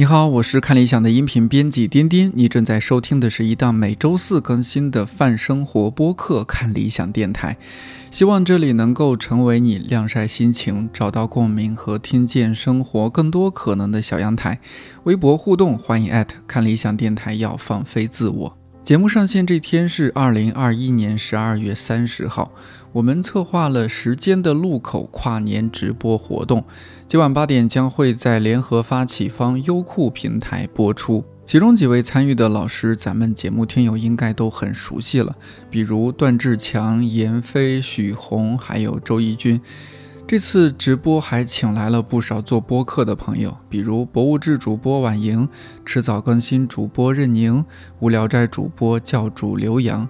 你好，我是看理想的音频编辑颠颠，你正在收听的是一档每周四更新的泛生活播客《看理想电台》，希望这里能够成为你晾晒心情、找到共鸣和听见生活更多可能的小阳台。微博互动，欢迎艾特看理想电台，要放飞自我。节目上线这天是二零二一年十二月三十号，我们策划了时间的路口跨年直播活动，今晚八点将会在联合发起方优酷平台播出。其中几位参与的老师，咱们节目听友应该都很熟悉了，比如段志强、闫飞、许红，还有周轶君。这次直播还请来了不少做播客的朋友，比如博物志主播婉莹、迟早更新主播任宁、无聊斋主播教主刘洋，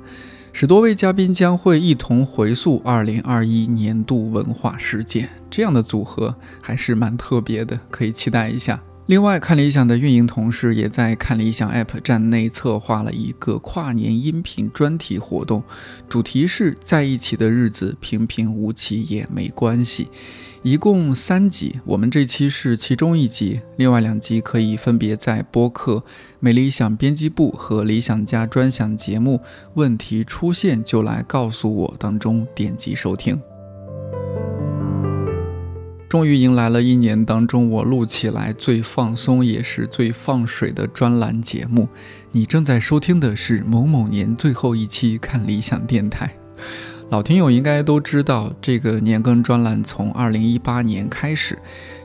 十多位嘉宾将会一同回溯二零二一年度文化事件。这样的组合还是蛮特别的，可以期待一下。另外，看理想的运营同事也在看理想 App 站内策划了一个跨年音频专题活动，主题是在一起的日子平平无奇也没关系。一共三集，我们这期是其中一集，另外两集可以分别在播客美理想编辑部和理想家专享节目“问题出现就来告诉我”当中点击收听。终于迎来了一年当中我录起来最放松也是最放水的专栏节目。你正在收听的是某某年最后一期看理想电台。老听友应该都知道，这个年更专栏从二零一八年开始，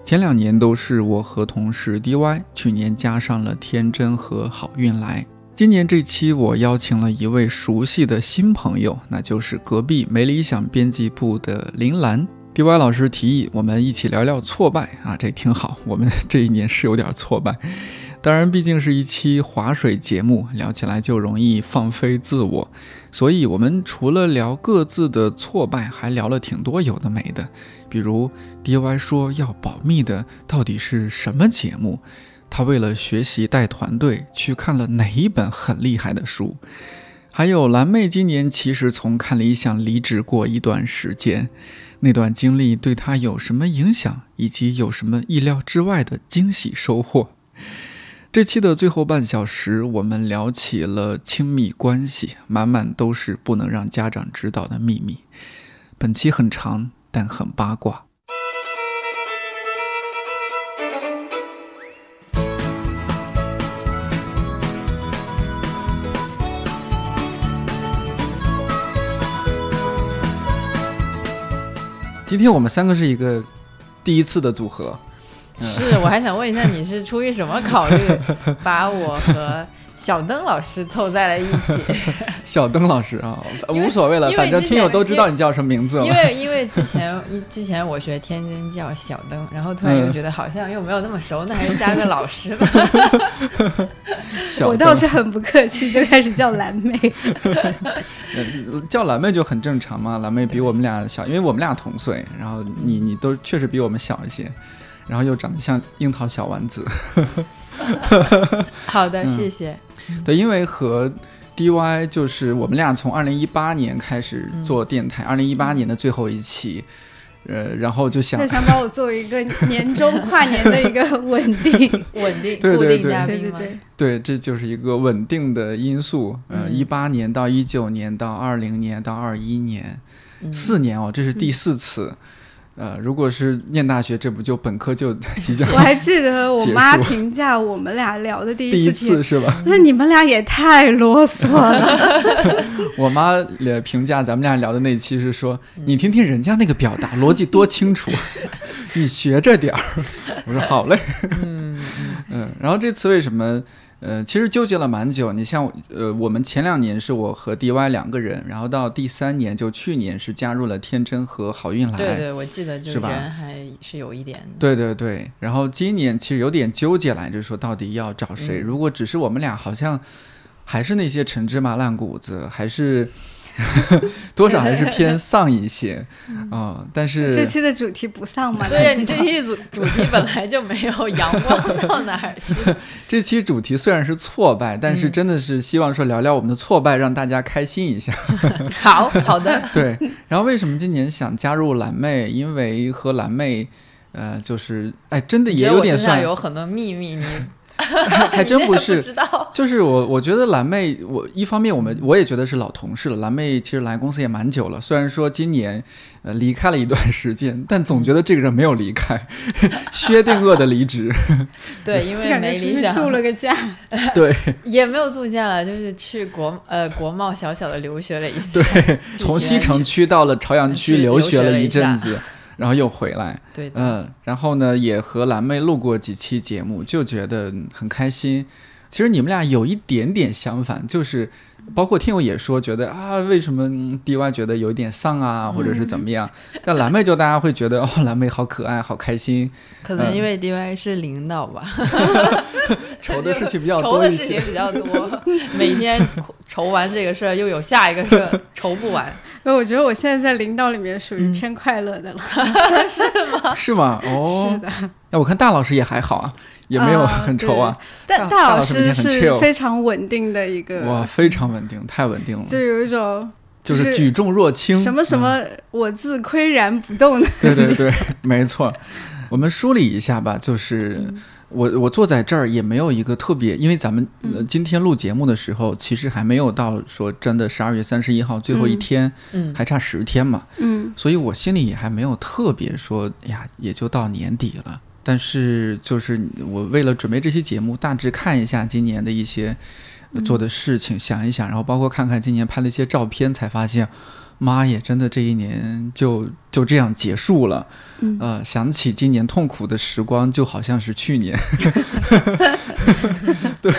前两年都是我和同事 DY，去年加上了天真和好运来。今年这期我邀请了一位熟悉的新朋友，那就是隔壁没理想编辑部的林兰。D.Y 老师提议，我们一起聊聊挫败啊，这挺好。我们这一年是有点挫败，当然，毕竟是一期划水节目，聊起来就容易放飞自我，所以我们除了聊各自的挫败，还聊了挺多有的没的。比如 D.Y 说要保密的到底是什么节目？他为了学习带团队，去看了哪一本很厉害的书？还有蓝妹今年其实从看理想离职过一段时间。那段经历对他有什么影响，以及有什么意料之外的惊喜收获？这期的最后半小时，我们聊起了亲密关系，满满都是不能让家长知道的秘密。本期很长，但很八卦。今天我们三个是一个第一次的组合，是我还想问一下，你是出于什么考虑 把我和小灯老师凑在了一起？小灯老师啊，无所谓了，反正听友都知道你叫什么名字了。因为因为之前之前我学天津叫小灯，然后突然又觉得好像又没有那么熟，那还是加个老师吧。我倒是很不客气，就开始叫蓝妹。叫蓝妹就很正常嘛，蓝妹比我们俩小，因为我们俩同岁，然后你你都确实比我们小一些，然后又长得像樱桃小丸子。好的，谢谢。对，因为和。DY 就是我们俩从二零一八年开始做电台，二零一八年的最后一期，呃，然后就想想把我作为一个年终跨年的一个 稳定、稳定、固定嘉宾对对对，对，这就是一个稳定的因素。嗯，一八年到一九年到二零年到二一年，四年哦，这是第四次。呃，如果是念大学，这不就本科就即将？我还记得我妈评价我们俩聊的第一次是吧？那你们俩也太啰嗦了。我妈也评价咱们俩聊的那期是说，你听听人家那个表达逻辑多清楚，你学着点儿。我说好嘞。嗯嗯。然后这次为什么？呃，其实纠结了蛮久。你像，呃，我们前两年是我和 DY 两个人，然后到第三年就去年是加入了天真和好运来。对对，我记得就是人还是有一点。对对对，然后今年其实有点纠结来，就是说到底要找谁？如果只是我们俩，好像还是那些陈芝麻烂谷子，还是。多少还是偏丧一些，啊，但是这期的主题不丧吗？对呀，你这期主主题本来就没有 阳光到哪儿去。这期主题虽然是挫败，但是真的是希望说聊聊我们的挫败，让大家开心一下。好好的，对。然后为什么今年想加入蓝妹？因为和蓝妹，呃，就是哎，真的也有点算有很多秘密，你。还真不是，知道。就是我，我觉得蓝妹，我一方面我们我也觉得是老同事了。蓝妹其实来公司也蛮久了，虽然说今年呃离开了一段时间，但总觉得这个人没有离开，薛定谔的离职。对，因为没理想，度了个假。对，也没有度假了，就是去国呃国贸小小的留学了一下。对，从西城区到了朝阳区留学了一阵子。然后又回来，对，嗯，然后呢，也和蓝妹录过几期节目，就觉得很开心。其实你们俩有一点点相反，就是包括听友也说，觉得啊，为什么 DY 觉得有点丧啊，或者是怎么样？但蓝妹就大家会觉得 哦，蓝妹好可爱，好开心。可能因为 DY 是领导吧，愁的事情比较多，愁的事情比较多，每天愁完这个事儿，又有下一个事儿，愁不完。所以我觉得我现在在领导里面属于偏快乐的了，是吗？是吗？哦，是的。那我看大老师也还好啊，也没有很愁啊。但大老师是非常稳定的一个，哇，非常稳定，太稳定了。就有一种就是举重若轻，什么什么，我自岿然不动的。对对对，没错。我们梳理一下吧，就是。我我坐在这儿也没有一个特别，因为咱们今天录节目的时候，其实还没有到说真的十二月三十一号最后一天，嗯，还差十天嘛，嗯，所以我心里也还没有特别说，呀，也就到年底了。但是就是我为了准备这期节目，大致看一下今年的一些做的事情，想一想，然后包括看看今年拍的一些照片，才发现。妈耶！真的这一年就就这样结束了，呃，想起今年痛苦的时光，就好像是去年。对，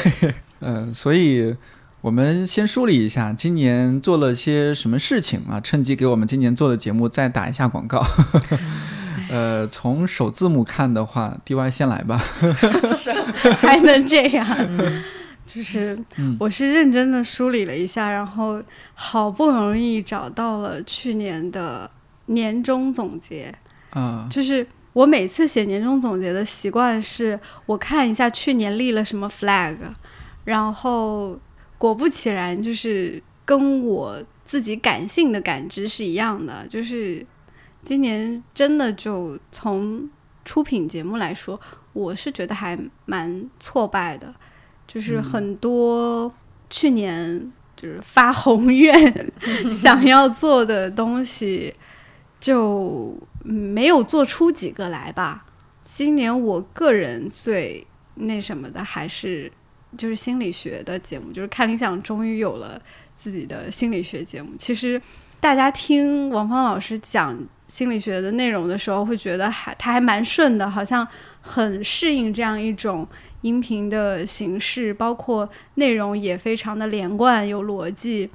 嗯，所以我们先梳理一下今年做了些什么事情啊，趁机给我们今年做的节目再打一下广告。呃，从首字母看的话，DY 先来吧。还能这样？就是，我是认真的梳理了一下，然后好不容易找到了去年的年终总结。嗯，就是我每次写年终总结的习惯是，我看一下去年立了什么 flag，然后果不其然，就是跟我自己感性的感知是一样的，就是今年真的就从出品节目来说，我是觉得还蛮挫败的。就是很多去年就是发宏愿 想要做的东西，就没有做出几个来吧。今年我个人最那什么的还是就是心理学的节目，就是看理想终于有了自己的心理学节目。其实大家听王芳老师讲心理学的内容的时候，会觉得还他还蛮顺的，好像很适应这样一种。音频的形式，包括内容也非常的连贯有逻辑，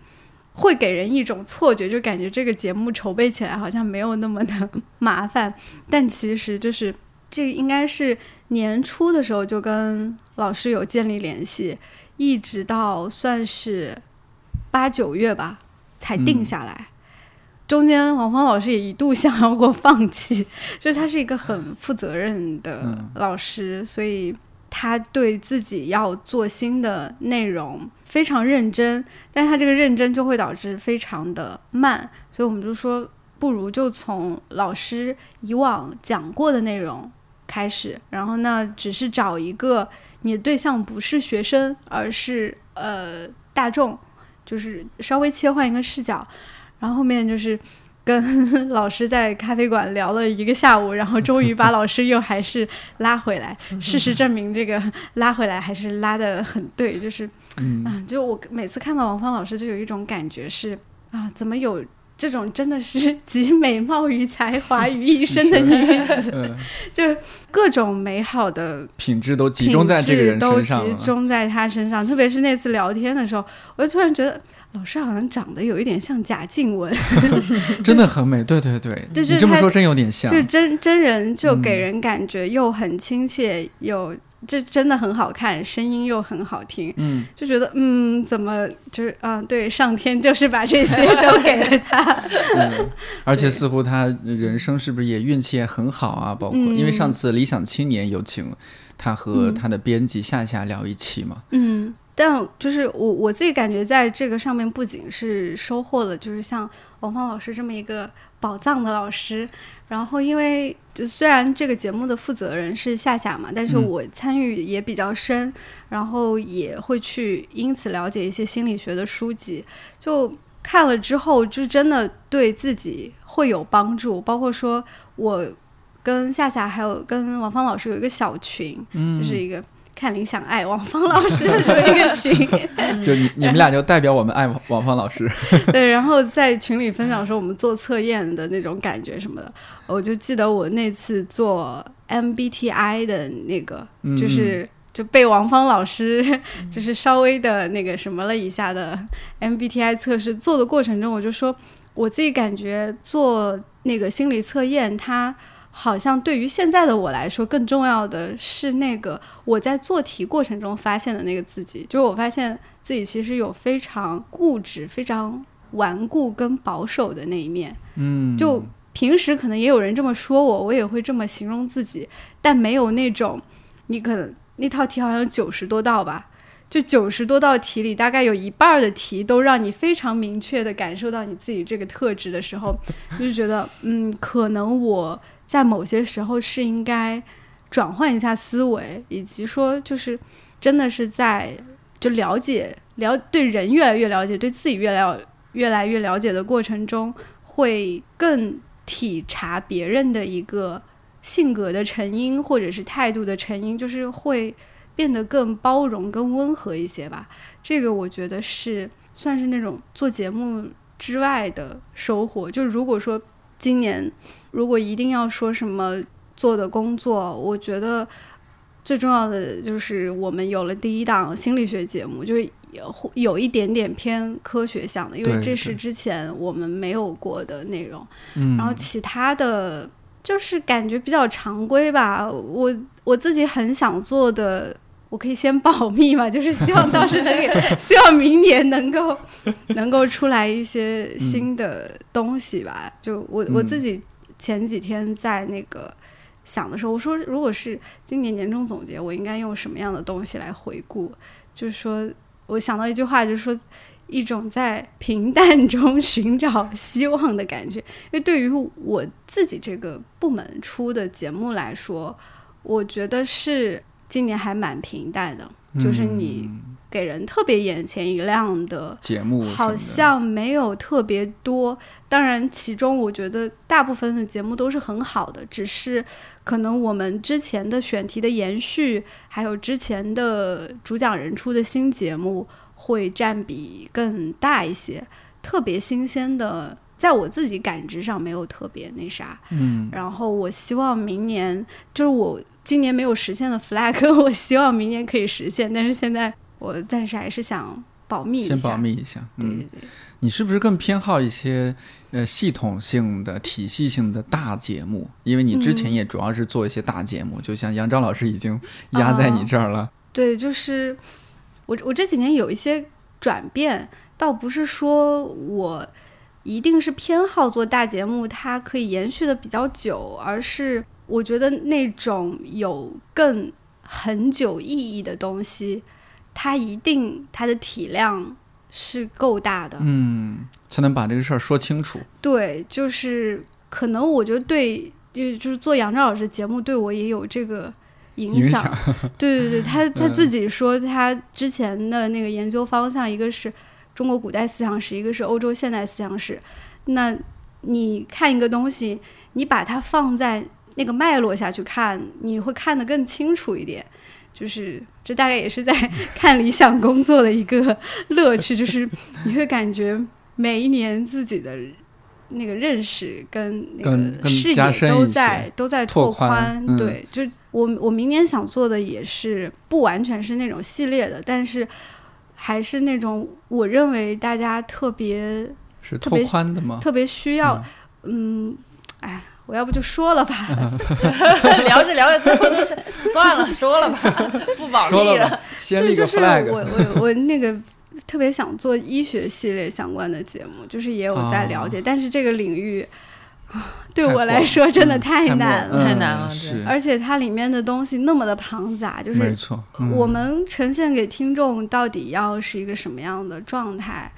会给人一种错觉，就感觉这个节目筹备起来好像没有那么的麻烦。但其实就是这个应该是年初的时候就跟老师有建立联系，一直到算是八九月吧才定下来。中间王芳老师也一度想要过放弃，就是他是一个很负责任的老师，所以。他对自己要做新的内容非常认真，但他这个认真就会导致非常的慢，所以我们就说，不如就从老师以往讲过的内容开始，然后呢，只是找一个你的对象不是学生，而是呃大众，就是稍微切换一个视角，然后后面就是。跟 老师在咖啡馆聊了一个下午，然后终于把老师又还是拉回来。事实证明，这个 拉回来还是拉的很对。就是，嗯，就我每次看到王芳老师，就有一种感觉是啊，怎么有这种真的是集美貌与才华于一身的女子？就各种美好的品质都集中在这个人身上，都集中在她身上。特别是那次聊天的时候，我就突然觉得。老师好像长得有一点像贾静雯，真的很美。对对对，你这么说真有点像。就真真人就给人感觉又很亲切，又这真的很好看，声音又很好听。嗯，就觉得嗯，怎么就是啊？对，上天就是把这些都给了他。嗯，而且似乎他人生是不是也运气也很好啊？包括因为上次理想青年有请他和他的编辑夏夏聊一期嘛。嗯。但就是我我自己感觉，在这个上面不仅是收获了，就是像王芳老师这么一个宝藏的老师。然后，因为就虽然这个节目的负责人是夏夏嘛，但是我参与也比较深，然后也会去因此了解一些心理学的书籍。就看了之后，就真的对自己会有帮助。包括说我跟夏夏还有跟王芳老师有一个小群，就是一个。看理想爱王芳老师 的一个群，就你你们俩就代表我们爱王芳老师。对，然后在群里分享说我们做测验的那种感觉什么的，我就记得我那次做 MBTI 的那个，就是就被王芳老师 就是稍微的那个什么了一下的 MBTI 测试做的过程中，我就说我自己感觉做那个心理测验它。好像对于现在的我来说，更重要的是那个我在做题过程中发现的那个自己，就是我发现自己其实有非常固执、非常顽固跟保守的那一面。嗯，就平时可能也有人这么说我，我也会这么形容自己，但没有那种你可能那套题好像有九十多道吧，就九十多道题里，大概有一半的题都让你非常明确的感受到你自己这个特质的时候，就觉得嗯，可能我。在某些时候是应该转换一下思维，以及说就是真的是在就了解了对人越来越了解，对自己越来越来越了解的过程中，会更体察别人的一个性格的成因或者是态度的成因，就是会变得更包容、更温和一些吧。这个我觉得是算是那种做节目之外的收获。就是如果说。今年，如果一定要说什么做的工作，我觉得最重要的就是我们有了第一档心理学节目，就是有有一点点偏科学向的，因为这是之前我们没有过的内容。然后其他的就是感觉比较常规吧。我我自己很想做的。我可以先保密嘛，就是希望到时能给，希望明年能够能够出来一些新的东西吧。就我我自己前几天在那个想的时候，我说如果是今年年终总结，我应该用什么样的东西来回顾？就是说我想到一句话，就是说一种在平淡中寻找希望的感觉。因为对于我自己这个部门出的节目来说，我觉得是。今年还蛮平淡的，就是你给人特别眼前一亮的节目，好像没有特别多。当然，其中我觉得大部分的节目都是很好的，只是可能我们之前的选题的延续，还有之前的主讲人出的新节目会占比更大一些。特别新鲜的，在我自己感知上没有特别那啥。嗯，然后我希望明年就是我。今年没有实现的 flag，我希望明年可以实现，但是现在我暂时还是想保密一下。先保密一下，对对对。你是不是更偏好一些呃系统性的、体系性的大节目？因为你之前也主要是做一些大节目，就像杨钊老师已经压在你这儿了。对，就是我我这几年有一些转变，倒不是说我一定是偏好做大节目，它可以延续的比较久，而是。我觉得那种有更很久意义的东西，它一定它的体量是够大的，嗯，才能把这个事儿说清楚。对，就是可能我觉得对，就就是做杨照老师节目对我也有这个影响。对对 对，他他自己说他之前的那个研究方向，一个是中国古代思想史，一个是欧洲现代思想史。那你看一个东西，你把它放在。那个脉络下去看，你会看得更清楚一点。就是这大概也是在看理想工作的一个乐趣，就是你会感觉每一年自己的那个认识跟那个视野都在都在拓宽。对，就我我明年想做的也是不完全是那种系列的，但是还是那种我认为大家特别是拓宽的吗？特别需要，嗯，哎。我要不就说了吧，聊着聊着最后都是算了，说了吧，不保密了。对，就是我我我那个特别想做医学系列相关的节目，就是也有在了解，但是这个领域 对我来说真的嗯太太难了，太难了而且它里面的东西那么的庞杂，就是没错，嗯。我们呈现给听众到底要是一个什么样的状态，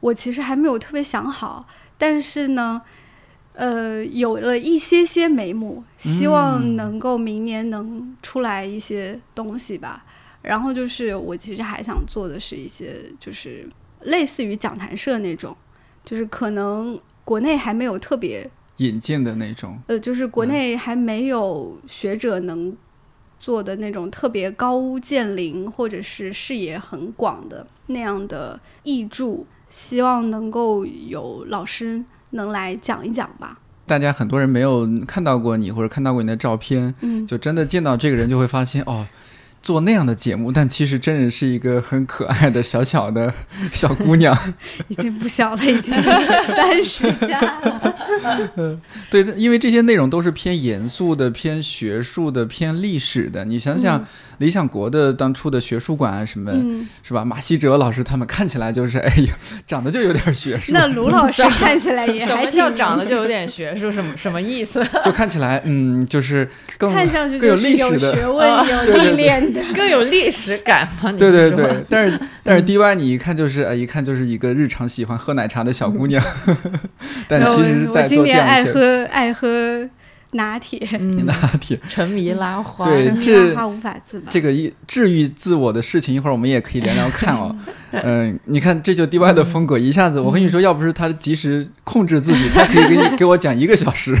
我其实还没有特别想好。但是呢，呃，有了一些些眉目，希望嗯能够明年能出来一些东西吧。然后就是我其实还想做的是一些，就是类似于讲坛社那种，就是可能国内还没有特别引进的那种，呃，就是国嗯内还没有学者能做的那种特别高屋建瓴，或者是视野很广的那样的译著，希望能够有老师能来讲一讲吧。大家很多人没有看到过你，或者看到过你的照片，嗯，就真的见到这个人就会发现哦。做那样的节目，但其实真人是一个很可爱的小小的小姑娘。已经不小了，已经三十加了。对，因为这些内容都是偏严肃的、偏学术的、偏历史的。你想想，理想国的当初的学术馆啊，什么、嗯，是吧？马希哲老师他们看起来就是，哎呀，长得就有点学术，那卢老师看起来也还挺叫长得就有点学术？什么什么意思？就看起来，嗯，就是更看上去更有历史的学问、有历练的。更有历史感嘛？对对对，但是 但是 DY 你一看就是，呃，一看就是一个日常喜欢喝奶茶的小姑娘，但其实是我在做这今年爱样一些喝爱喝拿铁，嗯，拿铁。沉迷拉花，对这拉花无法自拔。这个一治愈自我的事情，一会儿我们也可以聊聊看哦。嗯、你看这就 DY 的风格，一下子我跟你说，要不是他及时控制自己，他可以给你给我讲一个小时。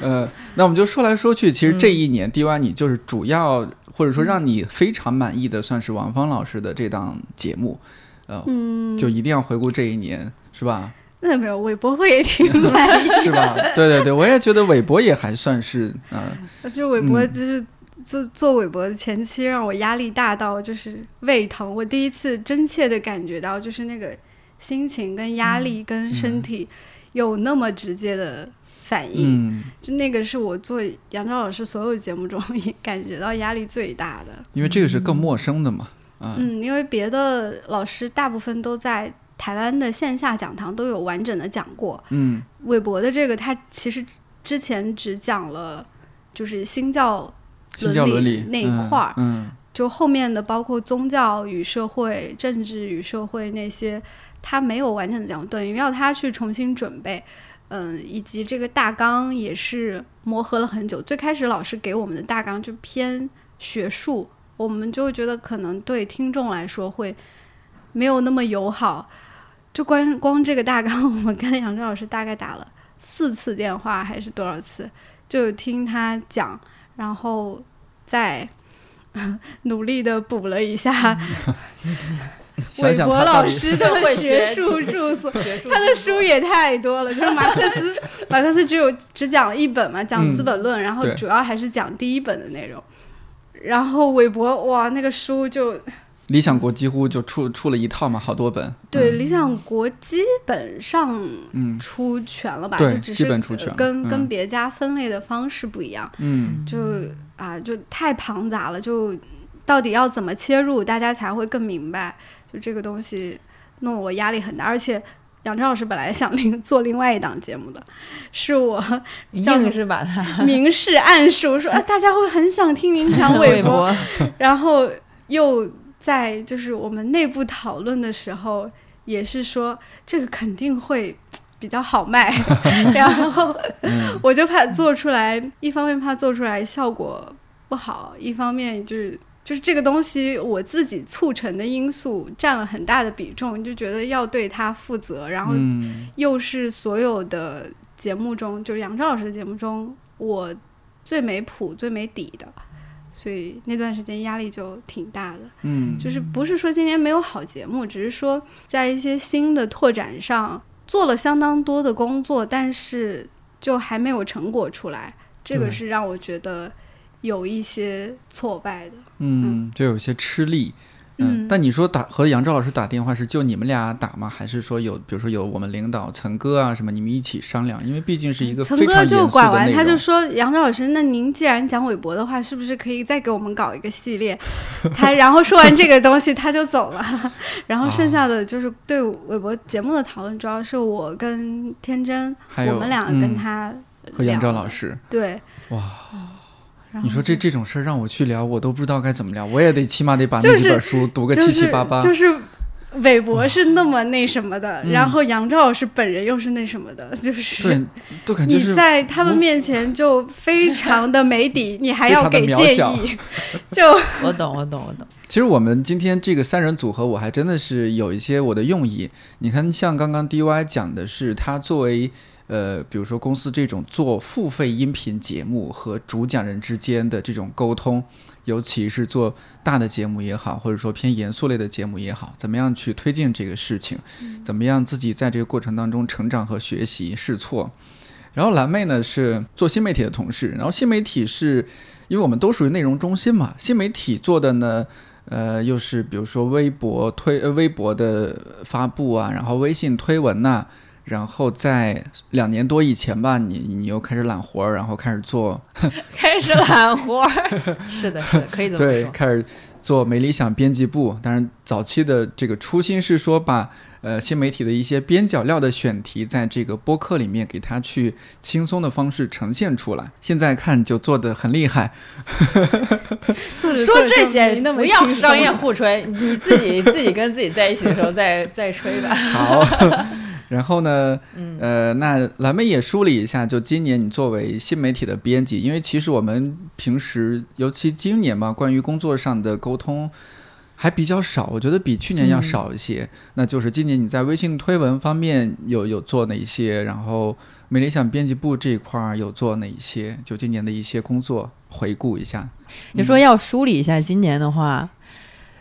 呃，那我们就说来说去，其实这一年 DY 你就是主要或者说让你非常满意的，算是王芳老师的这档节目，呃，嗯，就一定要回顾这一年，是吧？那没有，韦伯会也挺满意。是吧？对对对，我也觉得韦伯也还算是，嗯、就韦伯，嗯就是做做韦伯的前期，让我压力大到就是胃疼。我第一次真切的感觉到，就是那个心情跟压力跟身体有那么直接的反应。嗯，就那个是我做杨照老师所有节目中也感觉到压力最大的。因为这个是更陌生的嘛，啊、嗯，因为别的老师大部分都在台湾的线下讲堂都有完整的讲过，嗯韦伯的这个他其实之前只讲了就是新教伦理那一块儿，嗯就后面的包括宗教与社会、政治与社会那些，他没有完整的讲，等于要他去重新准备。嗯，以及这个大纲也是磨合了很久。最开始老师给我们的大纲就偏学术，我们就会觉得可能对听众来说会没有那么友好。就光光这个大纲，我们跟杨正老师大概打了四次电话还是多少次，就听他讲，然后再 努力的补了一下 韦伯老师的学学术著作。他的书也太多了，就是马克思，马克思只有只讲了一本嘛，讲《资本论》然后主要还是讲第一本的内容。然后韦伯哇，那个书就理想国几乎就出出了一套嘛，好多本。对理想国基本上嗯。出全了吧，对就只是基本出全呃跟、嗯。跟别家分类的方式不一样，嗯。就啊就太庞杂了，就到底要怎么切入，大家才会更明白。就这个东西弄得我压力很大，而且杨超老师本来想另做另外一档节目的，是我硬是把它 明示暗示，我说啊大家会很想听您讲 韦伯，然后又在就是我们内部讨论的时候，也是说这个肯定会比较好卖，然后嗯我就怕做出来，一方面怕做出来效果不好，一方面就是就是这个东西我自己促成的因素占了很大的比重，就觉得要对它负责，然后嗯。又是所有的节目中，就是杨照老师的节目中，我最没谱、最没底的，所以那段时间压力就挺大的。嗯，就是不是说今年没有好节目，只是说在一些新的拓展上做了相当多的工作，但是就还没有成果出来，这个是让我觉得有一些挫败的。嗯，就有些吃力。嗯但你说打和杨照老师打电话是就你们俩打吗？还是说有，比如说有我们领导陈哥啊什么，你们一起商量？因为毕竟是一个陈哥非常严肃的就管完，他就说：“杨照老师，那您既然讲韦伯的话，是不是可以再给我们搞一个系列？”他然后说完这个东西，他就走了。然后剩下的就是对韦伯节目的讨论，主要是我跟天真，还有我们两个跟嗯他和杨照老师，对。哇，然后你说这这种事儿让我去聊，我都不知道该怎么聊，我也得起码得把那几本书读个七七八八。就是韦伯是那么那什么的，嗯然后杨照老师本人又是那什么的，就是对，都感觉在他们面前就非常的没底，你还要给建议，就 我懂，我懂，我懂。其实我们今天这个三人组合，我还真的是有一些我的用意。你看，像刚刚 DY 讲的是，他作为呃，比如说公司这种做付费音频节目和主讲人之间的这种沟通，尤其是做大的节目也好，或者说偏严肃类的节目也好，怎么样去推进这个事情，怎么样自己在这个过程当中成长和学习试错。然后蓝妹呢是做新媒体的同事，然后新媒体是因为我们都属于内容中心嘛，新媒体做的呢。呃，又是比如说微博推呃微博的发布啊，然后微信推文呐、然后在两年多以前吧，你你又开始揽活儿，然后开始做 开始揽活儿，是的，是的，可以这么对，说。开始做没理想编辑部。当然，早期的这个初心是说把呃新媒体的一些边角料的选题，在这个播客里面给它去轻松的方式呈现出来。现在看就做的很厉害，说这些那么不要商业互吹，你自己自己跟自己在一起的时候再再吹吧。好。然后呢，嗯呃，那蓝妹也梳理一下，就今年你作为新媒体的编辑，因为其实我们平时，尤其今年嘛，关于工作上的沟通还比较少，我觉得比去年要嗯少一些。那就是今年你在微信推文方面有有做哪一些，然后美理想编辑部这一块儿有做哪一些，就今年的一些工作回顾一下。你说要梳理一下今年的话，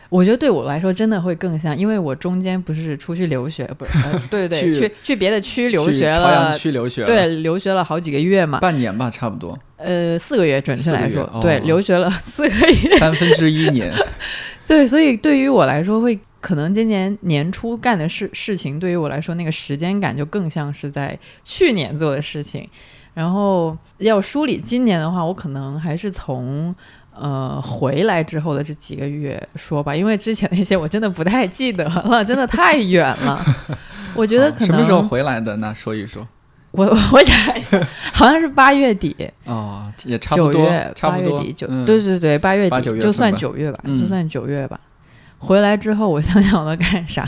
我觉得对我来说真的会更像，因为我中间不是出去留学，不是，呃、对对去对，去去别的区留去学朝阳了。区留学了，对，留学了好几个月嘛，半年吧，差不多呃，四个月准确来说，对，留学了 四个月，三分之一年。对，所以对于我来说，会可能今年年初干的事事情，对于我来说，那个时间感就更像是在去年做的事情。然后要梳理今年的话，我可能还是从呃回来之后的这几个月说吧，因为之前那些我真的不太记得了，真的太远了。我觉得可能好什么时候回来的？那说一说。我我想，好像是八月底，哦，也差不多九月，差不多。八月底九、嗯对对对，八月八九月底就算九月吧，嗯就算九月吧。回来之后，我想想我在干啥，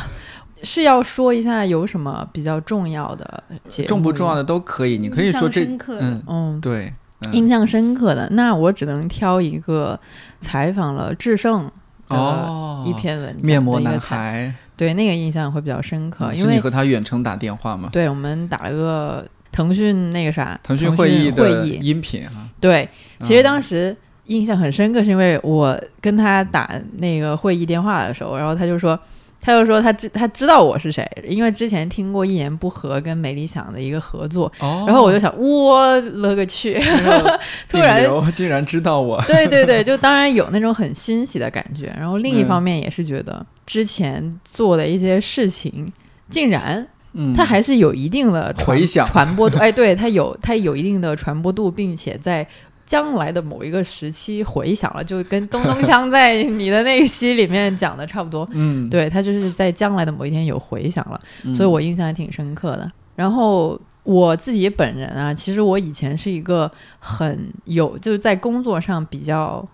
是要说一下有什么比较重要的节目，重不重要的都可以，你可以说这嗯，嗯，对，嗯印象深刻的，那我只能挑一个采访了智胜的哦，一篇文章面膜男孩，对那个印象会比较深刻，因为和他远程打电话吗？对我们打了个腾讯那个啥腾讯讯会议的会议，音频啊，对，其实嗯当时印象很深刻，是因为我跟他打那个会议电话的时候，然后他就说，他就说他知他知道我是谁，因为之前听过一言不合跟美理想的一个合作，哦，然后我就想，我勒个去，突然。竟然知道我，对对对，就当然有那种很欣喜的感觉，然后另一嗯方面也是觉得之前做的一些事情，竟然嗯，它还是有一定的传回响传播度，哎，对，它有它有一定的传播度，并且在将来的某一个时期回响了，就跟东东锵在你的那一期里面讲的差不多。嗯，对，它就是在将来的某一天有回响了，嗯，所以我印象还挺深刻的。然后我自己本人啊，其实我以前是一个很有就是在工作上比较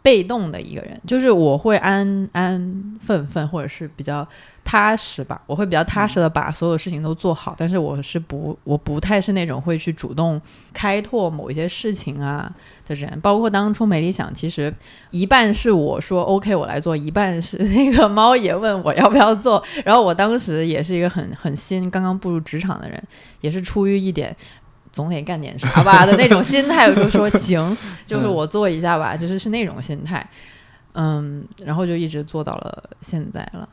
被动的一个人，就是我会安安分分，或者是比较踏实吧，我会比较踏实的把所有事情都做好，但是我是不我不太是那种会去主动开拓某一些事情啊的人，包括当初没理想，其实一半是我说 OK 我来做，一半是那个猫爷问我要不要做，然后我当时也是一个很很新刚刚步入职场的人，也是出于一点。总得干点啥吧的那种心态，我就说行，就是我做一下吧，就是是那种心态，嗯，然后就一直做到了现在了。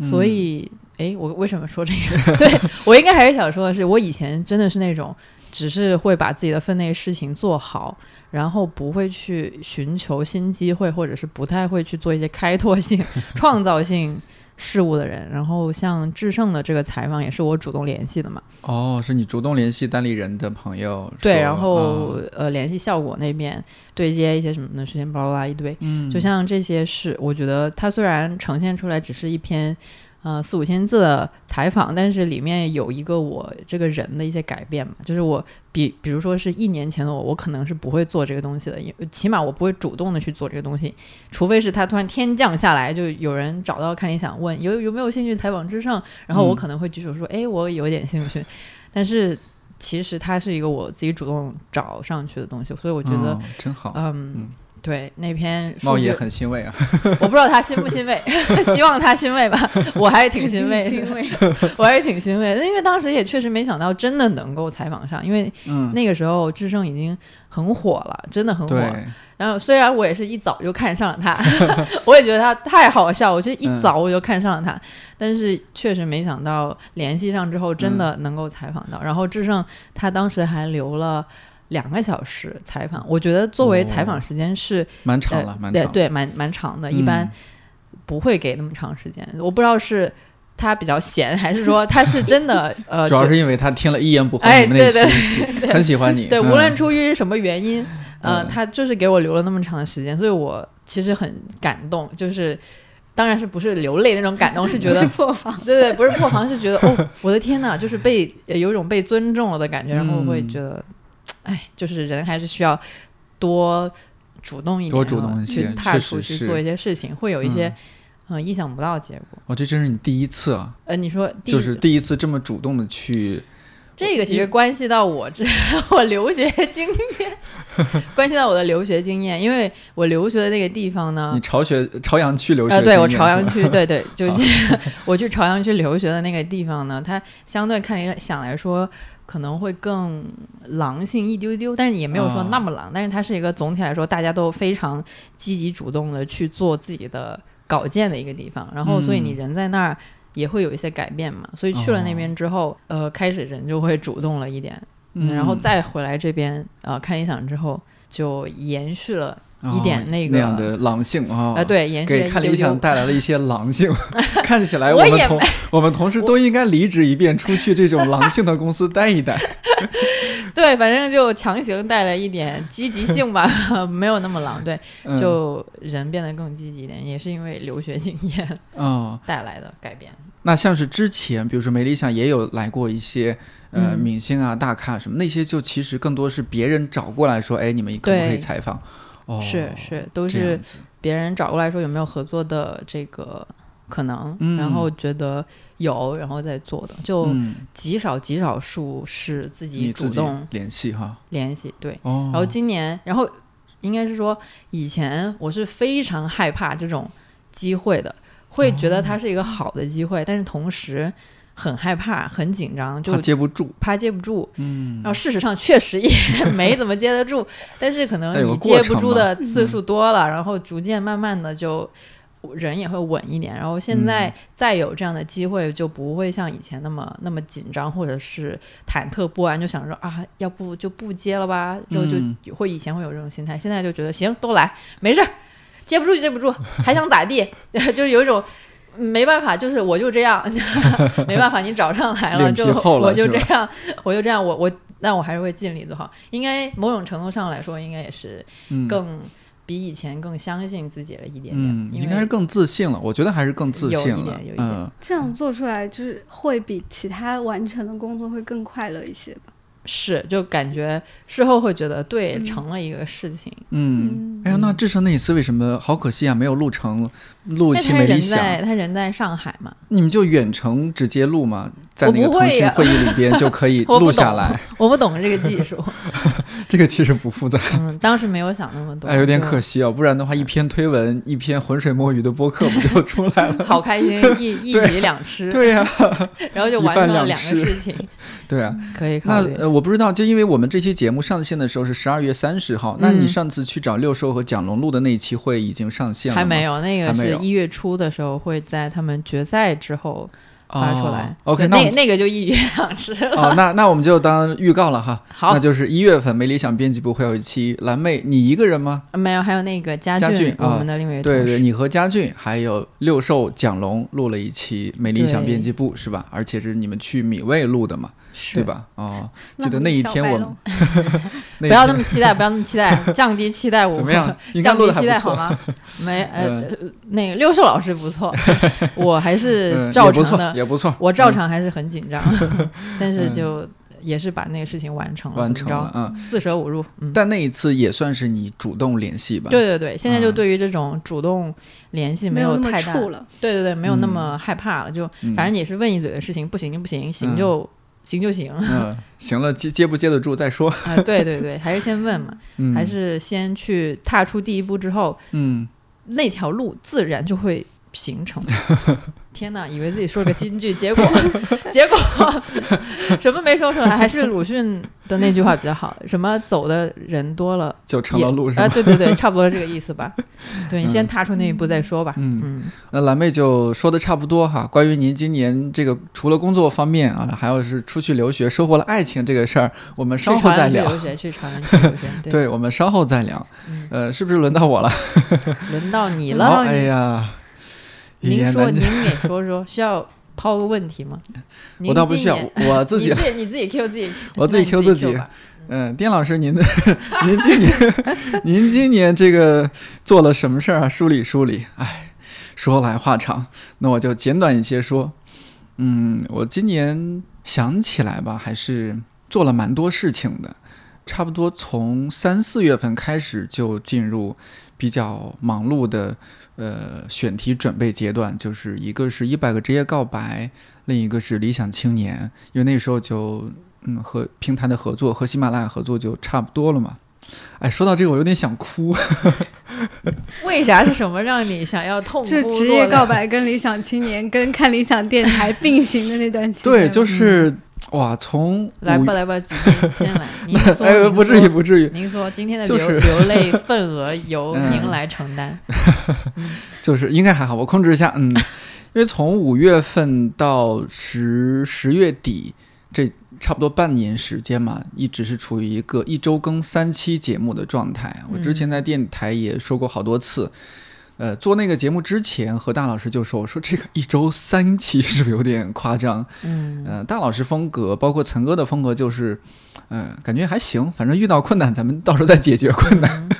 嗯所以，哎，我为什么说这个？对我应该还是想说的是，我以前真的是那种只是会把自己的分内事情做好，然后不会去寻求新机会，或者是不太会去做一些开拓性、创造性事物的人。然后像智胜的这个采访也是我主动联系的嘛，哦，是你主动联系单立人的朋友对，然后、啊呃联系效果那边对接一些什么的事情，巴拉巴拉一堆。嗯，就像这些事，我觉得它虽然呈现出来只是一篇呃四五千字的采访，但是里面有一个我这个人的一些改变嘛，就是我比比如说是一年前的我，我可能是不会做这个东西的，因起码我不会主动的去做这个东西，除非是他突然天降下来，就有人找到看你想问有有没有兴趣采访之上，然后我嗯可能会举手说，哎，我有点兴趣，但是。其实它是一个我自己主动找上去的东西，所以我觉得，哦真好，嗯，嗯对那篇数茂爷据很欣慰啊。我不知道他欣不欣慰，希望他欣慰吧。我还是挺欣慰的，欣慰。我还是挺欣慰的，因为当时也确实没想到真的能够采访上，因为嗯，那个时候智胜已经很火了，真的很火。然后虽然我也是一早就看上了他，我也觉得他太好笑，我觉得一早我就看上了他，但是确实没想到联系上之后真的能够采访到。然后智胜他当时还留了。两个小时采访，我觉得作为采访时间是、蛮长了，呃蛮长。对对蛮蛮长的，嗯，一般不会给那么长时间。我不知道是他比较闲，还是说他是真的 呃，主要是因为他听了一言不合哎你们那对对期，很喜欢你。对，嗯无论出于什么原因，呃，嗯他就是给我留了那么长的时间，所以我其实很感动，就是。当然是不是流泪那种感动，是觉 得是破防，对对，不是破防，是觉得哦，我的天呐，就是被呃有一种被尊重了的感觉，然后会嗯觉得，哎，就是人还是需要多主动一点，多主动一些去踏出去做一些事情，会有一些嗯、呃意想不到的结果。哦，这真是你第一次啊，呃，你说第一就是第一次这么主动的去，这个其实关系到我这 我留学经验，关系到我的留学经验，因为我留学的那个地方呢你，朝学朝阳区留学呃，经验是吧，对我朝阳区，对对，就 是我去朝阳区留学的那个地方呢，它相对看理想来说可能会更狼性一丢丢，但是也没有说啊那么狼，但是它是一个总体来说大家都非常积极主动的去做自己的稿件的一个地方，然后所以你嗯人在那儿。也会有一些改变嘛，所以去了那边之后，呃，开始人就会主动了一点，嗯，然后再回来这边呃看理想之后，就延续了一点哦那个那样的狼性啊，呃，对，给看理。想带来了一些狼性，看起来我们同我们同事都应该离职一遍，出去这种狼性的公司待一待。对，反正就强行带来一点积极性吧，没有那么狼。对，嗯就人变得更积极一点，也是因为留学经验嗯，带来的改变。那像是之前，比如说梅理想也有来过一些呃嗯明星啊、大咖什么，那些就其实更多是别人找过来说，哎，你们可不可以采访？哦，是是，都是别人找过来说有没有合作的这个可能，嗯然后觉得有，然后再做的，就嗯，极少极少数是自己你自己主动联系哈。联系。对，哦，然后今年，然后应该是说，以前我是非常害怕这种机会的，会觉得它是一个好的机会，但是同时很害怕、很紧张，就他接不住，怕接不住。嗯然后事实上确实也 没怎么接得住，但是可能你接不住的次数多了，然后逐渐慢慢的就。人也会稳一点，然后现在嗯再有这样的机会，就不会像以前那么那么紧张，或者是忐忑不安，就想说啊，要不就不接了吧，就就嗯会以前会有这种心态，现在就觉得行，都来，没事儿，接不住就接不住，还想咋地？就有一种嗯没办法，就是我就这样，没办法，你找上来了，就了 我就这样，我就这样，我我那我还是会尽力做好。应该某种程度上来说，应该也是嗯更比以前更相信自己了一点点，嗯，应该是更自信了。我觉得还是更自信了有一点有一。点嗯，这样做出来就是会比其他完成的工作会更快乐一些吧。是就感觉事后会觉得对，嗯成了一个事情。嗯，哎呀，那嗯智胜那一次为什么好可惜啊？没有录成，录一期因为他人没理想，在他人在上海嘛，你们就远程直接录嘛，在那个腾讯会议里边就可以 我不懂录下来。我不懂这个技术，这个其实不复杂，嗯，当时没有想那么多，哎，有点可惜哦，不然的话，一篇推文，一篇浑水摸鱼的播客不就出来了？好开心，一一鱼两吃，对呀、然后就完成了两个事情，对啊。可以考虑。那呃，我不知道，就因为我们这期节目上线的时候是十二月三十号，那你嗯上次去找六兽和蒋龙录的那一期会已经上线了？还没有，那个是一月初的时候会在他们决赛之后发出来。哦 OK，那那个就一语两吃了。哦，那那我们就当预告了哈。好那，就是一月份没理想编辑部会有一期蓝妹，你一个人吗？没有，还有那个佳佳俊啊我们的另外一对对，你和佳俊还有六兽蒋龙录了一期没理想编辑部是吧？而且是你们去米味录的嘛，是对？吧？哦，记得那一天我们 不要那么期待，不要那么期待，降低期待 我。怎么样？降低。期待好吗？没，呃，那个六兽老师不错，我还是嗯，照常的，也不错。我照嗯常还是很紧张，但是就也是把那个事情完成了，完怎么着？成了嗯四舍五入，嗯。但那一次也算是你主动联系吧？对对对，现在就嗯对于这种主动联系没有太大。对对对，没有那嗯么害怕了，就嗯，反正也是问一嘴的事情，不行就不行，行嗯就行就行。嗯，行了，接接不接得住再说。啊，对对对，还是先问嘛，嗯，还是先去踏出第一步之后，嗯，那条路自然就会形成。天哪，以为自己说了个金句，结果 结果什么没说出来，还是鲁迅的那句话比较好，什么走的人多了就成了路上啊，吧？对对对，差不多这个意思吧。对你先嗯踏出那一步再说吧。嗯嗯，那蓝妹就说的差不多哈。关于您今年这个除了工作方面啊，还有是出去留学收获了爱情这个事儿，我们稍后再聊。对，对，我们稍后再聊。嗯呃，是不是轮到我了？轮到你了。哎呀，一您说，您给说说，需要抛个问题吗？我倒不需要，我自己你。自己你自己 Q 自己，我自己 Q 自自己嗯，丁老师，您的 您今年您今年这个做了什么事儿啊？梳理梳理。哎，说来话长，那我就简短一些说。嗯，我今年想起来吧，还是做了蛮多事情的。差不多从三四月份开始就进入比较忙碌的呃选题准备阶段，就是一个是一百个职业告白，另一个是理想青年，因为那时候就嗯和平台的合作和喜马拉雅合作就差不多了嘛。哎，说到这个我有点想哭。为啥是什么让你想要痛哭这职业告白跟理想青年跟看理想电台并行的那段期间，对，就是哇，从来吧来吧，姐姐先来，您说，哎，不至于不至于，您说今天的流、就是流泪份额由嗯您来承担。就是应该还好，我控制一下，嗯，因为从五月份到十十月底，这差不多半年时间嘛，一直是处于一个一周更三期节目的状态。我之前在电台也说过好多次，呃，做那个节目之前，和大老师就说，我说这个一周三期是不是有点夸张？嗯，呃，大老师风格，包括陈哥的风格，就是，呃，感觉还行，反正遇到困难，咱们到时候再解决困难。嗯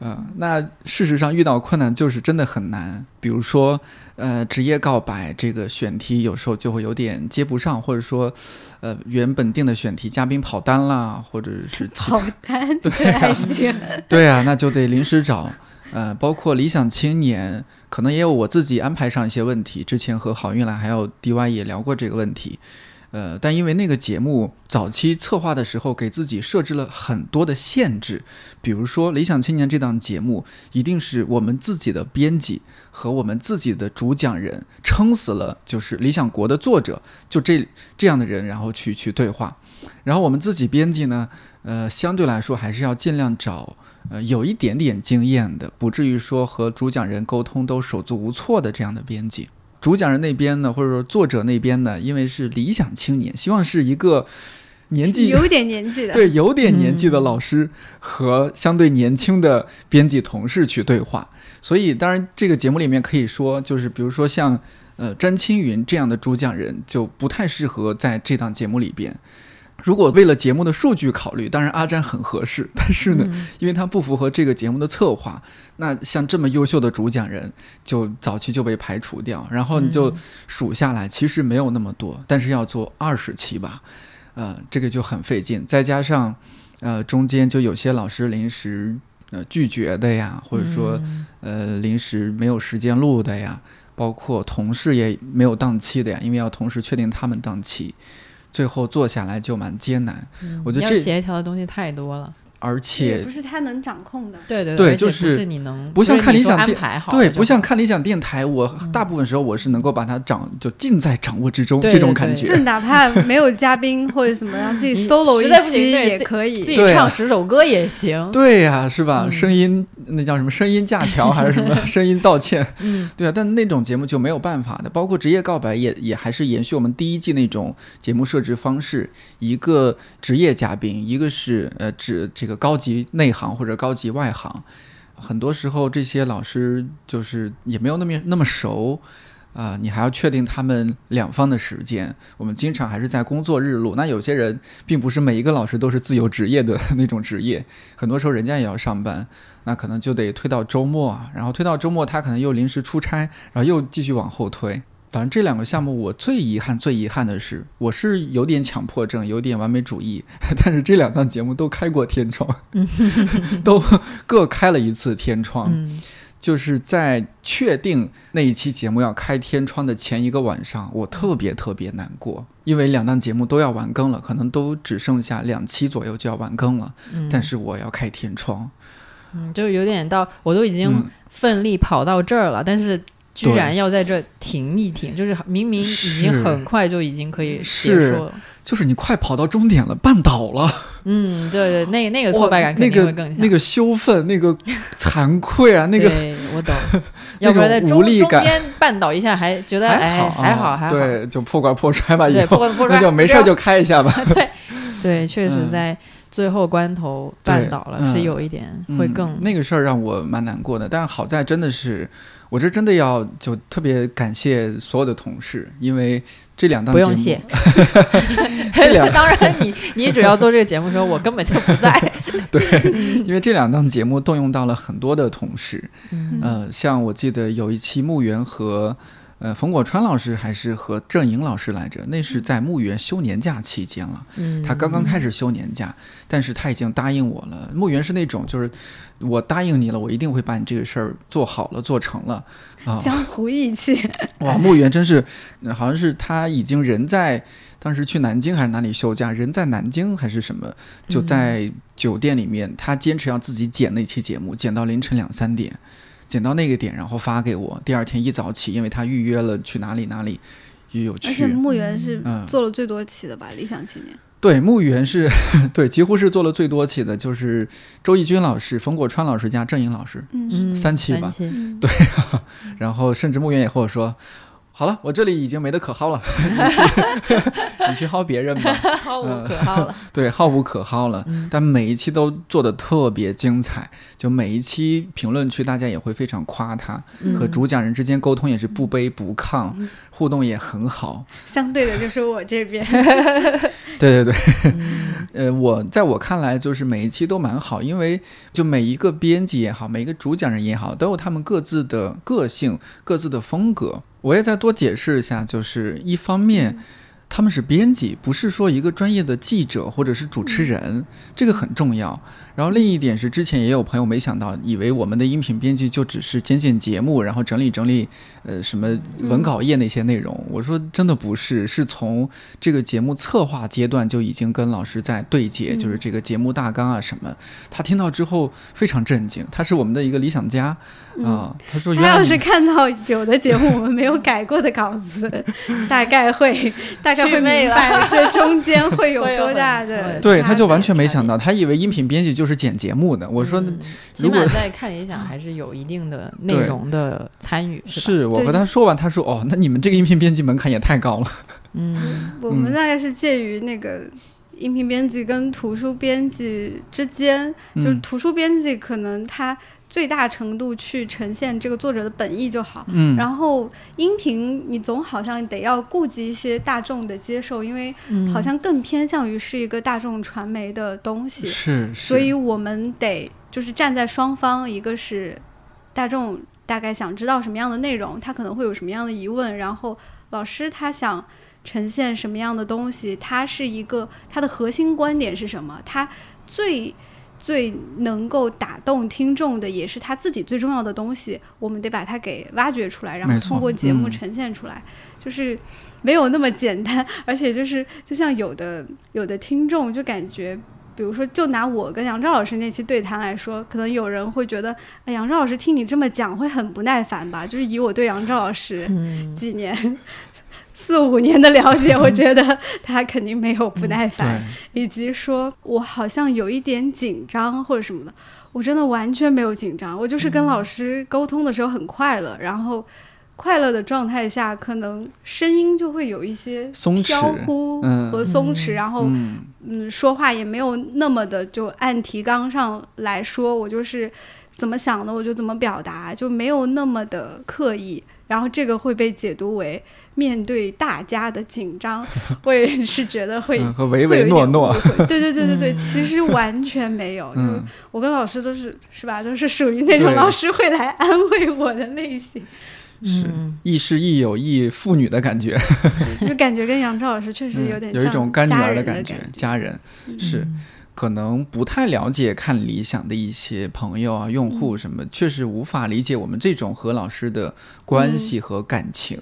嗯，那事实上遇到困难就是真的很难，比如说，呃，职业告白这个选题有时候就会有点接不上，或者说，呃，原本定的选题嘉宾跑单啦，或者是跑单 对啊还行，对啊，那就得临时找。呃，包括理想青年，可能也有我自己安排上一些问题。之前和好运来还有 DY 也聊过这个问题。呃，但因为那个节目早期策划的时候，给自己设置了很多的限制，比如说《理想青年》这档节目，一定是我们自己的编辑和我们自己的主讲人撑死了，就是理想国的作者，就这这样的人，然后去去对话。然后我们自己编辑呢，呃，相对来说还是要尽量找呃有一点点经验的，不至于说和主讲人沟通都手足无措的这样的编辑。主讲人那边呢，或者说作者那边呢，因为是理想青年，希望是一个年纪有点年纪的，对有点年纪的嗯老师和相对年轻的编辑同事去对话。所以，当然这个节目里面可以说，就是比如说像呃詹青云这样的主讲人，就不太适合在这档节目里边。如果为了节目的数据考虑，当然阿占很合适，但是呢，嗯因为他不符合这个节目的策划，那像这么优秀的主讲人，就早期就被排除掉。然后你就嗯数下来，其实没有那么多，但是要做二十期吧，呃，这个就很费劲。再加上，呃，中间就有些老师临时呃拒绝的呀，或者说嗯呃临时没有时间录的呀，包括同事也没有档期的呀，因为要同时确定他们档期。最后做下来就蛮艰难，嗯我觉得这协调的东西太多了。而也且不是他能掌控的。对对对就是是你能不像看理想电对，排好了就好不像看理想电台，我大部分时候我是能够把它掌就尽在掌握之中对对对这种感觉。就哪怕没有嘉宾或者什么让，自己 solo 实在不行一期也可以。自己唱十首歌也行。对呀、是吧？嗯声音那叫什么？声音假条还是什么？声音道歉？嗯，对啊，但那种节目就没有办法的。包括职业告白也也还是延续我们第一季那种节目设置方式，一个职业嘉宾，一个是呃指这个高级内行或者高级外行。很多时候这些老师就是也没有那么那么熟。啊、你还要确定他们两方的时间。我们经常还是在工作日录。那有些人并不是每一个老师都是自由职业的 那种职业，很多时候人家也要上班，那可能就得推到周末，然后推到周末他可能又临时出差，然后又继续往后推。反正这两个项目，我最遗憾、最遗憾的是，我是有点强迫症，有点完美主义，但是这两档节目都开过天窗，都各开了一次天窗。嗯。就是在确定那一期节目要开天窗的前一个晚上，我特别特别难过，因为两档节目都要完更了，可能都只剩下两期左右就要完更了，嗯，但是我要开天窗，嗯，就有点到我都已经嗯，奋力跑到这儿了，但是居然要在这停一停，就是明明已经很快就已经可以结束了。就是你快跑到终点了，绊倒了，嗯，对对，那那个挫败感肯定那个会更强。那个羞愤，那个惭愧啊，那个对我懂，要不然在中无力感。中间绊倒一下，还觉得哎还好还好，对，就破罐破摔吧，以对，破罐破摔，那就没事就开一下吧，对对，确实嗯。在最后关头绊倒了，嗯。是有一点会嗯更那个事儿让我蛮难过的，但好在真的是，我这真的要就特别感谢所有的同事，因为这两档节目不用谢。这两当然你，你主要做这个节目的时候，我根本就不在。对因为这两档节目动用到了很多的同事，嗯呃，像我记得有一期牧原和呃冯果川老师还是和郑莹老师来着，那是在牧原休年假期间了。嗯，他刚刚开始休年假，但是他已经答应我了。牧原是那种就是我答应你了，我一定会把你这个事儿做好了、做成了啊。江湖义气，哇，牧原真是，呃好像是他已经人在当时去南京还是哪里休假，人在南京还是什么，就在酒店里面，他坚持要自己剪那期节目，剪到凌晨两三点，剪到那个点，然后发给我。第二天一早起，因为他预约了去哪里哪里，也有去而且去。牧原是嗯做了最多期的吧？理想青年，对，墓园是对，几乎是做了最多期的，就是周轶君老师、冯国川老师加郑颖老师，嗯嗯三期吧对 然后甚至墓园也和我说。好了，我这里已经没得可薅了，你去你去薅别人吧。薅无嗯可薅了。对，薅无可薅了。嗯但每一期都做的特别精彩，就每一期评论区大家也会非常夸他，和嗯主讲人之间沟通也是不卑不亢，互动也很好。相对的就是我这边，对对对，嗯 呃，我在我看来就是每一期都蛮好，因为就每一个编辑也好，每一个主讲人也好，都有他们各自的个性、各自的风格。我也再多解释一下，就是一方面。他们是编辑，不是说一个专业的记者或者是主持人，这个很重要。然后另一点是，之前也有朋友没想到，以为我们的音频编辑就只是剪剪节目，然后整理整理，呃，什么文稿页那些内容。我说真的不是，是从这个节目策划阶段就已经跟老师在对接，嗯。就是这个节目大纲啊什么。他听到之后非常震惊，他是我们的一个理想家。啊、嗯他说原来你他要是看到有的节目我们没有改过的稿子，大概会 大概会明白这中间会有 多大的对，他就完全没想到，他以为音频编辑就是剪节目的。我说、嗯起码在看理想还是有一定的 内容的参与，是？是我和他说完，他说哦，那你们这个音频编辑门槛也太高了。嗯 我们大概是介于那个音频编辑跟图书编辑之间，就是嗯图书编辑可能它最大程度去呈现这个作者的本意就好。嗯，然后音频你总好像得要顾及一些大众的接受，因为嗯，好像更偏向于是一个大众传媒的东西，是，是所以我们得就是站在双方，一个是大众大概想知道什么样的内容，他可能会有什么样的疑问，然后老师他想呈现什么样的东西，他是一个他的核心观点是什么，他最。最能够打动听众的，也是他自己最重要的东西，我们得把它给挖掘出来，然后通过节目嗯。呈现出来，就是没有那么简单，而且就是就像有的有的听众就感觉比如说，就拿我跟杨照老师那期对谈来说，可能有人会觉得，哎，杨照老师听你这么讲会很不耐烦吧？就是以我对杨照老师几年、四五年的了解，我觉得他肯定没有不耐烦，以及说我好像有一点紧张或者什么的，我真的完全没有紧张，我就是跟老师沟通的时候很快乐，然后。快乐的状态下，可能声音就会有一些飘忽和松弛，然后嗯，说话也没有那么的就按提纲上来说，我就是怎么想的我就怎么表达，就没有那么的刻意。然后这个会被解读为面对大家的紧张，我也是觉得会和唯唯诺诺。对对对对对，其实完全没有。嗯，我跟老师都是是吧，都是属于那种老师会来安慰我的类型。是亦师亦友亦父女的感觉，就感觉跟杨超老师确实有点有一种干女儿的感觉。家人是可能不太了解看理想的一些朋友啊、用户什么，确实无法理解我们这种和老师的关系和感情。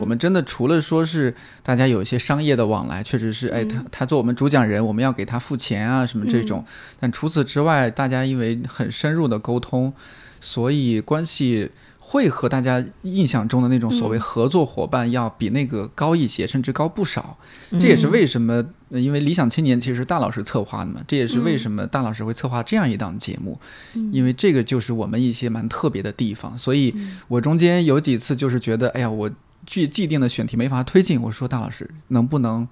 我们真的除了说是大家有一些商业的往来，确实是哎，他他做我们主讲人，我们要给他付钱啊什么这种。但除此之外，大家因为很深入的沟通，所以关系。会和大家印象中的那种所谓合作伙伴要比那个高一些，甚至高不少。这也是为什么，因为理想青年其实是大老师策划的嘛。这也是为什么大老师会策划这样一档节目，因为这个就是我们一些蛮特别的地方。所以我中间有几次就是觉得，哎呀，我既既定的选题没法推进。我说大老师，能不能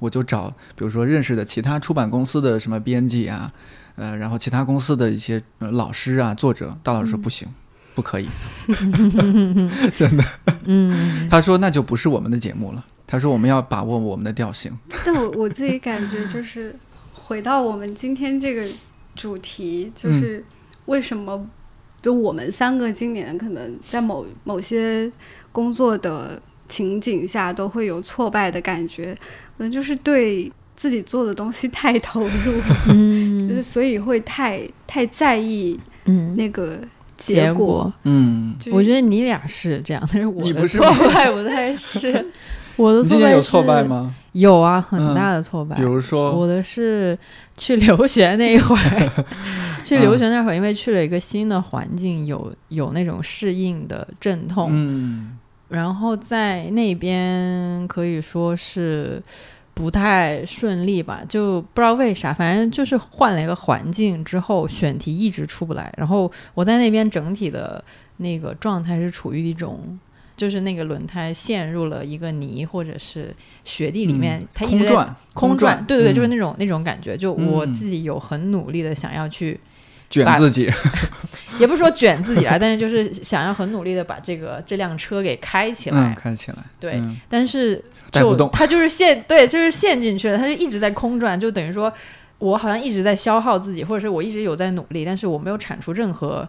我就找，比如说认识的其他出版公司的什么编辑啊，呃，然后其他公司的一些老师啊、作者。大老师说不行。不可以，真的。嗯，他说那就不是我们的节目了。他说我们要把握我们的调性。但我我自己感觉就是，回到我们今天这个主题，就是为什么就我们三个今年可能在某某些工作的情景下都会有挫败的感觉，可能就是对自己做的东西太投入，嗯，就是所以会太太在意，嗯，那个。结果，嗯，我觉得你俩是这样，但是我的挫败不太是。我的挫败有挫败吗？有啊，很大的挫败。比如说，我的是去留学那一会儿，去留学那会儿，因为去了一个新的环境，有有那种适应的阵痛。嗯，然后在那边可以说是。不太顺利吧，就不知道为啥，反正就是换了一个环境之后，选题一直出不来。然后我在那边整体的那个状态是处于一种，就是那个轮胎陷入了一个泥或者是雪地里面，它一直在空转，对对对，就是那种那种感觉。就我自己有很努力的想要去。卷自己，也不是说卷自己啊，但是就是想要很努力的把这个这辆车给开起来，开起来。对，但是就它就是陷，对，就是陷进去了，它就一直在空转，就等于说我好像一直在消耗自己，或者是我一直有在努力，但是我没有产出任何。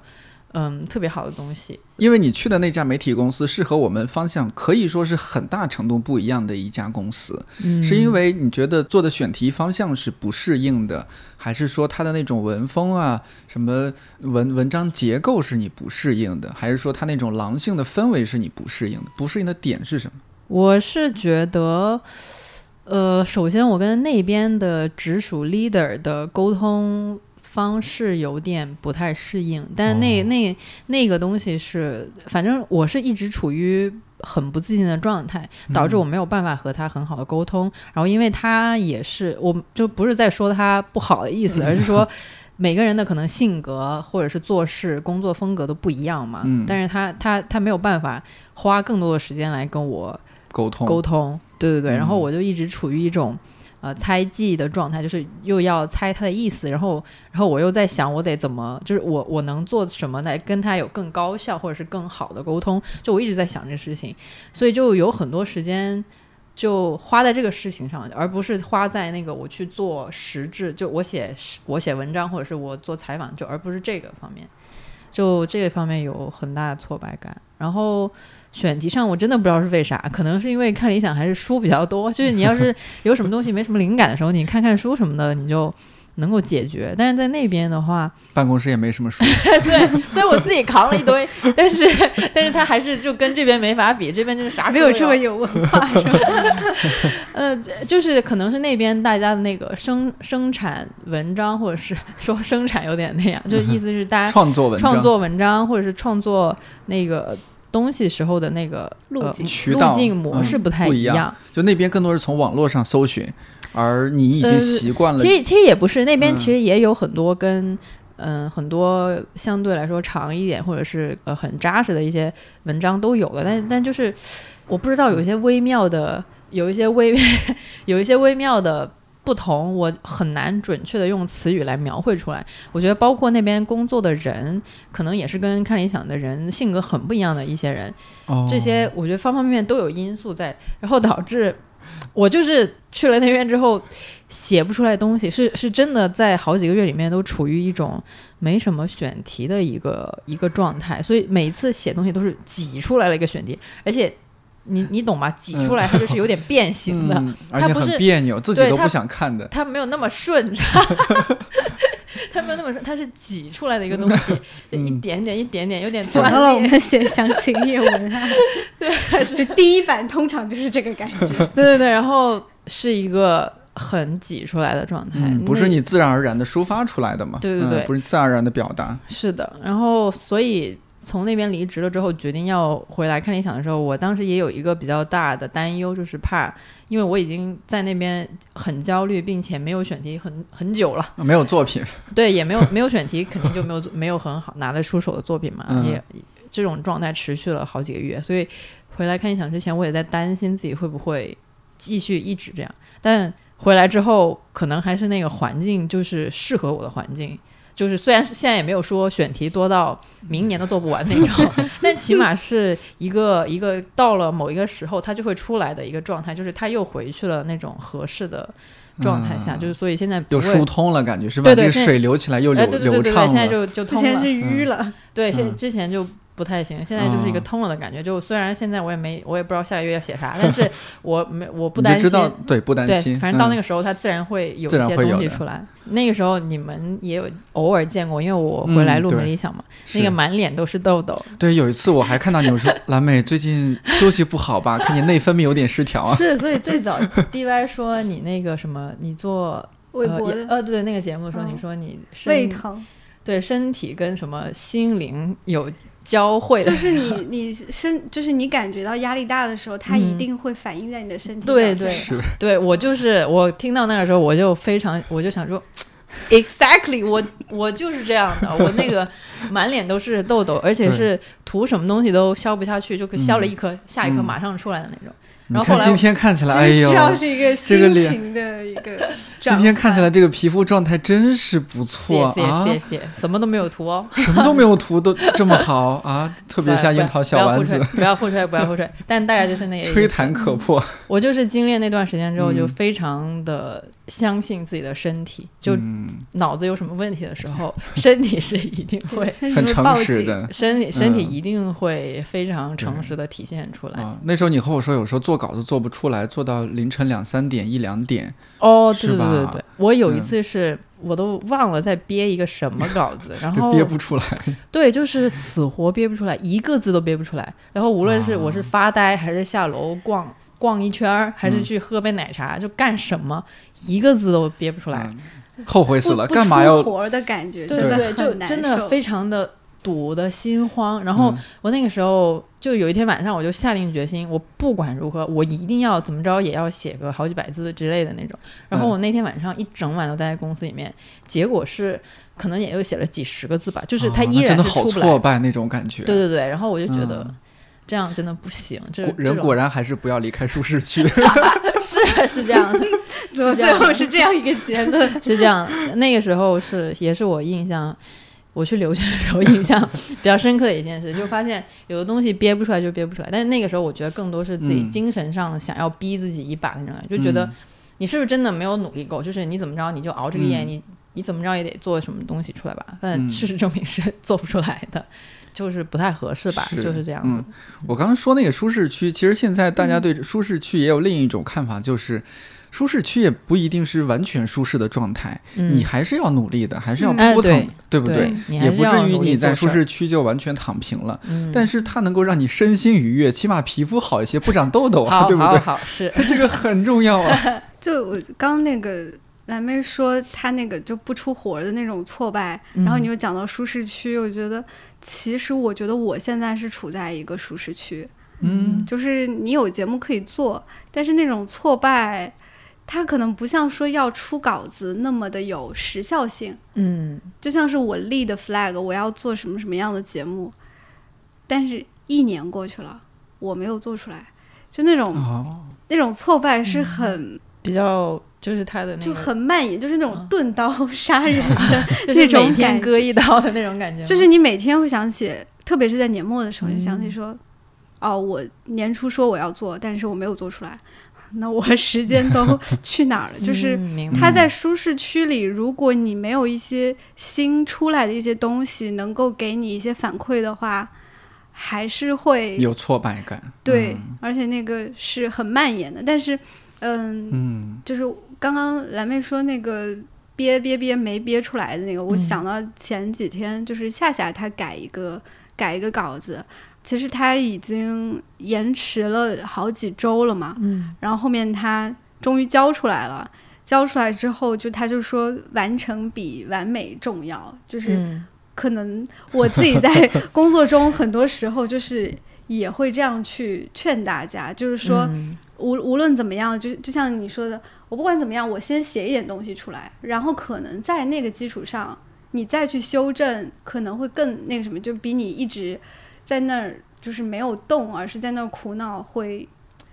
嗯，特别好的东西。因为你去的那家媒体公司是和我们方向可以说是很大程度不一样的一家公司，是因为你觉得做的选题方向是不适应的，还是说它的那种文风啊，什么文文章结构是你不适应的，还是说它那种狼性的氛围是你不适应的？不适应的点是什么？我是觉得，呃，首先我跟那边的直属 leader 的沟通。方式有点不太适应，但是那那那个东西是，反正我是一直处于很不自信的状态，导致我没有办法和他很好的沟通。然后因为他也是，我就不是在说他不好的意思，而是说 每个人的可能性格或者是做事工作风格都不一样嘛。但是他他他没有办法花更多的时间来跟我沟通沟通，对对对。然后我就一直处于一种。呃，猜忌的状态就是又要猜他的意思，然后，然后我又在想，我得怎么，就是我我能做什么来跟他有更高效或者是更好的沟通？就我一直在想这事情，所以就有很多时间就花在这个事情上，而不是花在那个我去做实质，就我写我写文章或者是我做采访，就而不是这个方面，就这个方面有很大的挫败感，然后。选题上我真的不知道是为啥，可能是因为看理想还是书比较多。就是你要是 有什么东西没什么灵感的时候，你看看书什么的，你就能够解决。但是在那边的话，办公室也没什么书，对，所以我自己扛了一堆，但是但是他还是就跟这边没法比，这边就是啥没有这么有文化，是吧？呃，就是可能是那边大家的那个生生产文章，或者是说生产有点那样，就是意思是大家创作文章创作文章或者是创作那个东西时候的那个呃路径渠道路径模式嗯不太不一样样。就那边更多是从网络上搜寻，而你已经呃习惯了。其实其实也不是，那边嗯其实也有很多跟嗯、很多相对来说长一点或者是呃很扎实的一些文章都有了，但但就是我不知道有一些微妙的，有一些微 有一些微妙的。不同，我很难准确的用词语来描绘出来。我觉得，包括那边工作的人，可能也是跟看理想的人性格很不一样的一些人。哦这些我觉得方方面面都有因素在，然后导致我就是去了那边之后写不出来东西，是是真的在好几个月里面都处于一种没什么选题的一个一个状态，所以每一次写东西都是挤出来了一个选题，而且你你懂吗？挤出来它就是有点变形的，嗯，而且很别扭，自己都不想看的。它没有那么顺畅。它没有那么顺，它是挤出来的一个东西，就一嗯点点、一点点，有点想断到了我裂们写详情页文案，对，就第一版通常就是这个感觉。对对对，然后是一个很挤出来的状态，嗯，不是你自然而然的抒发出来的嘛？对对对嗯不是自然而然的表达。是的，然后所以从那边离职了之后，决定要回来看理想的时候，我当时也有一个比较大的担忧，就是怕，因为我已经在那边很焦虑，并且没有选题很很久了，没有作品，对，也没有没有选题，肯定就没有没有很好拿得出手的作品嘛，嗯。也这种状态持续了好几个月，所以回来看理想之前，我也在担心自己会不会继续一直这样，但回来之后，可能还是那个环境就是适合我的环境。就是虽然现在也没有说选题多到明年都做不完那种，但起码是一个一个到了某一个时候它就会出来的一个状态，就是它又回去了那种合适的状态下，嗯就是所以现在不又会疏通了，感觉是吧？对对这个水流起来又流哎，对对对对对，流畅了。现在就就。之前是淤了，对，现嗯之前就不太行，现在就是一个哦通了的感觉。就虽然现在我也没，我也不知道下个月要写啥，但 是我没我不担心。知道，对，不担对，心。反正到那个个时候，它自然会有一些东西出来。那个时候你们也有偶尔见过，因为我回来录没理想嘛，那个满脸都是痘痘。对，有一次我还看到你，我说 蓝美最近休息不好吧？看你内分泌有点失调啊。是，所以最早 DY 说你那个什么，你做 微博的呃对那个节目说，嗯你说你胃疼，对身体跟什么心灵有交汇的。就是你 你身就是你感觉到压力大的时候，它一嗯定会反映在你的身体对对对我就是我听到那个时候，我就非常，我就想说，exactly，我我就是这样的，我那个 满脸都是痘痘，而且是涂什么东西都消不下去，就可消了一颗，下一颗嗯。马上出来的那种。你然后后来看今天看起来，哎呦需，要是一个 这个脸心情的一个 今。天看起来这个皮肤状态真是不谢错谢啊，谢谢，什么都没有涂哦，什么都没有涂都这么好啊，特别像樱桃小丸子，不要互吹，不要互吹，但大概就是那样吹弹可破。我就是经历那段时间之后，就嗯非常的相信自己的身体，就嗯脑子有什么问题的时候，身体是一定会很诚会报警，实的身体身体嗯一定会非常诚实的体现出来。啊。那时候你和我说，有时候做稿子做不出来，做到凌晨两三点、一两点。哦，对对对对，我有一嗯次是、我都忘了在憋一个什么稿子，然后憋不出来，对，就是死活憋不出来，一个字都憋不出来。然后无论是我是发呆，还是下楼逛逛一圈儿，还是嗯去喝杯奶茶，就干什么，一个字都憋不出来。嗯后悔死了，干嘛要？活儿的感觉，对对，就真的非常的堵的心慌。然后嗯我那个时候就有一天晚上，我就下定决心，我不管如何，我一定要怎么着也要写个好几百字之类的那种。然后嗯我那天晚上一整晚都待在公司里面，结果是可能也就写了几十个字吧，就是它哦依然那真的好。挫败那种感觉。对对对，然后我就觉得嗯这样真的不行，这人果然还是不要离开舒适区。是是这样的，怎么最后是这样一个结论？是这样的。那个时候是也是我印象，我去留学的时候印象比较深刻的一件事，就发现有的东西憋不出来就憋不出来。但是那个时候我觉得更多是自己嗯精神上想要逼自己一把那种感觉，就觉得嗯你是不是真的没有努力够？就是你怎么着你就熬这个夜，嗯你你怎么着也得做什么东西出来吧。但嗯事实证明是做不出来的，就是不太合适吧，是就是这样子。我刚刚说那个舒适区，其实现在大家嗯对舒适区也有另一种看法，就是舒适区也不一定是完全舒适的状态，嗯你还是要努力的，还是要嗯扑腾，哎对不对？也不至于你在舒适区就完全躺平了，嗯但是它能够让你身心愉悦，起码皮肤好一些，不长痘痘啊，对不对？好好是 这个很重要啊。就我刚那个蓝妹说她那个就不出活儿的那种挫败，嗯然后你又讲到舒适区，我觉得其实我觉得我现在是处在一个舒适区，嗯。就是你有节目可以做，但是那种挫败，它可能不像说要出稿子那么的有时效性，嗯。就像是我立的 flag，我要做什么什么样的节目，但是一年过去了，我没有做出来，就那种、哦，那种挫败是很、比较就是他的那就很蔓延，就是那种嗯。钝刀杀人的 就是那种每天割一刀的那种感觉，就是你每天会想起，特别是在年末的时候，嗯就想起说，哦，我年初说我要做，但是我没有做出来，那我时间都去哪儿了？就是他在舒适区里，如果你没有一些新出来的一些东西能够给你一些反馈的话，还是会有挫败感。对，嗯。而且那个是很蔓延的。但是，嗯，嗯。就是刚刚蓝妹说那个憋憋憋没憋出来的那个，我嗯。想到前几天就是夏夏她改一个改一个稿子，其实她已经延迟了好几周了嘛，嗯。然后后面她终于交出来了。交出来之后，就她就说完成比完美重要，就是嗯。可能我自己在 工作中很多时候就是也会这样去劝大家，就是说，嗯。无无论怎么样，就就像你说的，我不管怎么样，我先写一点东西出来，然后可能在那个基础上，你再去修正，可能会更那个什么，就比你一直在那儿就是没有动，而是在那儿苦恼会。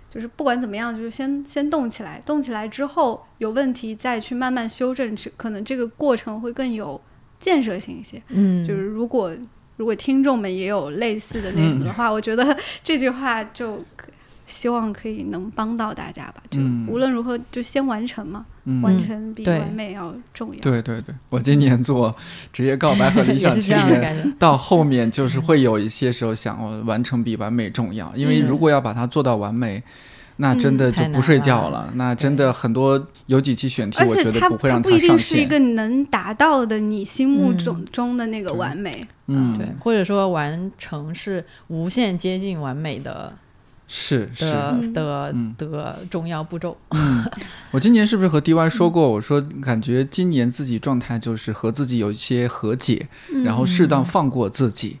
就是不管怎么样，就是先先动起来，动起来之后有问题再去慢慢修正，这可能这个过程会更有建设性一些。嗯，就是如果如果听众们也有类似的那种的话，我觉得这句话就可希望可以能帮到大家吧。就嗯无论如何，就先完成嘛，嗯，完成比完美要重要。对对对，我今年做职业告白和理想 也是这样的青年，感觉，到后面就是会有一些时候想，哦，完成比完美重要，因为嗯如果要把它做到完美。那真的就不睡觉了了，那真的很多有几期选题，而且我觉得它它不会让不一定上线。是一个能达到的你心目嗯中中的那个完美。嗯，对，或者说完成是无限接近完美的是是，的嗯的嗯的重要步骤。嗯，我今年是不是和 DY 说过？我说感觉今年自己状态就是和自己有一些和解，然后适当放过自己。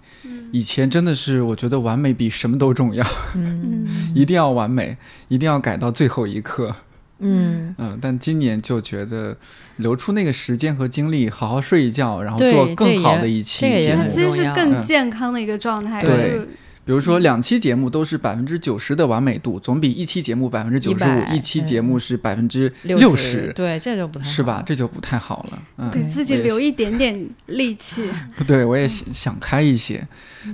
以前真的是我觉得完美比什么都重要，嗯 嗯，一定要完美，一定要改到最后一刻。嗯，嗯，但今年就觉得留出那个时间和精力，好好睡一觉，然后做更好的一期这个也其实是更嗯健康的一个状态。对就比如说两期节目都是百分之九十的完美度，总比一期节目百分之九十五，一期节目是百分之六十，对，这就不太是吧？这就不太好了。嗯，给自己留一点点力气。对，我也想想开一些，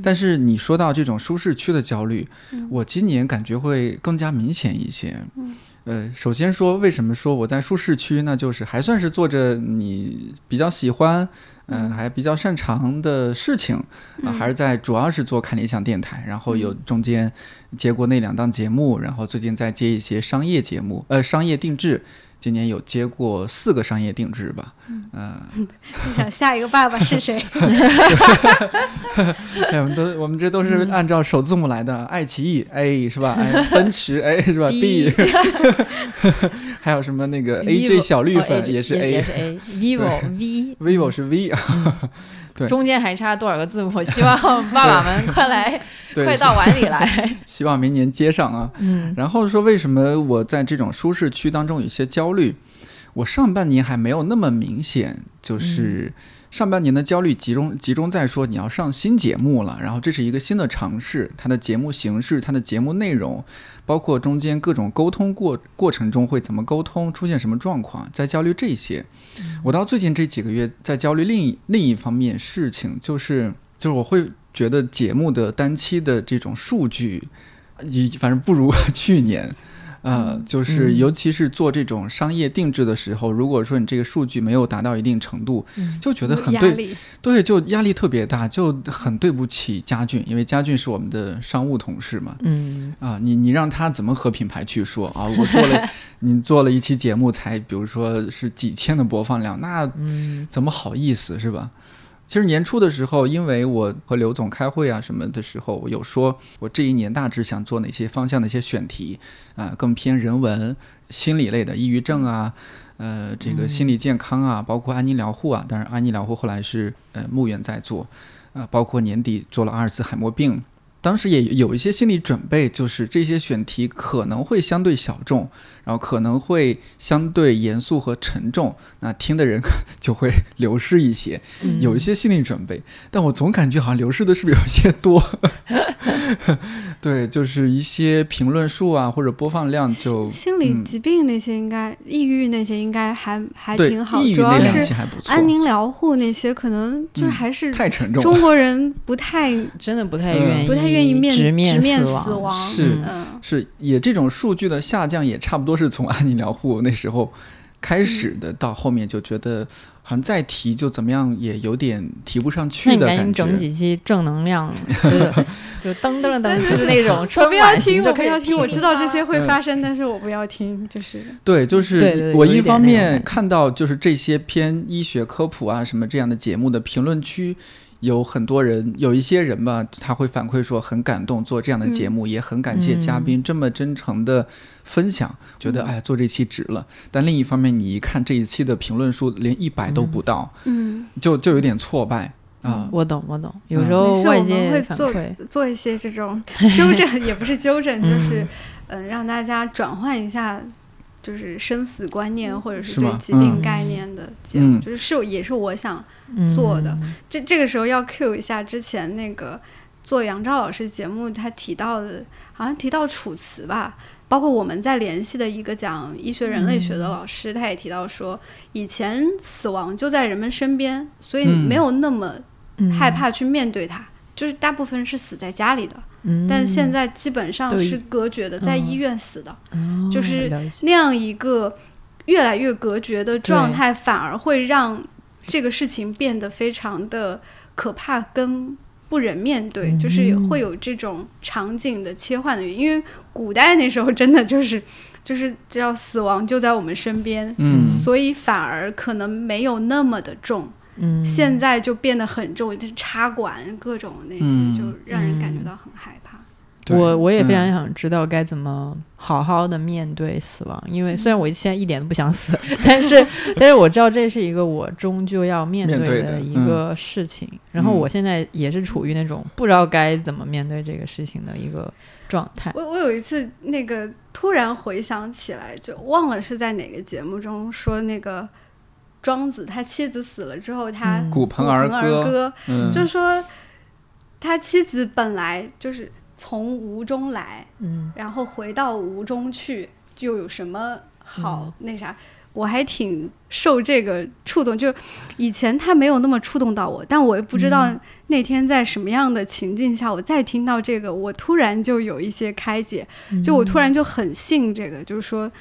但是你说到这种舒适区的焦虑，嗯。我今年感觉会更加明显一些。嗯。呃，首先说为什么说我在舒适区，那就是还算是做着你比较喜欢，嗯、还比较擅长的事情啊、嗯还是在主要是做看理想电台，然后有中间接过那两档节目，然后最近在接一些商业节目，呃，商业定制。今年有接过四个商业定制吧，嗯、你 想下一个爸爸是谁？哎，我们都我们这都是按照首字母来的，爱奇艺 A 是吧？哎，奔驰 A 是吧 B？B，还有什么那个 AJ 小绿哦粉 AJ 也是也是 A，vivo V，vivo 是 V 啊，对中间还差多少个字母？希望爸爸们快来，快到碗里来。希望明年接上啊。嗯然后说为什么我在这种舒适区当中有些焦虑？我上半年还没有那么明显，就是上半年的焦虑集中集中在说你要上新节目了，然后这是一个新的尝试，它的节目形式、它的节目内容，包括中间各种沟通过过程中会怎么沟通，出现什么状况，在焦虑这些。我到最近这几个月在焦虑另一另一方面事情，就是就是我会觉得节目的单期的这种数据，以反正不如 去年。呃，就是嗯尤其是做这种商业定制的时候，如果说你这个数据没有达到一定程度，嗯就觉得很对，压力，对，就压力特别大，就很对不起佳俊，因为佳俊是我们的商务同事嘛。嗯啊，你你让他怎么和品牌去说啊？我做了，你做了一期节目才，比如说是几千的播放量，那嗯怎么好意思是吧？其实年初的时候，因为我和刘总开会啊什么的时候，我有说我这一年大致想做哪些方向的一些选题啊、更偏人文、心理类的，抑郁症啊，呃，这个心理健康啊，包括安宁疗护啊。当然，安宁疗护后来是呃牧原在做，啊、包括年底做了阿尔茨海默病。当时也有一些心理准备，就是这些选题可能会相对小众，然后可能会相对严肃和沉重，那听的人就会流失一些，嗯有一些心理准备。但我总感觉好像流失的是不是有些多？对，就是一些评论数啊或者播放量就心理嗯疾病那些应该，抑郁那些应该还还挺好，抑郁主要那两期是还不错，安宁疗护那些可能就是嗯还是太沉重。中国人不太 真的不太嗯愿意，不太愿意面直面直面死死亡，是嗯是也这种数据的下降也差不多是从安宁疗护那时候开始的，到后面就觉得好像再提就怎么样也有点提不上那去你赶紧的感觉。整几期正能量，就是就噔噔噔，就是那种我不要听，我不要听，我知道这些会嗯发生，但是我不要听，就是对，就是我一方面看到就是这些偏医学科普啊什么这样的节目的评论区。有很多人，有一些人吧，他会反馈说很感动，做这样的节目、也很感谢嘉宾这么真诚的分享，觉得哎呀做这期值了。但另一方面，你一看这一期的评论数连一百都不到，嗯，就就有点挫败啊。我懂我懂，有嗯。时候我们外界会做，做一些这种纠正，也不是纠正，就是嗯，让大家转换一下。就是生死观念，或者是对疾病嗯。概念的节目，嗯。就是是也是我想嗯。做的。这这个时候要 cue 一下之前那个做杨照老师节目，他提到的，好像提到《楚辞》吧，包括我们在联系的一个讲医学人类学的老师，他也提到说，以前死亡就在人们身边，所以嗯。没有那么嗯。害，怕去面对它。就是大部分是死在家里的，嗯但现在基本上是隔绝的，在医院死的。哦就是那样一个越来越隔绝的状态，反而会让这个事情变得非常的可怕跟不忍面对，嗯就是会有这种场景的切换的原因。因为古代那时候真的就是就是叫死亡就在我们身边，嗯，所以反而可能没有那么的重。嗯，现在就变得很重，就是插管各种那些，嗯。就让人感觉到很害怕。对。我我也非常嗯。想知道该怎么好好的面对死亡，因为虽然我现在一点都不想死，但是 但是我知道这是一个我终究要面面对的的一个事情。然后我现在也是处于那种不知道该怎么面对这个事情的一个状态。我我有一次那个突然回想起来，就忘了是在哪个节目中说那个庄子他妻子死了之后，他嗯。骨盆骨儿歌，就说他妻子本来就是从无中来，嗯。然后回到无中去，就有什么好那啥？我还挺受这个触动，就以前他没有那么触动到我，但我也不知道那天在什么样的情境下，我再听到这个，我突然就有一些开解，就我突然就很信这个，就是说，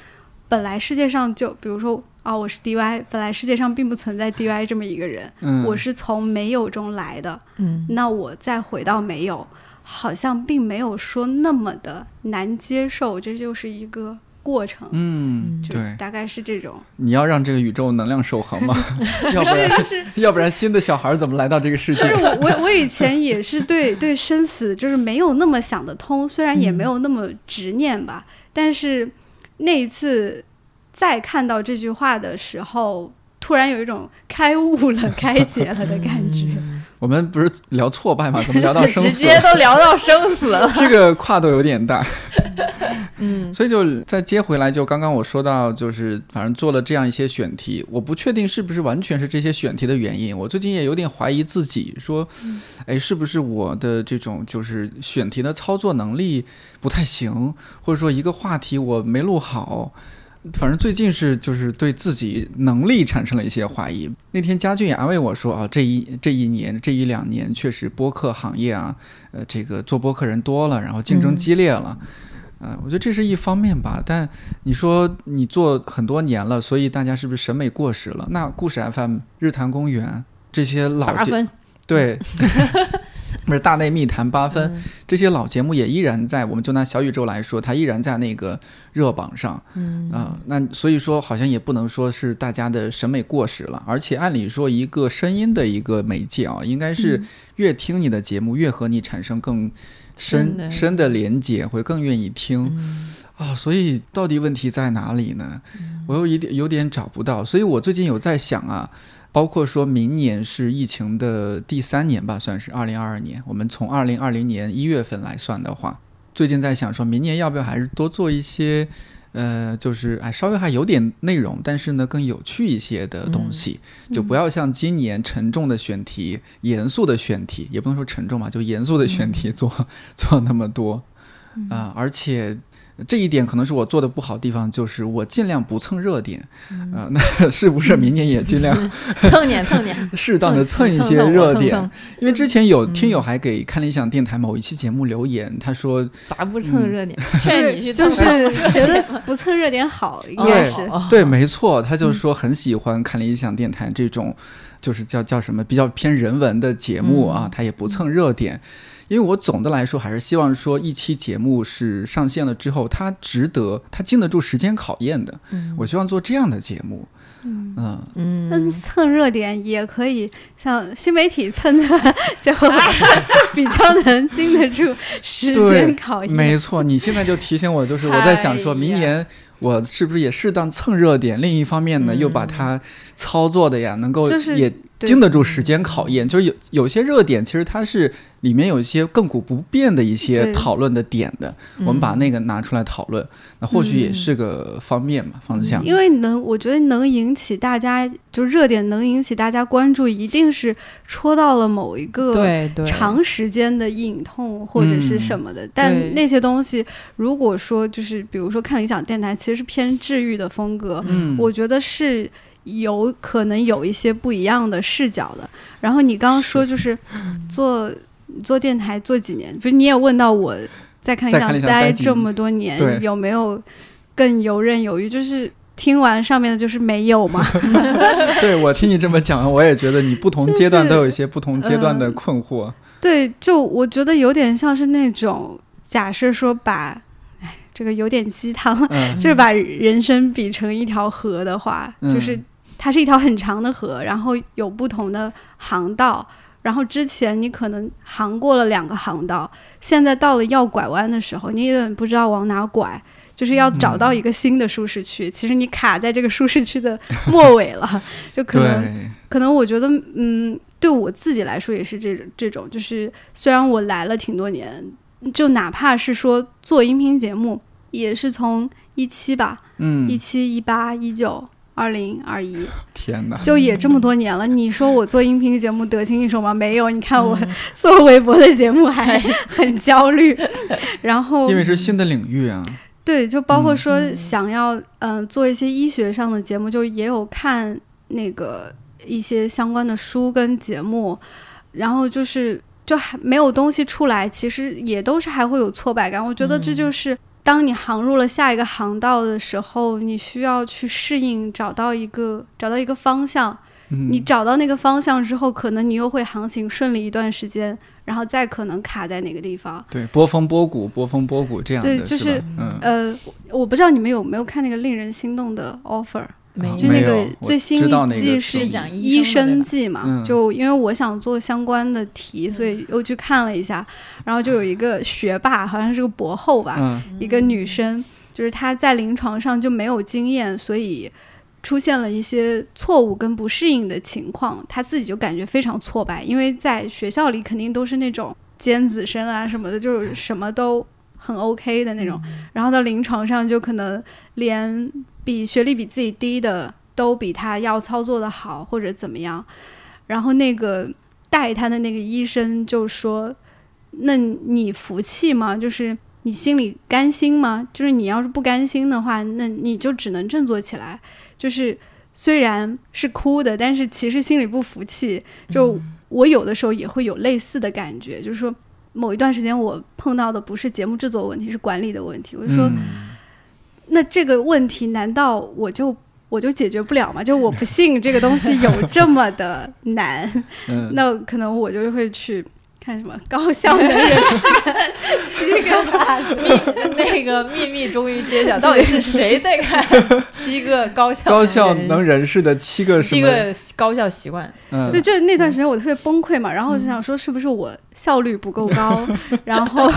本来世界上就比如说啊，我是 DY，本来世界上并不存在 DY 这么一个人，嗯。我是从没有中来的，嗯。那我再回到没有，好像并没有说那么的难接受，这就是一个过程，嗯，就对，大概是这种。你要让这个宇宙能量守恒吗，要 不然 要不然新的小孩怎么来到这个世界？就是？我我我以前也是对对生死就是没有那么想得通，虽然也没有那么执念吧，但是那一次再看到这句话的时候，突然有一种开悟了、开解了的感觉。我们不是聊挫败吗？怎么聊到生直接都聊到生死了。这个跨度有点大，嗯所以就再接回来，就刚刚我说到，就是反正做了这样一些选题，我不确定是不是完全是这些选题的原因。我最近也有点怀疑自己，说，哎，是不是我的这种就是选题的操作能力不太行，或者说一个话题我没录好。反正最近是就是对自己能力产生了一些怀疑。那天佳俊也安慰我说啊，这一这一年这一两年确实播客行业啊，呃，这个做播客人多了，然后竞争嗯激烈了。嗯、我觉得这是一方面吧。但你说你做很多年了，所以大家是不是审美过时了？那故事 FM、日坛公园这些老节八分对，不是大内密谈八分、嗯。这些老节目也依然在，我们就拿小宇宙来说，它依然在那个热榜上。嗯。啊、那所以说好像也不能说是大家的审美过时了，而且按理说一个声音的一个媒介啊，应该是嗯。越听你的节目越和你产生更深深的连接，会更愿意听嗯。啊、所以到底问题在哪里呢？我有一点有点找不到，所以我最近有在想啊。包括说明年是疫情的第三年吧，算是二零二二年。我们从二零二零年一月份来算的话，最近在想说明年要不要还是多做一些，呃，就是哎稍微还有点内容，但是呢更有趣一些的东西，就不要像今年沉重的选题、严肃的选题，也不能说沉重吧，就严肃的选题做、做那么多啊、而且。这一点可能是我做的不好的地方，就是我尽量不蹭热点，啊、那 是不是明年也尽量蹭 点蹭点，适当的蹭一些热点？蹭蹭因为之前有嗯听友还给看理想电台某一期节目留言，他说咋不蹭热点？劝你去就蹭是觉得不蹭热点好，应该是。哦对，没错，他就说很喜欢看理想电台这种，就是叫叫什么比较偏人文的节目啊嗯，他也不蹭热点。因为我总的来说还是希望说，一期节目是上线了之后，它值得，它经得住时间考验的。嗯我希望做这样的节目。嗯嗯，那蹭热点也可以，像新媒体蹭的就 比较能经得住时间考验。没错，你现在就提醒我，就是我在想说明年我是不是也适当蹭热点？另一方面呢，嗯又把它操作的呀，能够就是也对经得住时间考验。就是有有些热点，其实它是里面有一些亘古不变的一些讨论的点的，我们把那个拿出来讨论，那或许也是个方面嘛，方向。因为能，我觉得能引起大家就热点能引起大家关注，一定是戳到了某一个对对长时间的隐痛或者是什么的。对但那些东西，如果说就是比如说看理想电台，其实是偏治愈的风格，嗯，我觉得是有可能有一些不一样的视角的。然后你刚刚说就是 做做电台做几年，不是你也问到我在看理在看理想待这么多年有没有更游刃有余？就是听完上面的就是没有嘛。对我听你这么讲，我也觉得你不同阶段都有一些不同阶段的嗯困惑。对，就我觉得有点像是那种假设说把，哎，这个有点鸡汤，嗯就是把人生比成一条河的话，嗯就是它是一条很长的河，然后有不同的航道。然后之前你可能航过了两个航道，现在到了要拐弯的时候，你有点不知道往哪拐，就是要找到一个新的舒适区。其实你卡在这个舒适区的末尾了，就可能，可能我觉得，嗯，对我自己来说也是这种这种，就是虽然我来了挺多年，就哪怕是说做音频节目，也是从一七吧，嗯一，七、一八、一九、二零、二一，天哪，就也这么多年了。你说我做音频节目得心应手吗？没有，你看我嗯 做微博的节目还很焦虑，然后因为是新的领域啊。对，就包括说嗯想要嗯、做一些医学上的节目，就也有看那个一些相关的书跟节目，然后就是就还没有东西出来，其实也都是还会有挫败感。我觉得这就是当你航入了下一个航道的时候，你需要去适应，找到一个找到一个方向。嗯你找到那个方向之后，可能你又会航行顺利一段时间，然后再可能卡在哪个地方。对波峰波谷，波峰波谷这样的，对就是呃，我不知道你们有没有看那个令人心动的 offer，没就那个最新一季是是讲医医生季嘛？嗯就因为我想做相关的题，所以又去看了一下，然后就有一个学霸，好像是个博后吧，嗯一个女生，就是她在临床上就没有经验，所以出现了一些错误跟不适应的情况，她自己就感觉非常挫败，因为在学校里肯定都是那种尖子生啊什么的，就是什么都很 OK 的那种，然后到临床上就可能连比学历比自己低的都比他要操作的好或者怎么样，然后那个带他的那个医生就说：“那你服气吗？就是你心里甘心吗？就是你要是不甘心的话，那你就只能振作起来。就是虽然是哭的，但是其实心里不服气。就我有的时候也会有类似的感觉，就是说某一段时间我碰到的不是节目制作问题，是管理的问题。我就说，嗯那这个问题难道我就 我就解决不了吗？就我不信这个东西有这么的难，嗯，那可能我就会去看什么高效能人士七个法则。那个秘密终于揭晓，到底是谁在看七个高效高效能人士的七个什么？七个高效习惯？嗯，就就那段时间我特别崩溃嘛，然后我就想说是不是我效率不够高，然后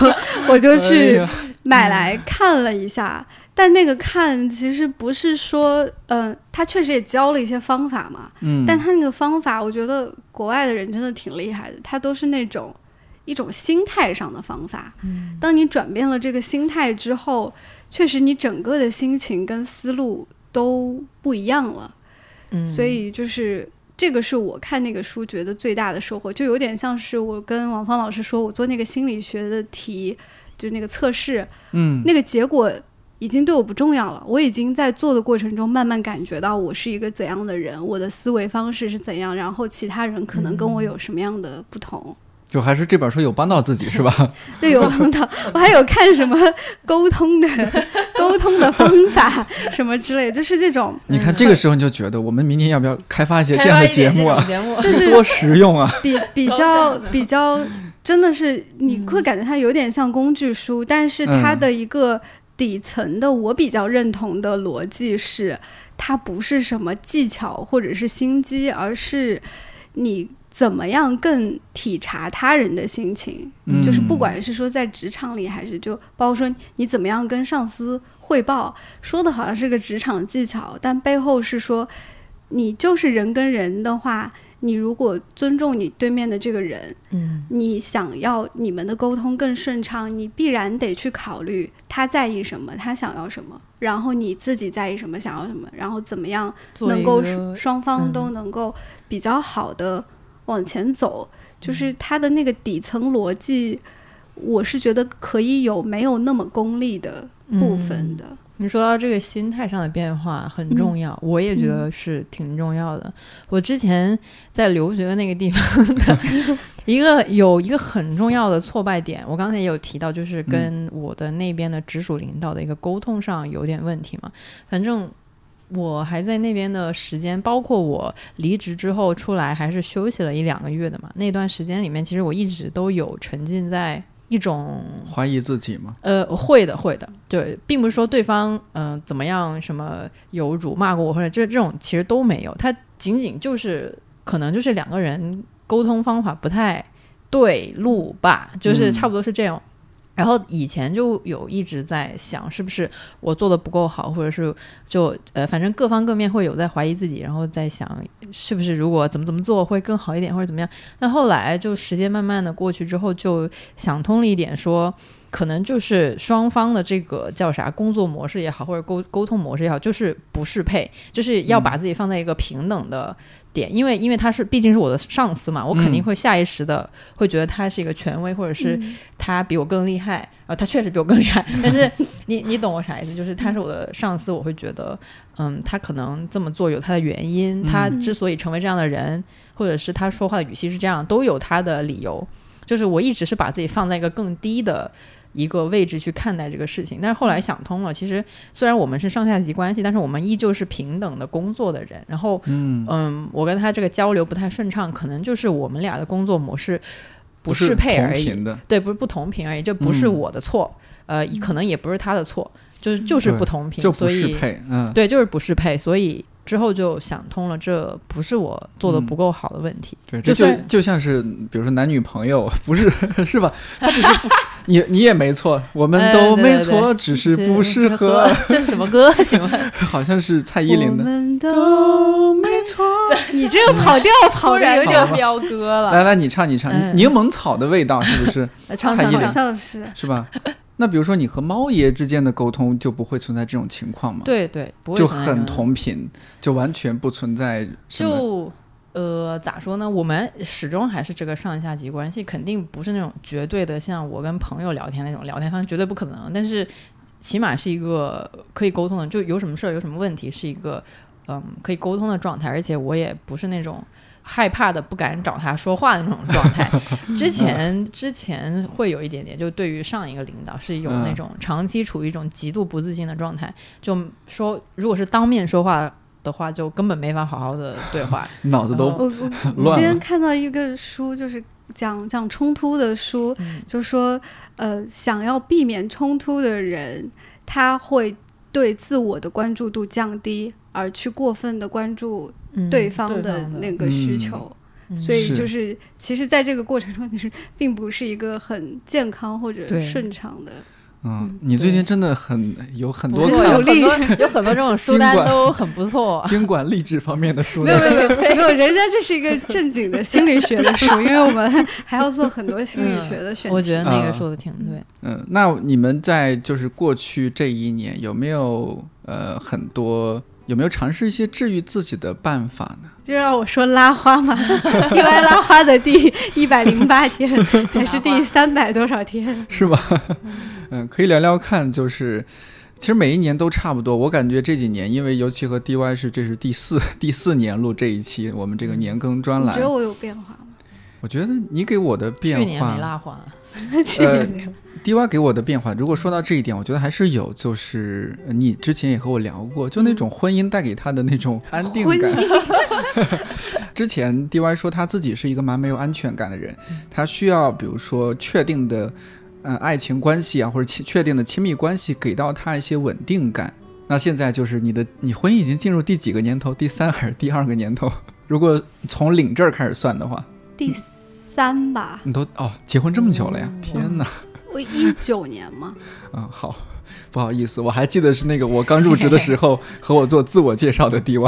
我就哎去买来看了一下。但那个看其实不是说，嗯、他确实也教了一些方法嘛，嗯，但他那个方法，我觉得国外的人真的挺厉害的，他都是那种一种心态上的方法。嗯。当你转变了这个心态之后，确实你整个的心情跟思路都不一样了。嗯，所以就是这个是我看那个书觉得最大的收获，就有点像是我跟王芳老师说，我做那个心理学的题，就那个测试，嗯。那个结果已经对我不重要了。我已经在做的过程中慢慢感觉到我是一个怎样的人，我的思维方式是怎样，然后其他人可能跟我有什么样的不同。就还是这本书有帮到自己是吧？对，有帮到。我还有看什么沟通的 沟通的方法什么之类，就是这种你看这个时候你就觉得我们明年要不要开发一些这样的节目啊？节目 就是多实用啊！比比较比较，真的是你会感觉它有点像工具书，但是它的一个底层的我比较认同的逻辑是，它不是什么技巧或者是心机，而是你怎么样更体察他人的心情。嗯就是不管是说在职场里，还是就包括说你怎么样跟上司汇报，说的好像是个职场技巧，但背后是说你就是人跟人的话，你如果尊重你对面的这个人，嗯。你想要你们的沟通更顺畅，你必然得去考虑他在意什么，他想要什么，然后你自己在意什么，想要什么，然后怎么样能够双方嗯都能够比较好的往前走，就是他的那个底层逻辑，我是觉得可以有没有那么功利的部分的。你说到这个心态上的变化很重要，我也觉得是挺重要的。我之前在留学的那个地方的 一个有一个很重要的挫败点，我刚才也有提到，就是跟我的那边的直属领导的一个沟通上有点问题嘛。反正我还在那边的时间，包括我离职之后出来，还是休息了一两个月的嘛。那段时间里面，其实我一直都有沉浸在一种怀疑自己吗？呃，会的，会的，对，并不是说对方嗯、呃怎么样，什么有辱骂过我或者这这种其实都没有，他仅仅就是可能就是两个人沟通方法不太对路吧，就是嗯差不多是这样。然后以前就有一直在想，是不是我做的不够好，或者是就呃，反正各方各面会有在怀疑自己，然后在想是不是如果怎么怎么做会更好一点，或者怎么样。那后来就时间慢慢的过去之后，就想通了一点说。可能就是双方的这个叫啥工作模式也好，或者沟沟通模式也好，就是不适配，就是要把自己放在一个平等的点，因为因为他是毕竟是我的上司嘛，我肯定会下意识的会觉得他是一个权威，或者是他比我更厉害，然后他确实比我更厉害，但是你你懂我啥意思？就是他是我的上司，我会觉得，嗯，他可能这么做有他的原因，他之所以成为这样的人，或者是他说话的语气是这样，都有他的理由。就是我一直是把自己放在一个更低的一个位置去看待这个事情，但是后来想通了，其实虽然我们是上下级关系，但是我们依旧是平等的工作的人。然后，嗯，嗯，我跟他这个交流不太顺畅，可能就是我们俩的工作模式不适配而已。对，不是不同频而已，这不是嗯我的错，呃，可能也不是他的错，就是就是不同频，就不所以适配，嗯，对，就是不适配，所以之后就想通了，这不是我做的嗯不够好的问题。对，这就就就像是比如说男女朋友，不是是吧？他只是你你也没错，我们哎都对对没错，只是不适合，，这是什么歌？请问？好像是蔡依林的。我们都都没错。你这个跑调 跑的有点飙歌了。来来，你唱你唱，嗯柠檬草的味道是不是？来唱蔡依林好。像是。是吧？那比如说你和猫爷之间的沟通就不会存在这种情况吗？，对对，不会就很同频，就完全不存在。就呃，咋说呢？我们始终还是这个上下级关系，肯定不是那种绝对的，像我跟朋友聊天那种聊天方式，绝对不可能。但是起码是一个可以沟通的，就有什么事儿、有什么问题，是一个嗯可以沟通的状态。而且我也不是那种害怕的不敢找他说话的那种状态。之前之前会有一点点，就对于上一个领导是有那种长期处于一种极度不自信的状态，就说如果是当面说话的话，就根本没法好好的对话，脑子都我我我今天看到一个书，就是讲讲冲突的书，嗯就说呃，想要避免冲突的人，他会对自我的关注度降低，而去过分的关注嗯对方的那个需求。嗯所以就是，其实，在这个过程中，你是并不是一个很健康或者顺畅的。嗯，你最近真的很有很多，有很多 有很多这种书单都很不错。经管励志方面的书没有。没有没有没有，人家这是一个正经的心理学的书，因为我们还要做很多心理学的选题。我觉得那啊个说的挺对。嗯，那你们在就是过去这一年有没有呃很多有没有尝试一些治愈自己的办法呢？就让我说拉花嘛，因为拉花的第一百零八天 还是第三百多少天？是吧？嗯，可以聊聊看，就是其实每一年都差不多。我感觉这几年，因为尤其和 DY 是这是第四第四年录这一期我们这个年更专栏你觉，得我有变化吗？我觉得你给我的变化去年没拉花，去年没有。，DY 给我的变化，如果说到这一点，我觉得还是有，就是呃你之前也和我聊过，就那种婚姻带给他的那种安定婚感。之前 DY 说他自己是一个蛮没有安全感的人，他需要比如说确定的，呃，爱情关系啊，或者亲确定的亲密关系给到他一些稳定感。那现在就是你的，你婚姻已经进入第几个年头？第三还是第二个年头？如果从领证儿开始算的话，第三吧，你都哦结婚这么久了呀？天哪！我一九年嘛，嗯，好，不好意思，我还记得是那个我刚入职的时候 和我做自我介绍的 DY，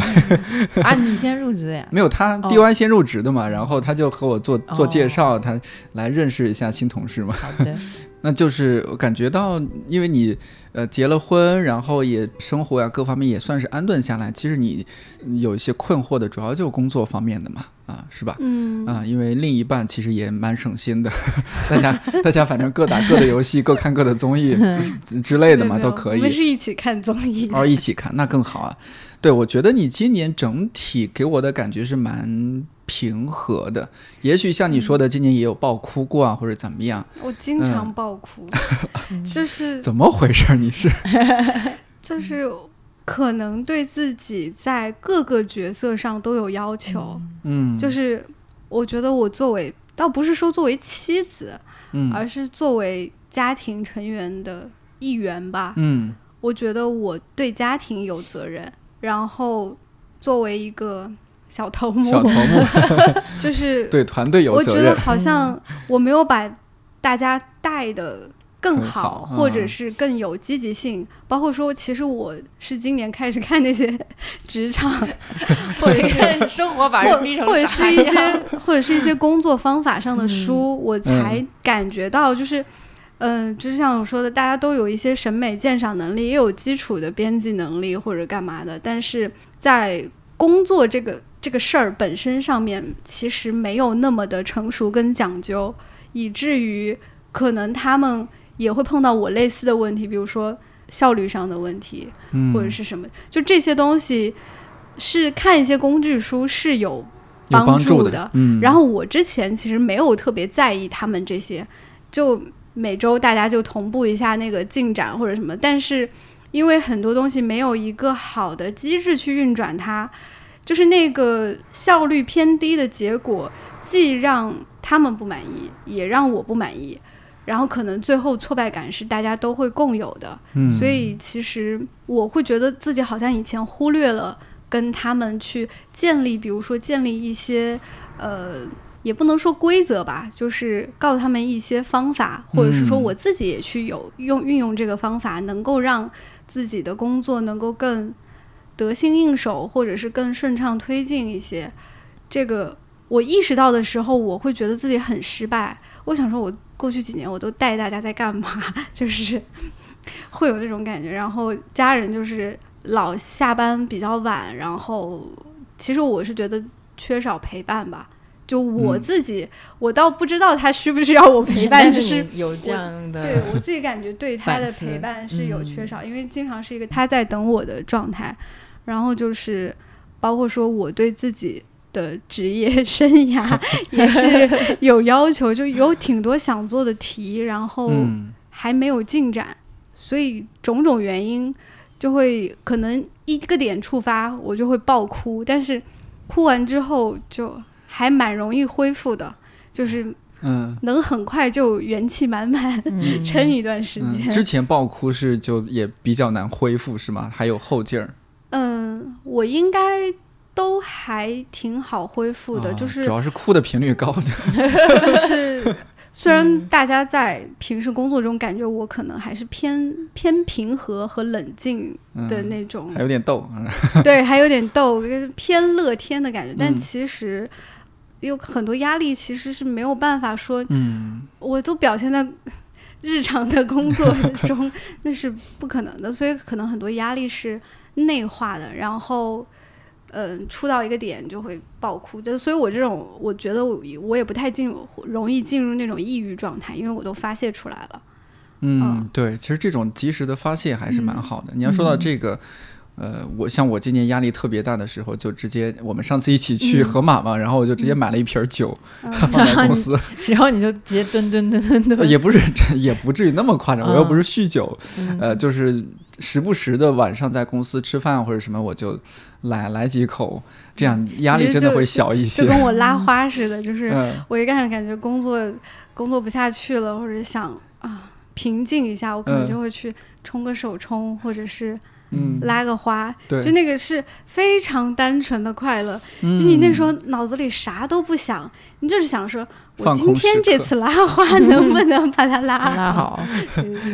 啊，你先入职的呀？没有他哦。DY 先入职的嘛，然后他就和我做做介绍，哦他来认识一下新同事嘛。好的，那就是我感觉到，因为你呃结了婚，然后也生活呀各方面也算是安顿下来，其实你嗯有一些困惑的，主要就工作方面的嘛，啊，是吧？嗯，啊，因为另一半其实也蛮省心的，大家大家反正各打各的游戏，各看各的综艺 之类的嘛，都可以。我们是一起看综艺的。哦，一起看那更好啊。对，我觉得你今年整体给我的感觉是蛮平和的。也许像你说的，今年也有爆哭过啊，或者怎么样？我经常爆哭，嗯就是怎么回事？你是就是可能对自己在各个角色上都有要求，嗯，就是我觉得我作为倒不是说作为妻子，嗯。而是作为家庭成员的一员吧。嗯。我觉得我对家庭有责任，然后作为一个小头目，小头目。就是对团队有我觉得。好像我没有把大家带的更好，或者是更有积极性。包括说，其实我是今年开始看那些 职场，或者是看生活把或人逼成或者是一些或者是一些工作方法上的书，我才感觉到就是。嗯，就是像我说的，大家都有一些审美鉴赏能力，也有基础的编辑能力或者干嘛的，但是在工作这个这个事儿本身上面，其实没有那么的成熟跟讲究，以至于可能他们也会碰到我类似的问题，比如说效率上的问题，嗯，或者是什么，就这些东西是看一些工具书是有有帮帮助的助的。嗯，然后我之前其实没有特别在意他们这些，就每周大家就同步一下那个进展或者什么，但是因为很多东西没有一个好的机制去运转它，就是那个效率偏低的结果，既让他们不满意，也让我不满意。然后可能最后挫败感是大家都会共有的，嗯所以其实我会觉得自己好像以前忽略了跟他们去建立，比如说建立一些呃，也不能说规则吧，就是告诉他们一些方法，或者是说嗯我自己也去有用运用这个方法，能够让自己的工作能够更得心应手，或者是更顺畅推进一些。这个我意识到的时候，我会觉得自己很失败。我想说，我过去几年我都带大家在干嘛？就是会有这种感觉。然后家人就是老下班比较晚，然后其实我是觉得缺少陪伴吧。就我嗯自己，我倒不知道他需不需要我陪 伴，但只是有这样的对我自己感觉对他的陪伴是有嗯缺少，因为经常是一个他在等我的状态，然后就是包括说我对自己的职业生涯 也是有要求，就有挺多想做的题，然后嗯。还没有进展，所以种种原因就会可能一个点触发，我就会爆哭，但是哭完之后就还蛮容易恢复的，就是嗯。能很快就元气满满，嗯。撑一段时嗯，间。之前爆哭是就也比较难恢复是吗？还有后劲儿。嗯，我应该都还挺好恢复的，啊就是主要是哭的频率高，就是，虽然嗯大家在平时工作中感觉我可能还是偏偏平和和冷静的嗯那种，还有点逗，嗯。对，还有点逗，偏乐天的感觉，但嗯。其实有很多压力，其实是没有办法说，嗯。我都表现在日常的工作中，那是不可能的，所以可能很多压力是内化的，然后。嗯，出到一个点就会爆哭，就所以，我这种我觉得我我也不太进入，容易进入那种抑郁状态，因为我都发泄出来了。嗯嗯，对，其实这种及时的发泄还是蛮嗯好的。你要说到嗯这个。呃，我像我今年压力特别大的时候，就直接我们上次一起去嗯河马嘛，然后我就直接买了一瓶酒、嗯 放在公司 然后你就直接蹲蹲蹲蹲也不是也不至于那么夸张，我又不是酗酒，嗯呃，就是时不时的晚上在公司吃饭或者什么，我就来来几口，这样压力真的会小一些就。跟我拉。花似的，就是嗯。我一看感觉工作工作不下去了，或者想啊平静一下，我可能嗯。就会去冲个手冲，或者是嗯，拉个花，对，就那个是非常单纯的快乐。嗯。就你那时候脑子里啥都不想，你就是想说，我今天这次拉花 能不能把它拉拉好，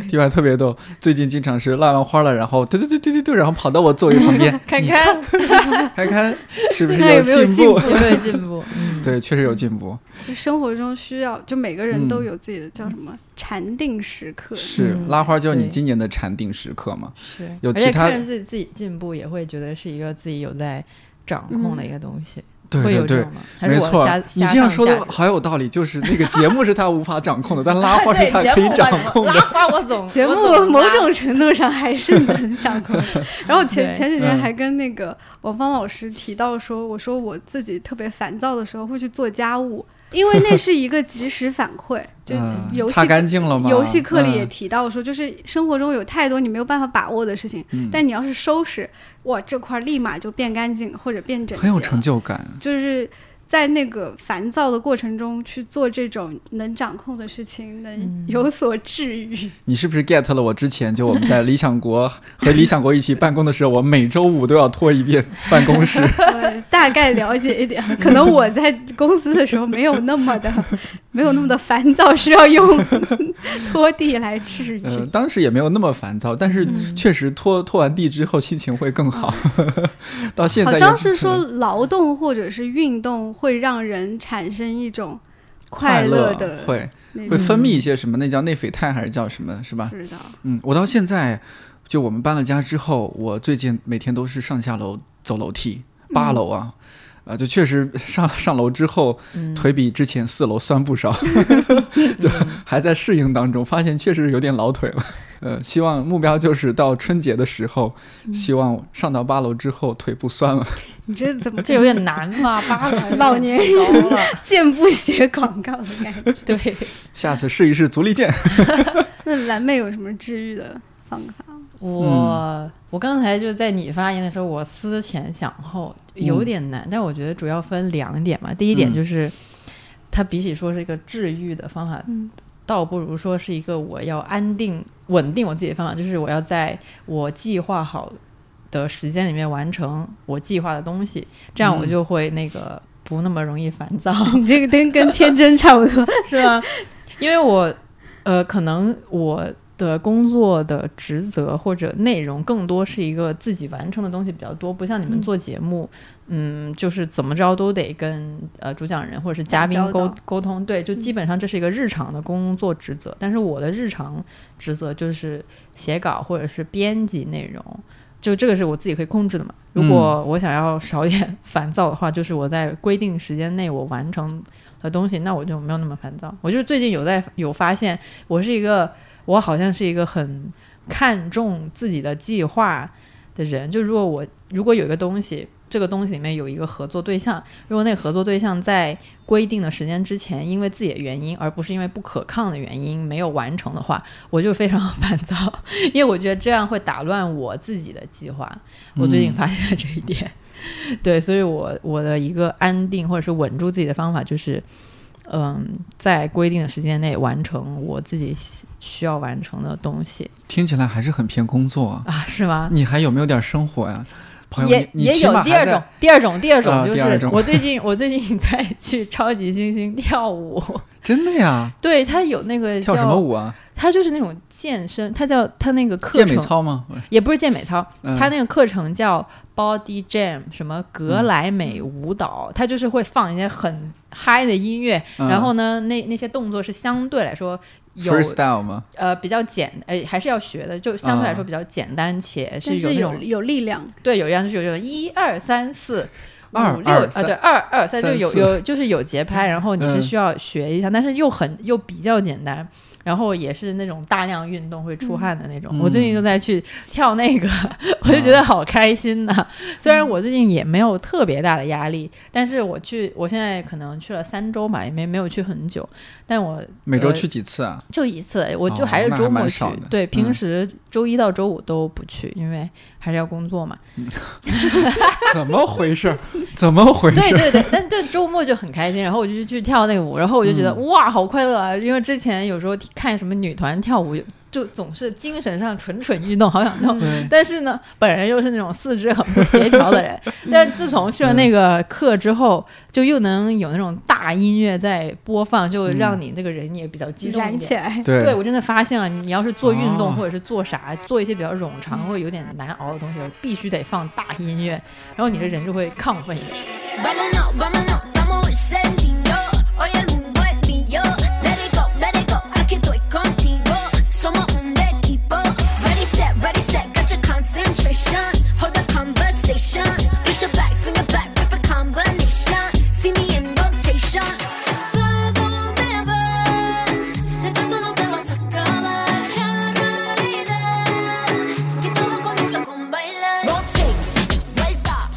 地板特别逗，最近经常是拉完花了，然后对对对对对对，然后跑到我座位旁边，看你看。看。看是不是看有没有进进步？有没有进步？嗯，对，确实有进步。就生活中需要，就每个人都嗯有自己的叫什么禅定时刻。是嗯。拉花就是你今年的禅定时刻嘛？是，而且有其他看着自己自己进步，也会觉得是一个自己有在掌控的一个东西，对对对会有这种，吗？还是没错，你这样说的好有道理。就是那个节目是他无法掌控的，但拉 花是他可以掌控的拉。花我总节目某种程度上还是能掌控。然后前前几天嗯还跟那个王芳老师提到说，我说我自己特别烦躁的时候会去做家务，因为那是一个及时反馈。就嗯游戏擦干净了吗？游戏课里也嗯提到说，就是生活中有太多你没有办法把握的事情，嗯但你要是收拾，哇，这块儿立马就变干净或者变整洁很有成就感。就是在那个烦躁的过程中去做这种能掌控的事情，能嗯有所治愈。你是不是 get 了我之前就我们在理想国和理想国一起办公的时候，我每周五都要拖一遍 办公室。我大概了解一点，可能我在公司的时候没有那么的，没有那么的烦躁，需要用 拖地来治愈。呃，当时也没有那么烦躁，但是嗯确实拖拖完地之后心情会更好。到现在好像是说劳动或者是运动会让人产生一种快乐的会会分泌一些什么，那叫内啡肽还是叫什么，是吧？不知道。嗯，我到现在就我们搬了家之后，我最近每天都是上下楼走楼梯，八楼啊。啊，就确实上上楼之后，嗯腿比之前四楼酸不少，就还在适应当中，发现确实有点老腿了。呃，希望目标就是到春节的时候，希望上到八楼之后腿不酸了。你这怎么这有点难嘛？八楼 老年人了，健步鞋广告的感觉？对，下次试一试足力健。那蓝妹有什么治愈的方法？我我刚才就在你发言的时候，我思前想后，有点难，但我觉得主要分两点嘛。第一点嗯就是，它比起说是一个治愈的方法，嗯倒不如说是一个我要安定、稳定我自己的方法，就是我要在我计划好的时间里面完成我计划的东西，这样我嗯就会那个不那么容易烦躁。你这个跟跟天真差不多。是吗？因为我呃，可能我的工作的职责或者内容更多是一个自己完成的东西比较多，不像你们嗯做节目，嗯就是怎么着都得跟呃主讲人或者是嘉宾沟沟通，对，就基本上这是一个日常的工作职责。但是我的日常职责就是写稿或者是编辑内容。就这个是我自己可以控制的嘛。如果我想要少一点烦躁的话，就是我在规定时间内我完成的东西，那我就没有那么烦躁。我就是最近有在有发现，我是一个我好像是一个很看重自己的计划的人。就如果我如果有一个东西，这个东西里面有一个合作对象，如果那个合作对象在规定的时间之前，因为自己的原因，而不是因为不可抗的原因没有完成的话，我就非常烦躁，因为我觉得这样会打乱我自己的计划。我最近发现了这一点，对，所以我我的一个安定或者是稳住自己的方法就是，嗯，在规定的时间内完成我自己需要完成的东西听起来还是很偏工作啊。啊，是吗？你还有没有点生活呀？朋友，也也有第二种，第二种，第二种就是我最近 我最近在去超级星星跳舞，真的呀？对他有那个跳什么，舞啊？他就是那种健身，他叫他那个课健美操吗？也不是健美操，嗯。他那个课程叫 Body Jam，什么格莱美舞蹈，他就是会放一些很嗨的音乐，嗯。然后呢，那那些动作是相对来说有 freestyle 吗？呃比较简，呃还是要学的，就相对来说比较简单且是有是有有力量，对，有力量就是有这种一二三四。二五六啊，对，二二三就有有就是有节拍，然后你是嗯需要学一下，但是又很又比较简单，然后也是那种大量运动会出汗的那种。我最近就在去跳那个，我就觉得好开心呐、虽然我最近也没有特别大的压力，但是我去，我现在可能去了三周吧，也没没有去很久，但我呃每周去几次啊？就一次，我就哦还是周末去。对，平嗯时周一到周五都不去，因为还是要工作嘛。怎么回事儿？怎么回事？对对对，但这周末就很开心，然后我就去跳那个舞，然后我就觉得、嗯哇，好快乐啊！因为之前有时候看什么女团跳舞，就总是精神上蠢蠢欲动，好想动。对但是呢，本人又是那种四肢很不协调的人。但自从去了那个课之后，就又能有那种大音乐在播放，就让你那个人也比较激动一点。燃起来。对对，我真的发现了，你要是做运动哦或者是做啥，做一些比较冗长或有点难熬的东西，必须得放大音乐，然后你的人就会亢奋一点。Conversation. Push it back, swing it back. Perfect combination. See me in rotation. Dónde vas? De tanto no te vas a acabar. En realidad, que todo comienza con bailar. Rotate, vuelta.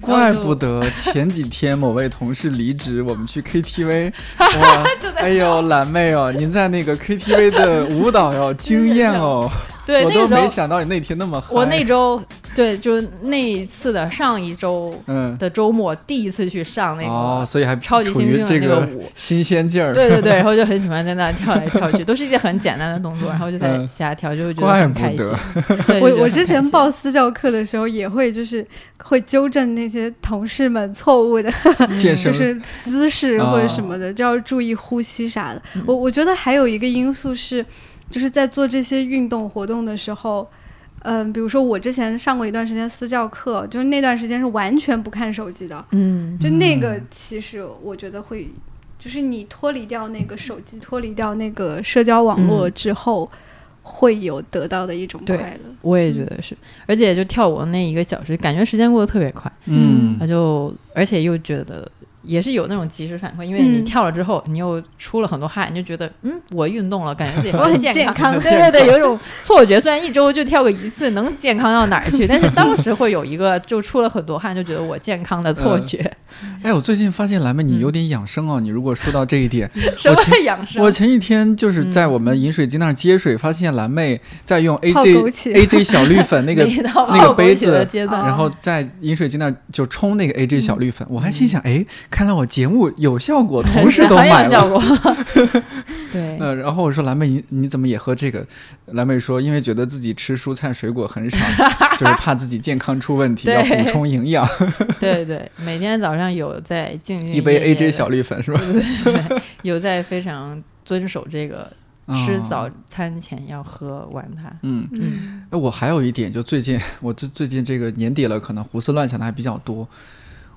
怪不得前几天某位同事离职，我们去 KTV，哇，哎呦，蓝妹哦，您在那个 KTV 的舞蹈哟，惊艳哦，对，我都没想到你那天那么嗨。我那周对，就是那一次的上一周嗯，的周末，第一次去上那个、哦，所以还超级处于星星的这个那个舞。新鲜劲儿。对对对，然后就很喜欢在那跳来跳去，都是一些很简单的动作，然后就在嗯瞎跳，就会觉得很开心我我之前报私教课的时候，也会就是会纠正那些同事们错误的，就是姿势哦或者什么的，就要注意呼吸啥的。嗯我我觉得还有一个因素是，就是在做这些运动活动的时候。嗯，比如说我之前上过一段时间私教课，就是那段时间是完全不看手机的，嗯，就那个其实我觉得会，就是你脱离掉那个手机，脱离掉那个社交网络嗯。之后，会有得到的一种快乐。我也觉得是，而且就跳舞的那一个小时，感觉时间过得特别快，嗯。那就而且又觉得。也是有那种及时反馈，因为你嗯跳了之后，你又出了很多汗，你就觉得，嗯，我运动了，感觉自己 很健健康 对对对，有一种错觉。虽然一周就跳个一次，能健康到哪儿去？但是当时会有一个，就出了很多汗，就觉得我健康的错觉。哎，我最近发现蓝妹你嗯有点养生哦。你如果说到这一点，什么养生？我前几天就是在嗯我们饮水机那儿接水，发现蓝妹在用 AJ AJ 小绿粉那个到那个杯子然后在饮水机那儿就冲那个 AJ 小绿粉，嗯我还心想，哎，看来我节目有效果，同事都很买了。有效果。对，呃，然后我说蓝妹，你你怎么也喝这个？蓝妹说，因为觉得自己吃蔬菜水果很少，就是怕自己健康出问题，要补充营养。对对，每天早上有在静静一杯 AJ 小绿粉是吧？对对对，有在非常遵守这个吃哦早餐前要喝完它。嗯，嗯哎，我还有一点，就最近我最最近这个年底了，可能胡思乱想的还比较多。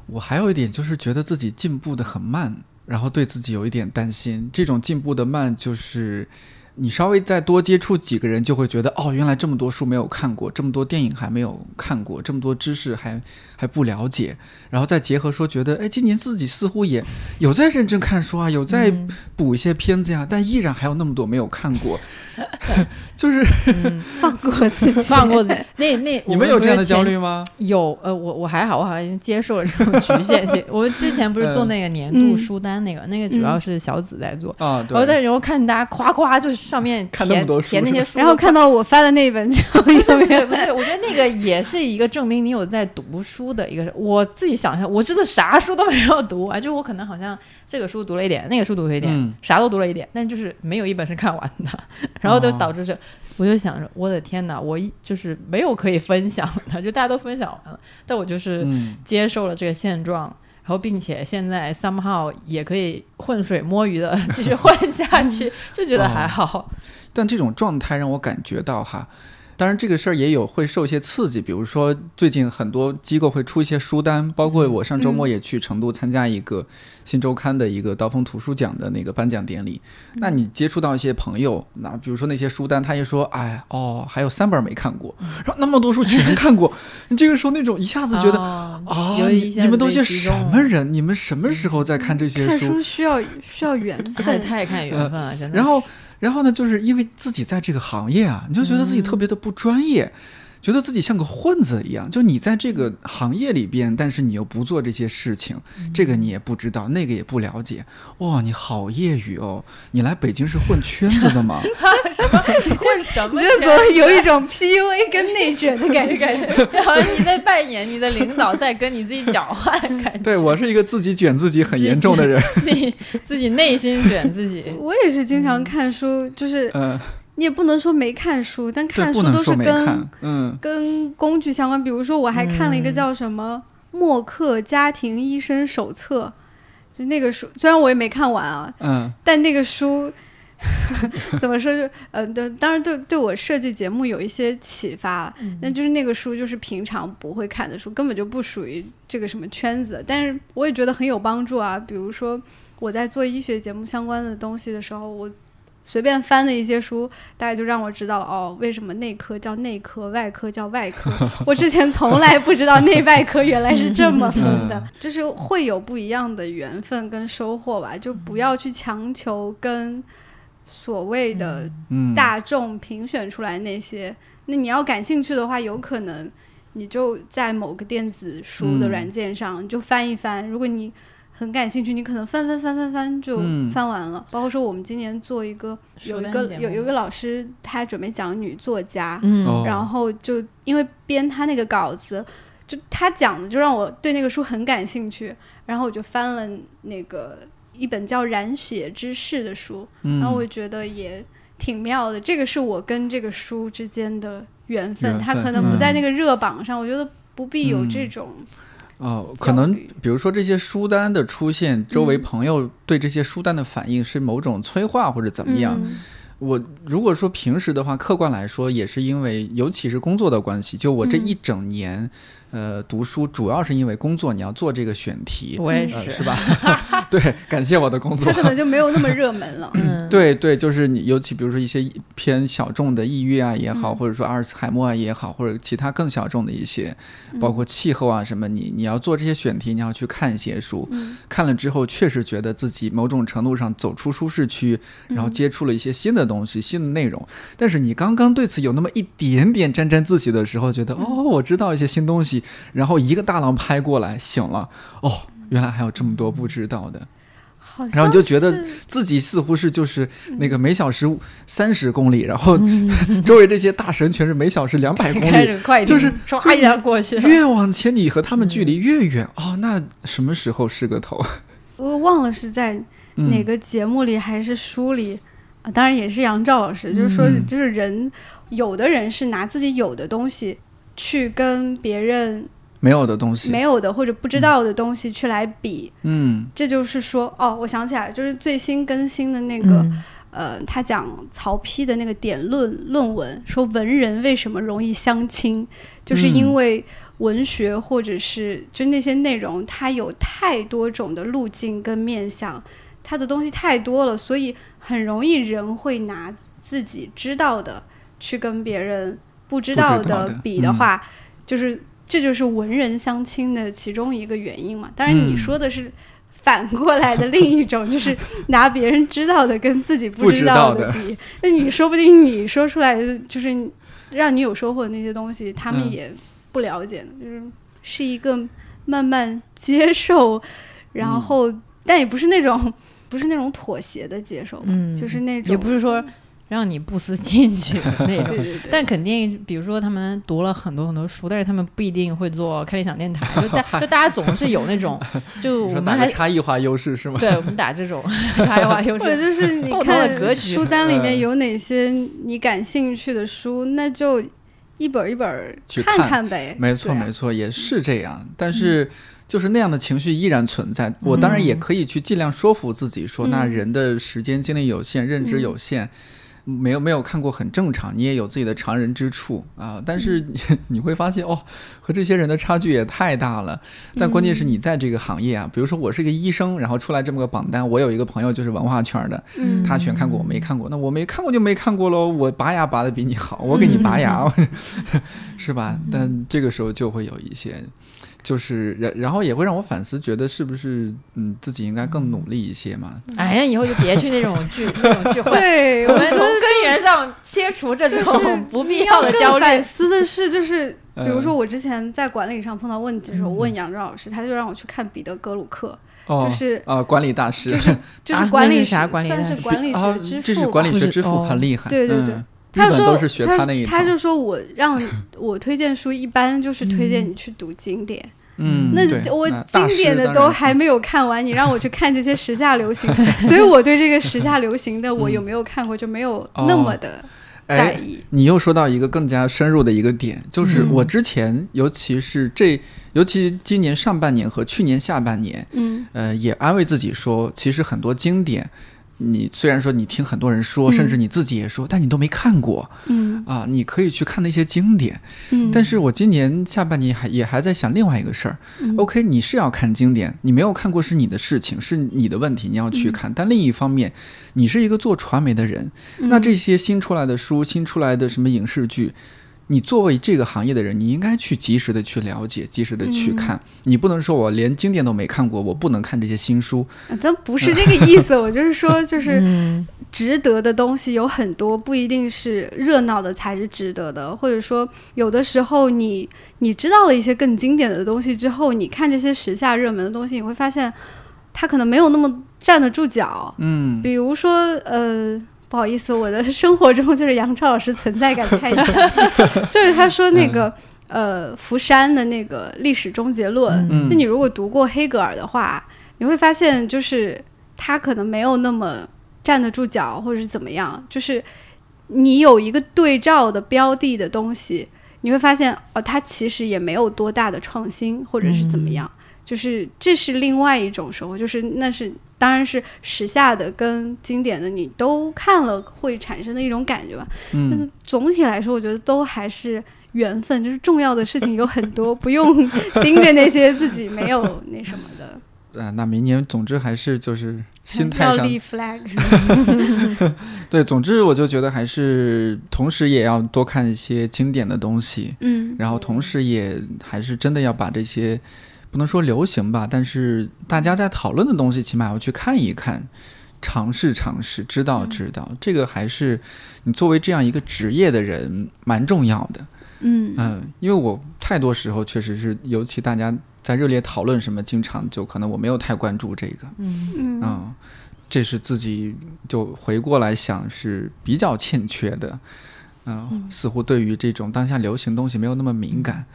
我还有一点就是觉得自己进步的很慢，然后对自己有一点担心。这种进步的慢，就是你稍微再多接触几个人，就会觉得哦，原来这么多书没有看过，这么多电影还没有看过，这么多知识还还不了解。然后再结合说，觉得哎，今年自己似乎也有在认真看书啊，有在嗯补一些片子呀，但依然还有那么多没有看过。就是嗯，放过自己，放过自己。那那你们有这样的焦？虑吗？有，呃，我我还好，我好像已经接受了这种局限性。我之前不是做那个年度嗯书单那个，那个主要是小紫在做。啊，然后但对，是然后看大家夸夸，就是上面填看那么多书填那些书，然后看到我发的那本之后，不是不是不是，我觉得那个也是一个证明你有在读书的一个。我自己想象，我真的啥书都没有读啊，就我可能好像这个书读了一点，那个书读了一点，嗯啥都读了一点，但就是没有一本是看完的，然后就哦导致是，我就想着，我的天哪，我一就是没有可以分享的，就大家都分享完了，但我就是嗯，接受了这个现状。然后，并且现在 somehow 也可以浑水摸鱼的 继续混下去，就觉得还好。但这种状态让我感觉到哈。当然，这个事儿也有会受一些刺激，比如说最近很多机构会出一些书单，包括我上周末也去成都参加一个新周刊的一个刀锋图书奖的那个颁奖典礼。那你接触到一些朋友，那比如说那些书单，他也说，哎哦，还有三本没看过，然后那么多书全看过，你这个时候那种一下子觉得哦你们都些什么人？你们什么时候在看这些看书？需要需要缘分，太 看缘分了，真的。然后，然后呢，就是因为自己在这个行业啊，你就觉得自己特别的不专业，觉得自己像个混子一样。就你在这个行业里边，但是你又不做这些事情，这个你也不知道，那个也不了解。哇，你好业余哦！你来北京是混圈子的吗？混什么 你这怎么有一种 PUA 跟内卷的感觉感觉？好像你在扮演你的领导，在跟你自己讲话的，感觉 对我是一个自己卷自己很严重的人。自己自己内心卷自己。我也是经常看书，就是嗯、你也不能说没看书，但，看书都是跟。嗯，跟工具相关。比如说，我还看了一个嗯叫什么《默克家庭医生手册》，就那个书，虽然我也没看完啊，嗯但那个书 怎么说就呃，对，当然对对我设计节目有一些启发。那就是那个书，就是平常不会看的书，根本就不属于这个什么圈子。但是我也觉得很有帮助啊。比如说我在做医学节目相关的东西的时候，我随便翻的一些书，大概就让我知道了哦，为什么内科叫内科，外科叫外科。我之前从来不知道内外科原来是这么分的，就是会有不一样的缘分跟收获吧。就不要去强求跟所谓的嗯，大众评选出来那些，那你要感兴趣的话，有可能你就在某个电子书的嗯。软件上你就翻一翻，如果你很感兴趣，你可能翻翻翻翻翻就嗯。翻完了。包括说我们今年做一个有一个有有一个老师，他准备讲女作家，然后就因为编他那个稿子，就他讲的就让我对那个书很感兴趣，然后我就翻了那个一本叫《染血之事》的书，嗯。然后我觉得也挺妙的。这个是我跟这个书之间的缘分，缘它分可能不在嗯。那个热榜上，我觉得不必有这嗯。种哦，可能比如说这些书单的出现，周围嗯。朋友对这些书单的反应是某种催化或者怎么样。嗯。我如果说平时的话，客观来说也是因为，尤其是工作的关系，就我这嗯。一整年，呃，读书主要是因为工作，你要做这个选题，呃、我也是，是吧？对，感谢我的工作它。可能就没有那么热门了。嗯，对对，就是你，尤其比如说一些偏小众的抑郁啊也好，嗯或者说阿尔茨海默啊也好，或者其他更小众的一些，嗯包括气候啊什么，你你要做这些选题，你要去看一些书，嗯看了之后确实觉得自己某种程度上走出舒适区，然后嗯接触了一些新的东西、新的内容。但是你刚刚对此有那么一点点沾沾自喜的时候，觉得嗯哦，我知道一些新东西，然后一个大浪拍过来，醒了，哦，原来还有这么多不知道的。然后你就觉得自己似乎是就是那嗯个每小时三十公里，然后 周围这些大神全是每小时两百公开里，着快就是艇唰一下过去了。越往前你和他们距离越远。哦，那什么时候是个头？我忘了是在嗯哪个节目里还是书里、啊？当然也是杨照老师，就是说，嗯就是人有的人是拿自己有的东西去跟别人没有的东西，没有的或者不知道的东西去来比，嗯。这就是说，哦，我想起来，就是最新更新的那个，嗯。呃，他讲曹丕的那个典论论文，说文人为什么容易相亲，就是因嗯。为文学或者是就那些内容，它有太多种的路径跟面向，它的东西太多了，所以很容易人会拿自己知道的去跟别人不知道的比的话，就是这就是文人相亲的其中一个原因嘛。当然，你嗯说的是反过来的另一种，就是拿别人知道的跟自己不知知道的的比。那你说不定你说出来的就是让你有收获的那些东西，他们嗯也不了解呢，就是是一个慢慢接受，然嗯后、但也不是那种不是那种妥协的接受吧，嗯就是那种也不是说让你不思进取的 那种。对对对，但肯定，比如说他们读了很多很多书，但是他们不一定会做开理想电台。就大就大家总是有那种，就我们还差异化优势是吗？对我们打这种差异化优或者势。就是你不同的看格局书单里面嗯有哪些你感兴趣的书，那就一本一本看去看看呗。没错，啊没错，也是这样。但是，就是那样的情绪依然存在。我当然也可以去尽量说服自己说，那嗯人的时间精力有限，认知嗯有限。没有没有看过很正常，你也有自己的常人之处啊，但是嗯你 你会发现哦，和这些人的差距也太大了。但关键是嗯你在这个行业啊，比如说我是个医生，然后出来这么个榜单，我有一个朋友就是文化圈的，嗯他全看过，我没看过，那我没看过就没看过喽。我拔牙拔的比你好，我给你拔牙，是吧？但这个时候就会有一些，就是然然后也会让我反思，觉得是不是嗯自己应该更努力一些嘛？哎呀，以后就别去那种聚那种聚会，对，我们从根源上切除这就是种 不必要的更焦虑。反思的是，就是比如嗯说我之前在管理上碰到问题的时候，问杨正老师，他就让我去看彼得格鲁克，哦，就是啊、管理大师，就是就是啊管理啥学算管理算是管理啊学之父吧。这是管理学之父，很厉害。对对对嗯他说日本都是学他那一套。他就说我让 我推荐书，一般就是推荐你去读经典。嗯，那我经典的都还没有看完，你让我去看这些时下流行，所以我对这个时下流行的 我有没有看过就没有那么的在哎意。你又说到一个更加深入的一个点，就是嗯我之前，尤其是这，尤其今年上半年和去年下半年，嗯呃，也安慰自己说，其实很多经典，你虽然说你听很多人说，嗯甚至你自己也说，但你都没看过嗯啊，你可以去看那些经典。嗯，但是我今年下半年还也还在想另外一个事儿。嗯 OK，你是要看经典，你没有看过是你的事情，是你的问题，你要去看。但另一方面，你是一个做传媒的人，那这些新出来的书、新出来的什么影视剧，你作为这个行业的人，你应该去及时的去了解，及时的去看。你不能说我连经典都没看过，我不能看这些新书。啊咱不是这个意思，我就是说，就是嗯值得的东西有很多，不一定是热闹的才是值得的，或者说有的时候你你知道了一些更经典的东西之后，你看这些时下热门的东西，你会发现它可能没有那么站得住脚。嗯，比如说，呃，不好意思，我的生活中就是杨超老师存在感太强，就是他说那个。呃，福山的那个历史终结论，嗯就你如果读过黑格尔的话，你会发现，就是他可能没有那么站得住脚，或者是怎么样。就是你有一个对照的标的的东西，你会发现，哦，他其实也没有多大的创新，或者是怎么样。就是这是另外一种收获，就是那是当然是时下的跟经典的你都看了会产生的一种感觉吧。但嗯是总体来说，我觉得都还是缘分，就是重要的事情有很多，不用盯着那些自己没有那什么的。呃，那明年总之还是就是心态上 flag，对，总之我就觉得还是同时也要多看一些经典的东西，嗯然后同时也还是真的要把这些不能说流行吧，但是大家在讨论的东西，起码要去看一看。尝试尝试，知道知道，这个还是你作为这样一个职业的人蛮重要的。嗯嗯，因为我太多时候确实是，尤其大家在热烈讨论什么，经常就可能我没有太关注这个。嗯嗯嗯，这是自己就回过来想是比较欠缺的。嗯，似乎对于这种当下流行东西没有那么敏感。嗯，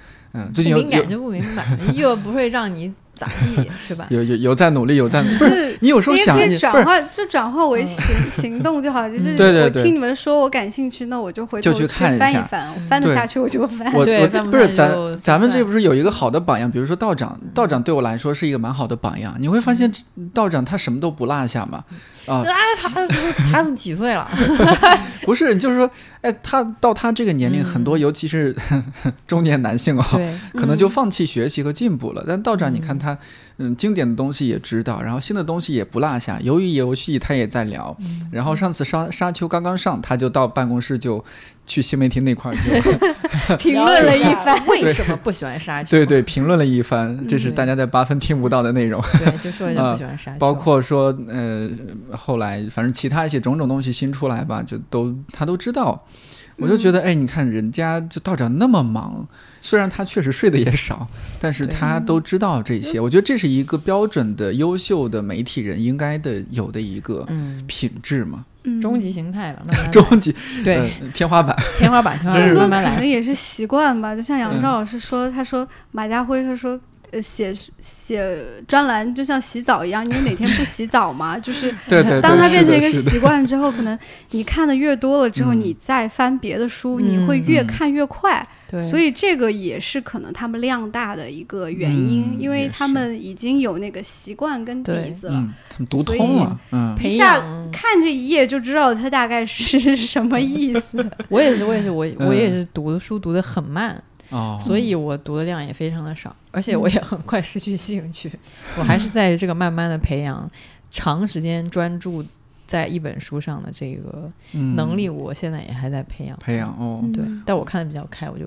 最近有有不敏感就不敏感，又不会让你咋地，是吧？有有有在努力，有在努力。不，是你有时候你也可以想你转化，就转化为行 行动就好。就是我对对对听你们说我感兴趣，那我就回就头去看一下翻一翻，我翻得对下去我就翻。我不不是咱咱们算这不是有一个好的榜样，比如说道长，道长对我来说是一个蛮好的榜样。你会发现道长他什么都不落下嘛，啊，哎，他他都几岁了？不是，就是说，哎，他到他这个年龄，嗯很多尤其是中年男性哦，对，可能就放弃学习和进步了。但道长，你看嗯他，嗯，经典的东西也知道，然后新的东西也不落下。由于游戏他也在聊，嗯然后上次沙沙丘刚刚上，他就到办公室就去新媒体那块儿就 评论了一番。为什么不喜欢沙 丘？对对评论了一番，这是大家在八分听不到的内容。对，就说人家不喜欢沙丘，包括说，呃，后来反正其他一些种种东西新出来吧，就都他都知道。我就觉得，哎，你看人家就道长那么忙，虽然他确实睡得也少，但是他都知道这些。我觉得这是一个标准的优秀的媒体人应该的有的一个嗯，品质嘛。嗯终极形态了，慢慢 终极对呃天花板，天花板，天花板可慢慢来。能也是习惯吧，就像杨嗯照老师说，他说马家辉他说。呃，写写专栏就像洗澡一样，你有哪天不洗澡嘛？就是 对对对，当它变成一个习惯之后，可能你看的越多了之后，嗯你再翻别的书，嗯你会越嗯看越快。对，所以这个也是可能他们量大的一个原因，嗯因为他们已经有那个习惯跟底子了。嗯，他们读所以通了，嗯培一下养，看这一页就知道它大概是 什么意思。我也是，我也是，我我也嗯是读的书读的很慢，哦，所以我读的量也非常的少，而且我也很快失去兴趣。我还是在这个慢慢的培养长时间专注在一本书上的这个嗯能力，我现在也还在培养。培养哦，对，但我看的比较开，我就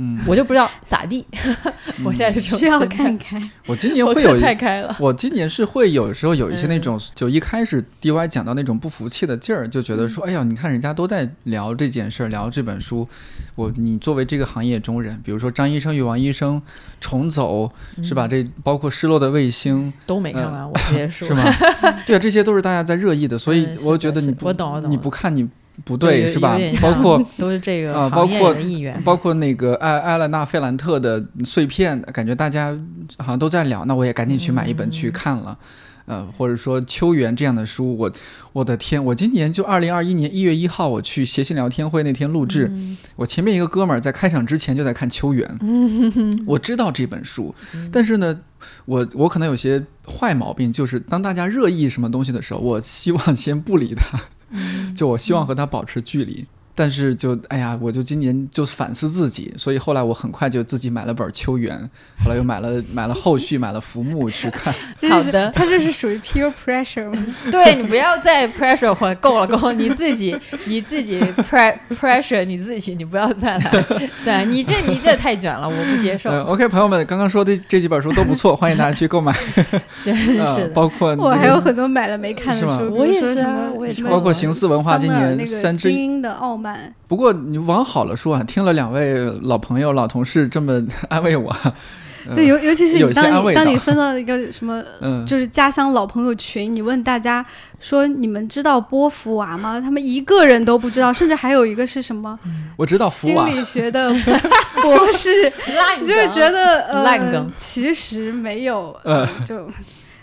嗯，我就不知道咋地。我现在是需要看开，我今年会有看太开了。我今年是会有时候有一些那嗯。种，就一开始 DY 讲到那种不服气的劲儿，就觉得嗯。说，哎呀，你看人家都在聊这件事儿，聊这本书，我你作为这个行业中人，比如说张医生与王医生重走，是吧？嗯。这包括失落的卫星，都没看完，我直接说是吗？对啊，这些都是大家在热议的，所以我觉得你不我懂我懂你不看你不对，是吧？包括都是这个啊包括包括那个艾艾勒娜·费兰特的碎片，感觉大家好像都在聊，那我也赶紧去买一本去嗯看了。呃，或者说秋园这样的书，我我的天，我今年就二零二一年一月一号，我去谐星聊天会那天录制，嗯。我前面一个哥们儿在开场之前就在看秋园，我知道这本书，嗯。但是呢，我我可能有些坏毛病，就是当大家热议什么东西的时候，我希望先不理他，嗯就我希望和他保持距离。但是就哎呀，我就今年就反思自己，所以后来我很快就自己买了本《秋园》，后来又买了买了后续，买了浮木去看。这 就是好的他这是属于 peer pressure 吗？对你不要再 pressure 我，够了够了，你自己 你自己 pre pressure 你自己，你不要再来对，你这你这太卷了，我不接受，呃，OK，朋友们，刚刚说的这几本书都不错，欢迎大家去购买。真呃是的。包括我还有很多买了没看的书，我也是啊我包括形似文化今年三只精英的傲慢，不过你往好了说啊，听了两位老朋友、老同事这么安慰我，呃 对，尤尤其是你当你当你分到一个什么，嗯，就是家乡老朋友群，你问大家说你们知道波伏娃吗？他们一个人都不知道，甚至还有一个是什么我知道心，理学的 博士，烂就是觉得呃烂梗。其实没有，呃呃、就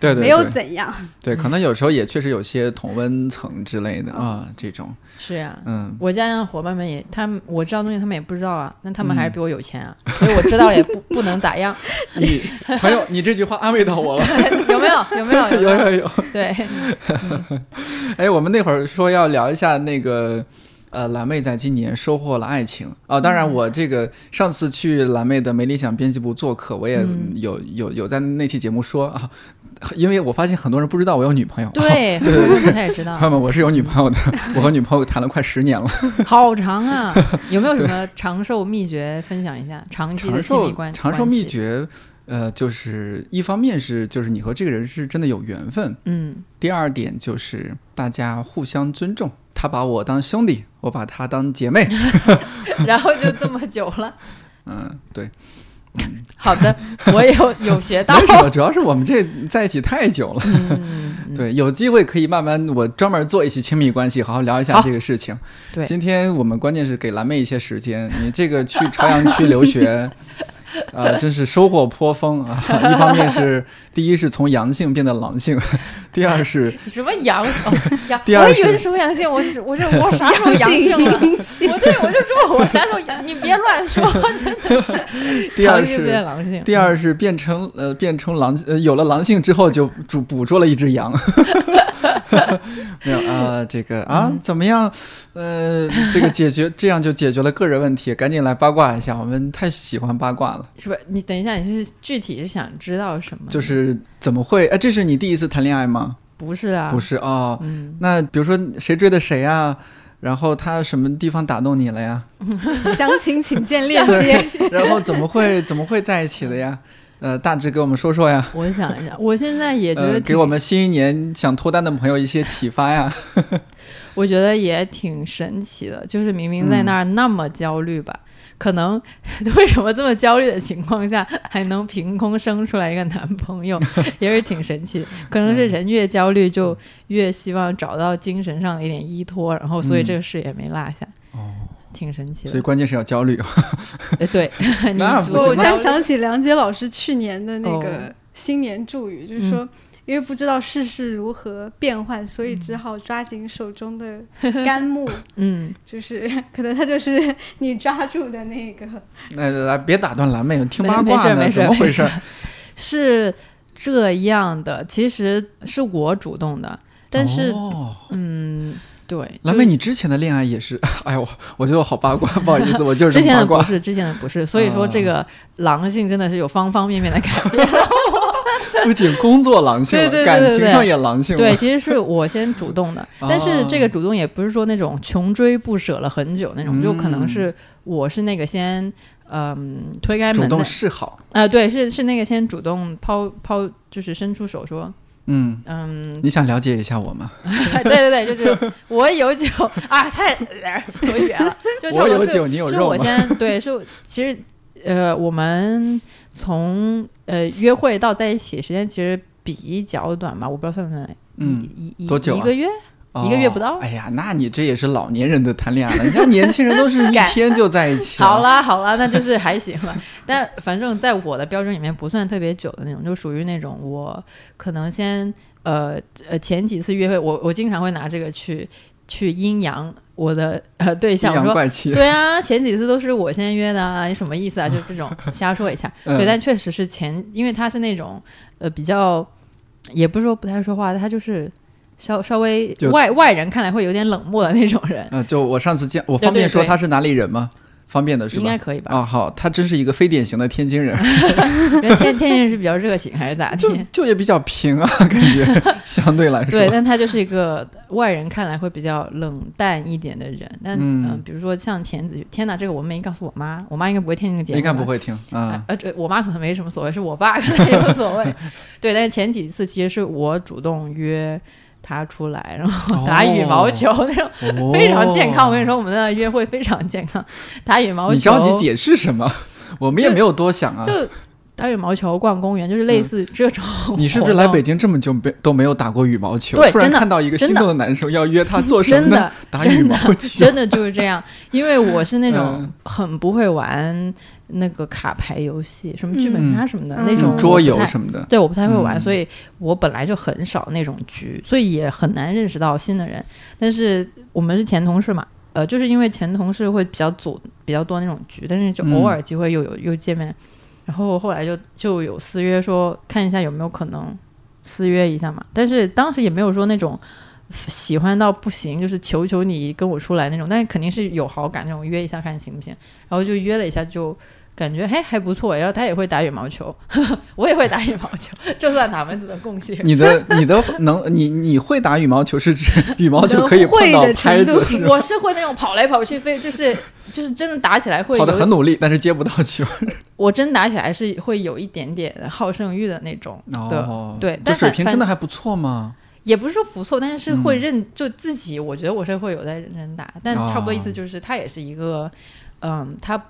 对对没有怎样。对，可能有时候也确实有些同温层之类的啊，这种，是呀、嗯，我家乡伙伴们也，他们我知道东西，他们也不知道啊，那他们嗯还是比我有钱啊，所以我知道了也不不能咋样，你朋友，你这句话安慰到我了，有没有？有没有？有 有？有。有，对，哎，我们那会儿说要聊一下那个。呃，蓝妹在今年收获了爱情。啊、当然，我这个上次去蓝妹的没理想编辑部做客，我也嗯。有、有有在那期节目说啊，因为我发现很多人不知道我有女朋友，对，很多人不太知道朋，友们，我是有女朋友的，我和女朋友谈了快十年了。好长啊！有没有什么长寿秘诀分享一下？长期的亲长寿密关长寿秘诀，呃，就是一方面是就是你和这个人是真的有缘分，嗯，第二点就是大家互相尊重，他把我当兄弟，我把他当姐妹。然后就这么久了。嗯，对，好的，我有 有学到没。什么，主要是我们这在一起太久了。对，有机会可以慢慢，我专门做一期亲密关系，好好聊一下这个事情。对今天我们关键是给蓝妹一些时间，你这个去朝阳区留学。啊、真是收获颇丰啊！一方面是第一是从阳性变得狼性，第二是什么阳哦阳？第二我以为是是什么阳性，我 是我这我啥时候阳性了？我对我就说我啥时候阳？你别乱说，真的是。第二狼性变是狼性。第二是变成呃变成狼呃有了狼性之后就捕捕捉了一只羊，没有啊，这个啊嗯怎么样？呃，这个解决这样就解决了个人问题，赶紧来八卦一下，我们太喜欢八卦了。是不是？你等一下，你是具体是想知道什么？就是怎么会？哎，这是你第一次谈恋爱吗？不是啊？不，是哦。嗯，那比如说谁追的谁啊？然后他什么地方打动你了呀？详情请见链接。然后怎么会怎么会在一起的呀？呃，大致给我们说说呀。我想一下，我现在也觉得呃，给我们新一年想脱单的朋友一些启发呀。我觉得也挺神奇的，就是明明在那儿那么焦虑吧，可能 为什么这么焦虑的情况下还能凭空生出来一个男朋友，也是挺神奇的。可能是人越焦虑就越希望找到精神上的一点依托，然后所以这个事也没落下。哦，挺神奇的。所以关键是要焦虑。哎，对，你我突然想起梁杰老师去年的那哦个新年祝语，就是说，因为不知道世事如何变幻，所以只好抓紧手中的 干木，嗯，就是可能他就是你抓住的那个。来来来，别打断蓝妹，听没没八卦呢，事没事怎么回事？是这样的，其实是我主动的，但是、哦嗯，对，蓝妹，你之前的恋爱也是？哎呦，我我觉得我好八卦，不好意思，我就是之。前的不是，之前的不是，所以说啊这个狼性真的是有方方面面的改变。不仅工作狼性了，对对对感对对情上也狼性了。对，其实是我先主动的，但是这个主动也不是说那种穷追不舍了很久那种，就可能是我是那个先嗯推开主动示好。啊、对，是是那个先主动抛抛，就是伸出手说嗯，嗯，你想了解一下我吗？对对对，就是我有酒啊，太有远了，就差不多是我有酒，你有是肉是？我先对，是我其实呃，我们从呃约会到在一起时间其实比较短吧，我不知道算不算嗯，一一多久啊一个月？一个月不到哦哎呀，那你这也是老年人的谈恋爱了，你看年轻人都是一天就在一起。好，啦好啦，那就是还行了。但反正在我的标准里面不算特别久的那种，就属于那种我可能先呃呃前几次约会，我我经常会拿这个去去阴阳我的呃对象，说。对啊，前几次都是我先约的啊，你什么意思啊？就这种瞎说一下。嗯对，但确实是前，因为他是那种呃比较，也不是说不太说话，他就是稍稍微外外人看来会有点冷漠的那种人，呃，就我上次见，我方便说他是哪里人吗？方便的是吧应该？可以吧？啊，好，他真是一个非典型的天津人，天天津人是比较热情还是咋就？就也比较平啊，感觉相对来说。对，但他就是一个外人看来会比较冷淡一点的人。但嗯嗯、比如说像前子，天哪，这个我没告诉我妈，我妈应该不会听这个节目，应该不。会听啊呃。呃，对我妈可能没什么所谓，是我爸可能也无所谓。对，但是前几次其实是我主动约他出来，然后 打羽毛球、那种，哦非常健康。我跟你说，我们的约会非常健康，打羽毛球。你着急解释什么？我们也没有多想啊。就打羽毛球、逛公园，就是类似这种、你是不是来北？京这么久没都没有打过羽毛球？对真的突然看到一个心动的男生要约他做什么呢？真的，打羽毛球。真的就是这样，因为我是那种嗯很不会玩那个卡牌游戏，什么剧本杀什么的、嗯那种嗯桌游。什么的。对，我不太会玩，嗯所以我本来就很少那种局，所以也很难认识到新的人。但是我们是前同事嘛，呃，就是因为前同事会比较组比较多那种局，但是就偶尔机会又有、又见面，然后后来就就有私约说看一下有没有可能私约一下嘛，但是当时也没有说那种喜欢到不行，就是求求你跟我出来那种，但是肯定是有好感那种，约一下看行不行，然后就约了一下就。感觉嘿还不错，然后他也会打羽毛球，我也会打羽毛球，这算哪门子的贡献？你的你的能你你会打羽毛球是指 羽毛球可以碰会到的程度拍子是？我是会那种跑来跑去，非就是就是真的打起来会跑得很，努力，但是接不到球。我真打起来是会有一点点好胜欲的那种的，哦，对但水平真的还不错吗。也不是说不错，但是会嗯认、就自己，我觉得我是会有在认真打，但差不多意思就是他也是一个，嗯，他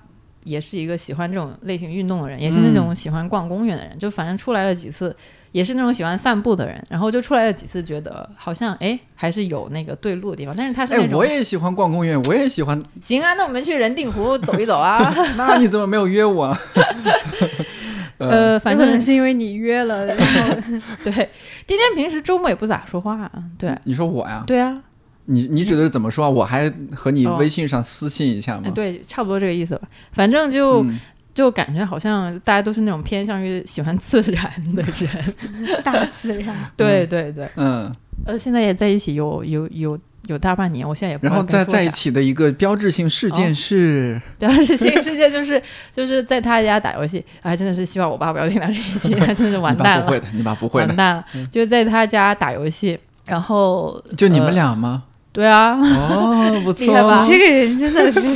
也是一个喜欢这种类型运动的人，也是那种喜欢逛公园的人，就反正出来了几次，也是那种喜欢散步的人，然后就出来了几次，觉得好像哎还是有那个对路的地方，但是他是哎那，种、我也喜欢逛公园，我也喜欢。行啊，那我们去人定湖走一走啊，那你怎么没有约我啊？呃，有反正可能是因为你约了，然后对，天天平时周末也不咋说话啊，对你说我呀？对啊，你你指的是怎么说啊？我还和你哦微信上私信一下吗？哎对，差不多这个意思吧，反正就。嗯就感觉好像大家都是那种偏向于喜欢自然的人，大自然。对对对，嗯，呃，现在也在一起有有有有大半年，我现在也不知然后道该说啥在在一起的一个标志性事件哦是，标志性事件就是就是在他家打游戏，哎，真的是希望我爸不要听到这一期，真的是完蛋了，你爸不会的，你爸不会的，完蛋了，就在他家打游戏，然后就你们呃俩吗？对啊，哦，不错。你这个人真的是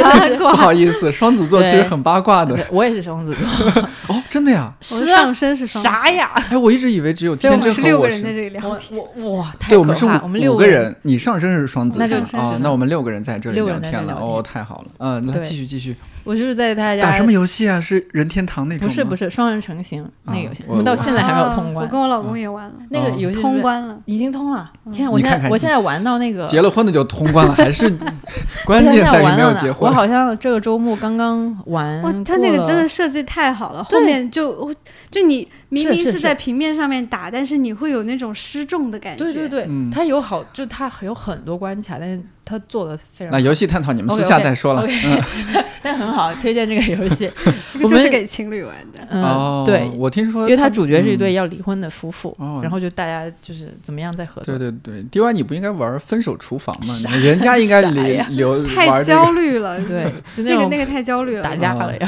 八卦。不。好意思，双子座其实很八卦的。我也是双子座，哦，真的呀？我是啊上身是双子啥呀？哎，我一直以为只有天秤和我六个人在这里聊天。我哇，太对，我可们是怕我们六五个人，你上身是双子那就座哦是是，那我们六个人在这里聊天了，哦，太好了，嗯，那继续继续，我就是在他家打什么游戏啊？是任天堂那种吗？不是不是双人成行那个游戏，啊我们到现在还没有通啊关我。跟我老公也玩了，那个哦游戏通关了。已经通了，天啊！我现在我现在玩到那个结了婚的就通关了，还是关键在于玩到我没有结婚？我好像这个周末刚刚玩哇，他那个真的设计太好了，后面就就你明明是在平面上面打，但是你会有那种失重的感觉。对对对，嗯它有好，就它有很多关卡，但是它做的非常那，游戏探讨你们私下再说了。但 很好，推荐这个游戏。这个就是给情侣玩的。嗯，哦，对，我听说因为它主角是一对嗯要离婚的夫妇，哦然后就大家就是怎么样在合作。对对对，D Y 你不应该玩分手厨房吗？人家应该啥留留太。焦虑了，对，就那个那个太焦虑了。打架了呀。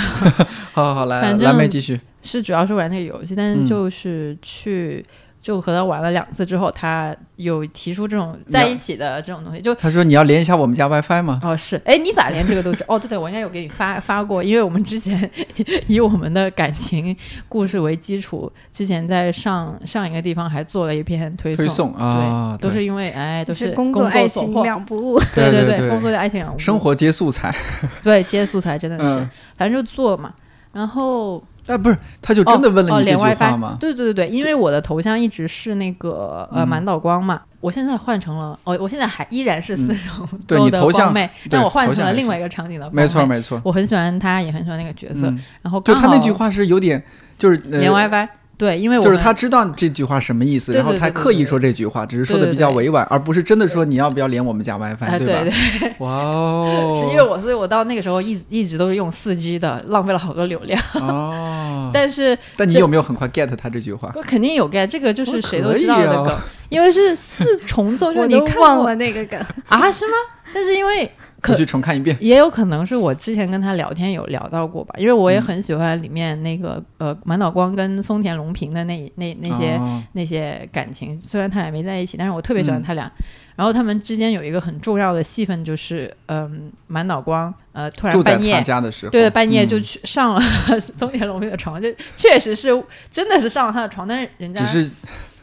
好好好，来反蓝莓正继续。是主要是玩这个游戏，但嗯是就是去。就和他玩了两次之后，他有提出这种在一起的这种东西，就他说你要连一下我们家 WiFi 吗？哦是，哎，你咋连这个都知？哦，对对，我应该有给你发发过，因为我们之前 以我们的感情故事为基础，之前在上上一个地方还做了一篇推送，推送啊，对对都是因为哎都是工作爱情，两不误。对对对对工作的爱情生活接素材。对接素材真的是，嗯，反正就做嘛，然后啊，不是，他就真的问了你这句话 WiFi 吗？对对对对，因为我的头像一直是那个呃嗯满岛光嘛，我现在换成了哦，我现在还依然是四重嗯 对你头像但我换成了另外一个场景的光没错没错。我很喜欢他，也很喜欢那个角色。嗯，然后就他那句话是有点，就是呃连 WiFi，对，因为我们就是他知道这句话什么意思，然后他刻意说这句话，只是说的比较委婉，而不是真的说你要不要连我们家 WiFi，对，吧？对对，哇哦，是因为我，所以我到那个时候一一直都是用四 G 的，浪费了好多流量。哦，但是 但你有没有很快 get 他这句话？我肯定有 get，这个就是哦谁都知道的梗，因为是四重奏，就是你看过那个梗，啊？是吗？但是因为可回去重看一遍。也有可能是我之前跟他聊天有聊到过吧，因为我也嗯很喜欢里面那个、呃满岛光跟松田龙平的那那那些、哦那些感情，虽然他俩没在一起，但是我特别喜欢嗯他俩。然后他们之间有一个很重要的戏份，就是嗯、满脑光呃突然半夜。家的时候，对，半夜就嗯去上了松田龙平的床，就确实是真的是上了他的床，但是人家只是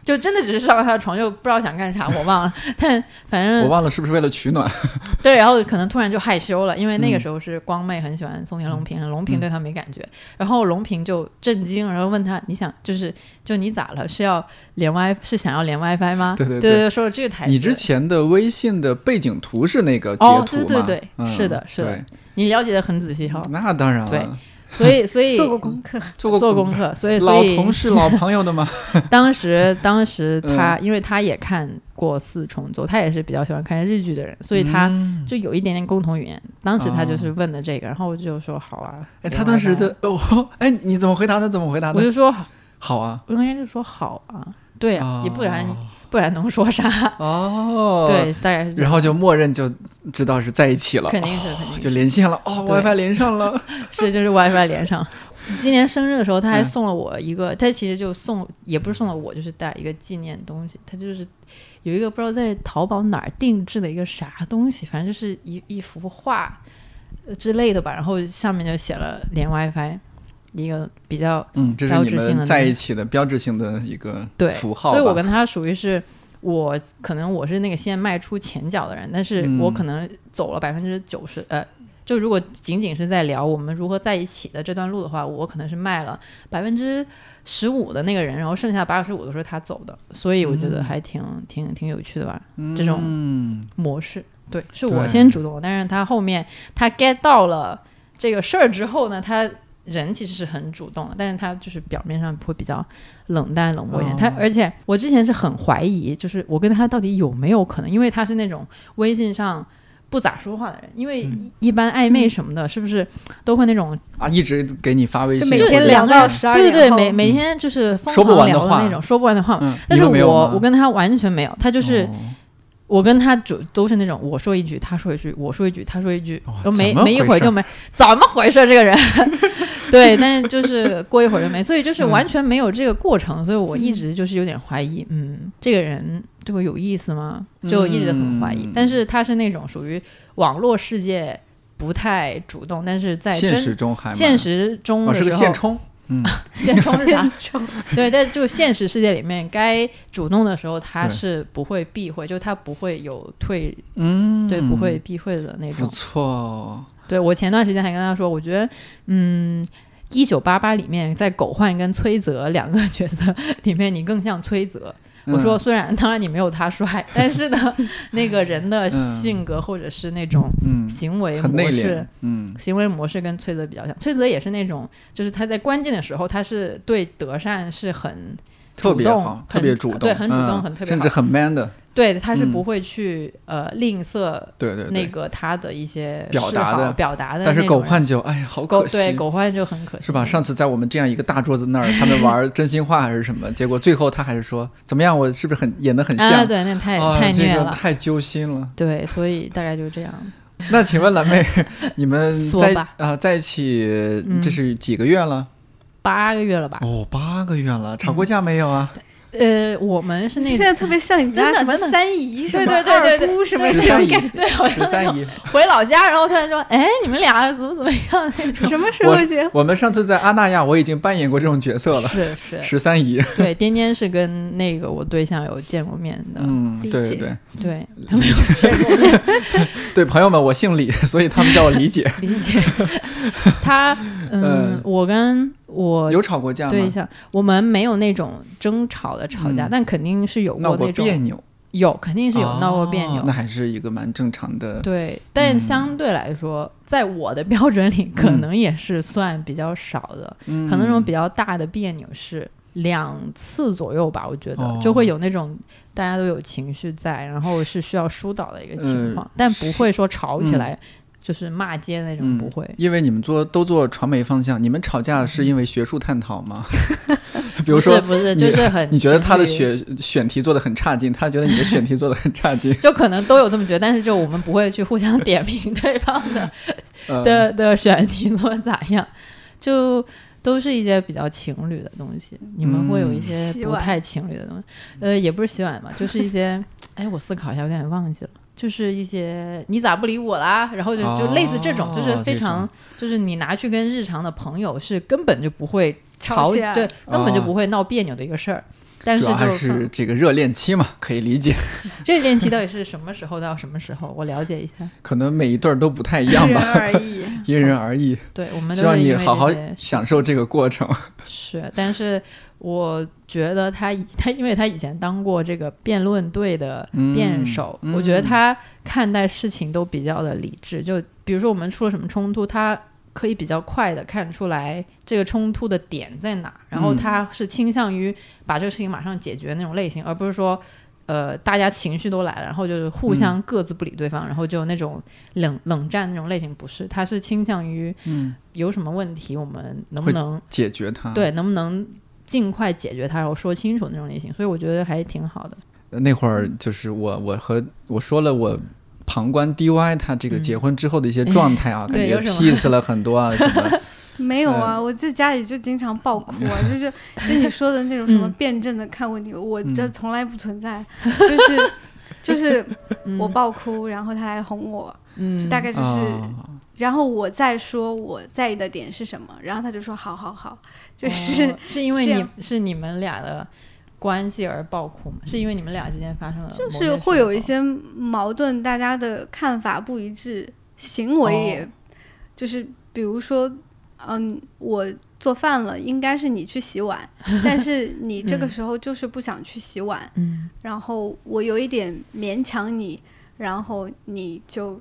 就真的只是上了他的床，就不知道想干啥，我忘了。但反正我忘了是不是为了取暖。对，然后可能突然就害羞了，因为那个嗯时候是光妹很喜欢松田龙平，龙平嗯对他没感觉，然后龙平就震惊，然后问他：“你想就是就你咋了？是要连 WiFi 是想要连 WiFi 吗？”对对对对对，说了这个台词。你之前的微信的背景图是那个截哦图吗？对对对嗯是的是的你了解的很仔细哈，那当然对了，所以 所以做过功课。做过做功课，所以老同事、老朋友的嘛？当时当时嗯他，因为他也看过四重奏，他也是比较喜欢看日剧的人，所以他嗯就有一点点共同语言。当时他就是问的这个，然后我就说好啊。哎，他当时的哦，哎，你怎么回答的？怎么回答的？我就说好好啊，我应该就说好啊，对啊，也不然哦不然能说啥？哦，对，，大概是。然后就默认就知道是在一起了，肯定是肯定就连线了，哦，WiFi 连上了，是 就是 WiFi 连上。今年生日的时候，他还嗯送了我一个，他其实就送也不是送了我，就是带一个纪念东西。他就是有一个不知道在淘宝哪儿定制的一个啥东西，反正就是一一幅画呃之类的吧。然后上面就写了连 WiFi，一个比较嗯，这是你标志性的们在一起的标志性的一个对符号吧，所以我跟他属于是。我可能我是那个先迈出前脚的人，但是我嗯可能走了百分之九十，呃，就如果仅仅是在聊我们如何在一起的这段路的话，我可能是卖了百分之十五的那个人，然后剩下八十五都是他走的，所以我觉得嗯。还挺、挺挺有趣的吧，这种嗯模式。对，是我先主动，但是他后面他 get 到了这个事儿之后呢，他人其实是很主动的，但是他就是表面上会比较冷淡冷漠一点。哦他而且我之前是很怀疑，就是我跟他到底有没有可能，因为他是那种微信上。不咋说话的人，因为嗯一般暧昧什么的，是不是都会那种啊，一直给你发微信，就每就天聊到十二对对对，每每天就是疯说不狂完的话聊的那种，说不完的话。嗯，但是我我跟他完全没有，他就是哦我跟他就都是那种我说一句他说一句，我说一句他说一句，都没没一会儿就没，怎么回事这个人？对，但是就是过一会儿就没，所以就是嗯完全没有这个过程，所以我一直就是有点怀疑，嗯，这个人对我有意思吗？就一直很怀疑。嗯但是他是那种属于网络世界不太主动，但是在现真实中还现实中哦是个的时候，现充，嗯，现充是啥？对，但就现实世界里面，该主动的时候，他是不会避讳，就他不会有退，嗯，对，不会避讳的那不种。错哦，对我前段时间还跟他说，我觉得，嗯，一九八八里面在狗焕跟崔泽两个角色里面，你更像崔泽。我说，嗯。虽然当然你没有他帅，但是呢，那个人的性格或者是那种嗯，行为模式敛，，嗯。行为模式跟崔泽比较像。崔泽也是那种，就是他在关键的时候，他是对德善是很特别主动好，特别主动，对很主动嗯很特别好甚至很 man 的，对，他是嗯不会去、呃吝啬对对对，那个他的一些表达的表达的。但是狗焕就哎呀，好狗可惜，对狗焕就很可惜，是吧？上次在我们这样一个大桌子那儿，他们玩真心话还是什么，结果最后他还是说怎么样？我是不是很演的很像？啊，对，那太、啊太虐了。这个太揪心了。对，所以大概就这样。那请问蓝妹，你们 在啊、在一起嗯这是几个月了？八个月了吧？哦，八个月了，吵过架没有啊？呃，我们是那现在特别像你家什么三姨什对么对对对对十三姨这种感，对，好像十三姨。回老家，然后突然说：“哎，你们俩怎么怎么样？”那种。什么时候结婚？我们上次在阿那亚，我已经扮演过这种角色了。是是，十三姨，对，颠颠是跟那个我对象有见过面的，嗯，对对对对他们有见过面，对，朋友们，我姓李，所以他们叫我李姐。李姐。他，嗯嗯，我跟我有吵过架吗？对一下，我们没有那种争吵的吵架，嗯但肯定是有闹过过那种别扭，有肯定是有闹过别扭。哦那还是一个蛮正常的。对，但嗯相对来说，在我的 标准里，可能也是算比较少的。嗯可能那种比较大的别扭是两次左右吧，我觉得、哦就会有那种大家都有情绪在，然后是需要疏导的一个情况，呃但不会说吵起嗯来、就是骂街那种，嗯不会。因为你们做都做传媒方向，你们吵架是因为学术探讨吗？比如不是说，不是，就是很你觉得他的选选题做的很差劲，他觉得你的选题做的很差劲，就可能都有这么觉得，但是就我们不会去互相点评对方的呃、的的选题做得咋样，就都是一些比较情侣的东西。你们会有一些不太情侣的东西，呃，也不是洗碗吧，就是一些，哎，我思考一下，有点忘记了。就是一些你咋不理我啦，然后就就类似这种，就是哦非常，就是你拿去跟日常的朋友是根本就不会吵吵起来对，根本就哦不会闹别扭的一个事儿。但是就主要还是这个热恋期嘛，可以理解，热 恋期到底是什么时候到什么时候？我了解一下。可能每一对儿都不太一样吧因人吧，而异。因人而异。对我们希望你好好享受这个过程。是，但是我觉得他以 他，因为他以前当过这个辩论队的辩手，嗯我觉得嗯他看待事情都比较的理智。就比如说我们出了什么冲突，他可以比较快的看出来这个冲突的点在哪，然后嗯他是倾向于把这个事情马上解决那种类型，而不是说。呃，大家情绪都来了，然后就是互嗯相各自不理对方，然后就那种冷冷战那种类型，不是，他是倾向于嗯，有什么问题，我们能不能解决它。对，能不能尽快解决它，然后说清楚那种类型，所以我觉得还挺好的。呃那会儿就是我，我和我说了我旁观 DY 他这个嗯结婚之后的一些状态啊，感觉对有什么？peace 了很多啊什么。没有啊，嗯我在家里就经常爆哭啊，就是就你说的那种什么嗯。辩证的看问题，我这嗯从来不存在，就是就是嗯。我爆哭，然后他来哄我，嗯，大概就是，啊，然后我再说我在意的点是什么，然后他就说好好好，就是、哦是因为你是你们俩的关系而爆哭吗？是因为你们俩之间发生了就是会有一些矛盾，大家的看法不一致，行为也、哦就是比如说，嗯，我做饭了，应该是你去洗碗，但是你这个嗯。时候就是不想去洗碗，嗯。然后我有一点勉强你，然后你就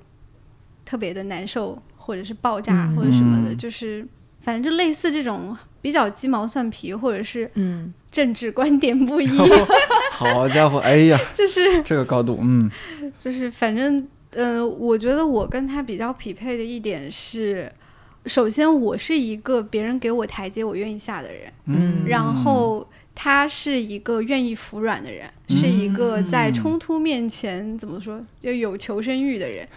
特别的难受，或者是爆炸嗯。或者什么的，嗯。就是反正就类似这种比较鸡毛蒜皮，或者是嗯，政治观点不一，好家伙，哎呀，就是这个高度，嗯，就是反正呃，我觉得我跟他比较匹配的一点是，首先我是一个别人给我台阶我愿意下的人，嗯。然后他是一个愿意服软的人，是一个在冲突面前怎么说就有求生欲的人，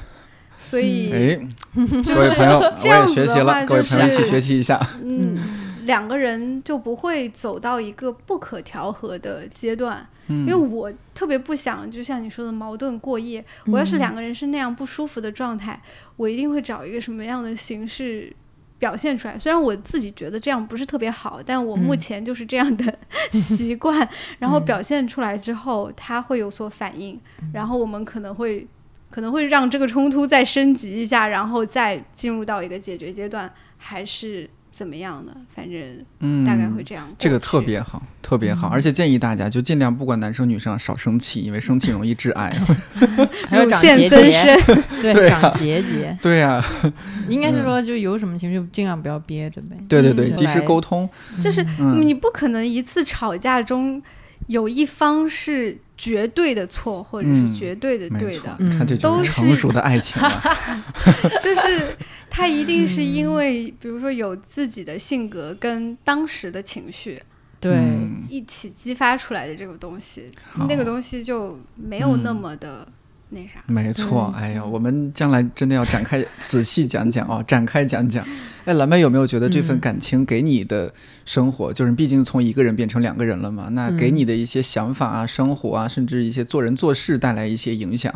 所以哎，就是各位朋友，我这样也学习了，子的话，就各位朋友一起是学习一下。嗯，两个人就不会走到一个不可调和的阶段。嗯因为我特别不想，就像你说的矛盾过夜。我要是两个人是那样不舒服的状态，我一定会找一个什么样的形式表现出来。虽然我自己觉得这样不是特别好，但我目嗯前就是这样的 习惯。然后表现出来之后，他会有所反应，然后我们可能会可能会让这个冲突再升级一下，然后再进入到一个解决阶段，还是怎么样的？反正嗯，大概会这样这个特别好，特别好，而且建议大家就尽量不管男生女生啊少生气，因为生气容易致癌。还有腺长结节，增生。对，对啊长结节，对呀、应该是说就有什么情绪尽量不要憋着呗。对对对，嗯及时沟通。就是嗯你不可能一次吵架中有一方是绝对的错，或者是嗯绝对的对的，，你看这都是成是熟的爱情了。就是他一定是因为，比如说有自己的性格跟当时的情绪对，嗯。一起激发出来的这个东西，那个东西就没有那嗯么的那啥。没错，哎呀，我们将来真的要展开 仔细讲讲哦，展开讲讲。哎，蓝妹有没有觉得这份嗯感情给你的生活，就是毕竟从一个人变成两个人了嘛？那给嗯你的一些想法啊、生活啊，甚至一些做人做事带来一些影响？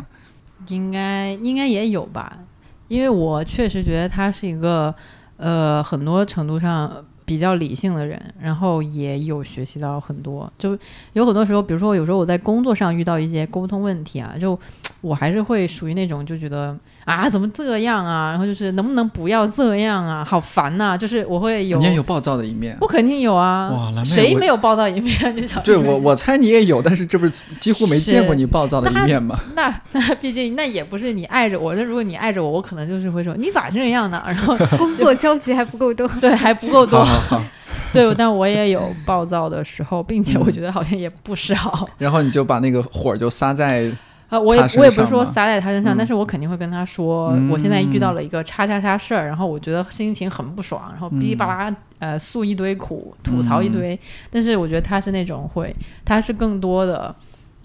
应该应该也有吧，因为我确实觉得他是一个呃很多程度上比较理性的人，然后也有学习到很多，就有很多时候，比如说有时候我在工作上遇到一些沟通问题啊，就我还是会属于那种就觉得啊怎么这样啊，然后就是能不能不要这样啊，好烦呐、就是我会有你也有暴躁的一面。我肯定有啊，哇谁没有暴躁一面？就想对我我猜你也有，但是这不是几乎没见过你暴躁的一面吗？那 那毕竟那也不是你爱着我，那如果你爱着我，我可能就是会说你咋这样呢？然后 工作交集还不够多，对还不够多好，好好，对，但我也有暴躁的时候，并且我嗯觉得好像也不少。然后你就把那个火就撒在呃，我也我也不是说撒在他身上，嗯但是我肯定会跟他说，嗯我现在遇到了一个叉叉叉事儿，然后我觉得心情很不爽，然后哔哩吧啦呃诉一堆苦，吐槽一堆。但是我觉得他是那种会，他是更多的。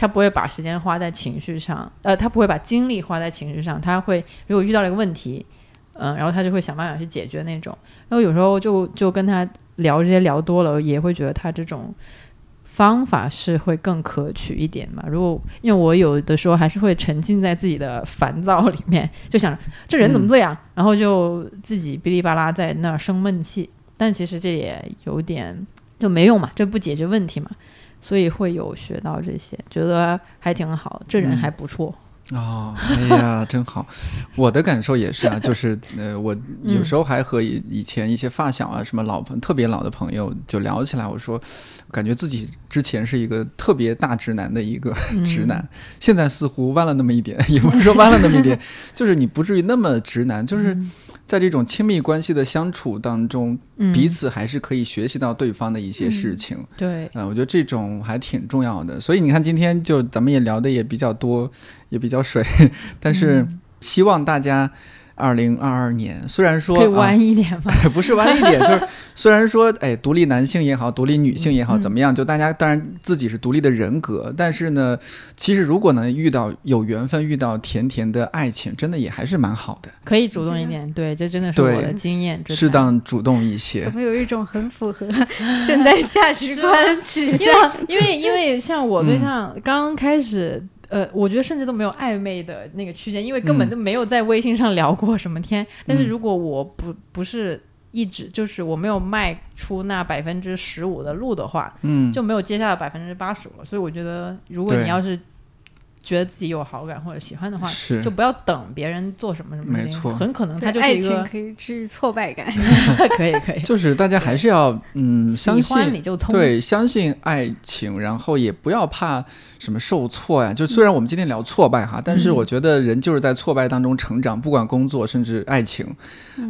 他不会把时间花在情绪上，呃，他不会把精力花在情绪上，他会如果遇到了一个问题，嗯、然后他就会想办法去解决那种。然后有时候就就跟他聊这些聊多了，也会觉得他这种方法是会更可取一点嘛。如果因为我有的时候还是会沉浸在自己的烦躁里面，就想这人怎么这样，然后就自己哔哩吧啦在那儿生闷气。但其实这也有点就没用嘛，这不解决问题嘛。所以会有学到这些，觉得还挺好，这人嗯还不错。哦，哎呀，真好！我的感受也是啊，就是呃，我有时候还和以以前一些发小啊，什么老朋特别老的朋友就聊起来，我说，感觉自己之前是一个特别大直男的一个直男，现在似乎弯了那么一点，也不是说弯了那么一点，就是你不至于那么直男，就是在这种亲密关系的相处当中，嗯。彼此还是可以学习到对方的一些事情。对，嗯，我觉得这种还挺重要的，所以你看今天就咱们也聊的也比较多，也比较水，但是嗯。希望大家二零二二年虽然说可以啊弯一点吧？不是弯一点，就是虽然说哎独立男性也好，独立女性也好，嗯怎么样，就大家当然自己是独立的人格，但是呢，其实如果能遇到有缘分，遇到甜甜的爱情，真的也还是蛮好的，可以主动一点，对，这真的是我的经验。适当主动一些怎。么有一种很符合 现在价值观取向？因为因为像我对嗯象刚开始，呃，我觉得甚至都没有暧昧的那个区间，因为根本嗯就没有在微信上聊过什么天。但是嗯如果我不不是一直就是我没有迈出那百分之十五的路的话，嗯，就没有接下来百分之八十了。所以我觉得，如果你要是觉得自己有好感或者喜欢的话，是。就不要等别人做什么什么，没错。很可能他就是一个爱情可以治愈挫败感。可 以可以，就是大家还是要嗯相信你就冲，对，相信爱情，然后也不要怕什么受挫呀。就虽然我们今天聊挫败哈，但是嗯我觉得人就是在挫败当中成长，不管工作甚至爱情，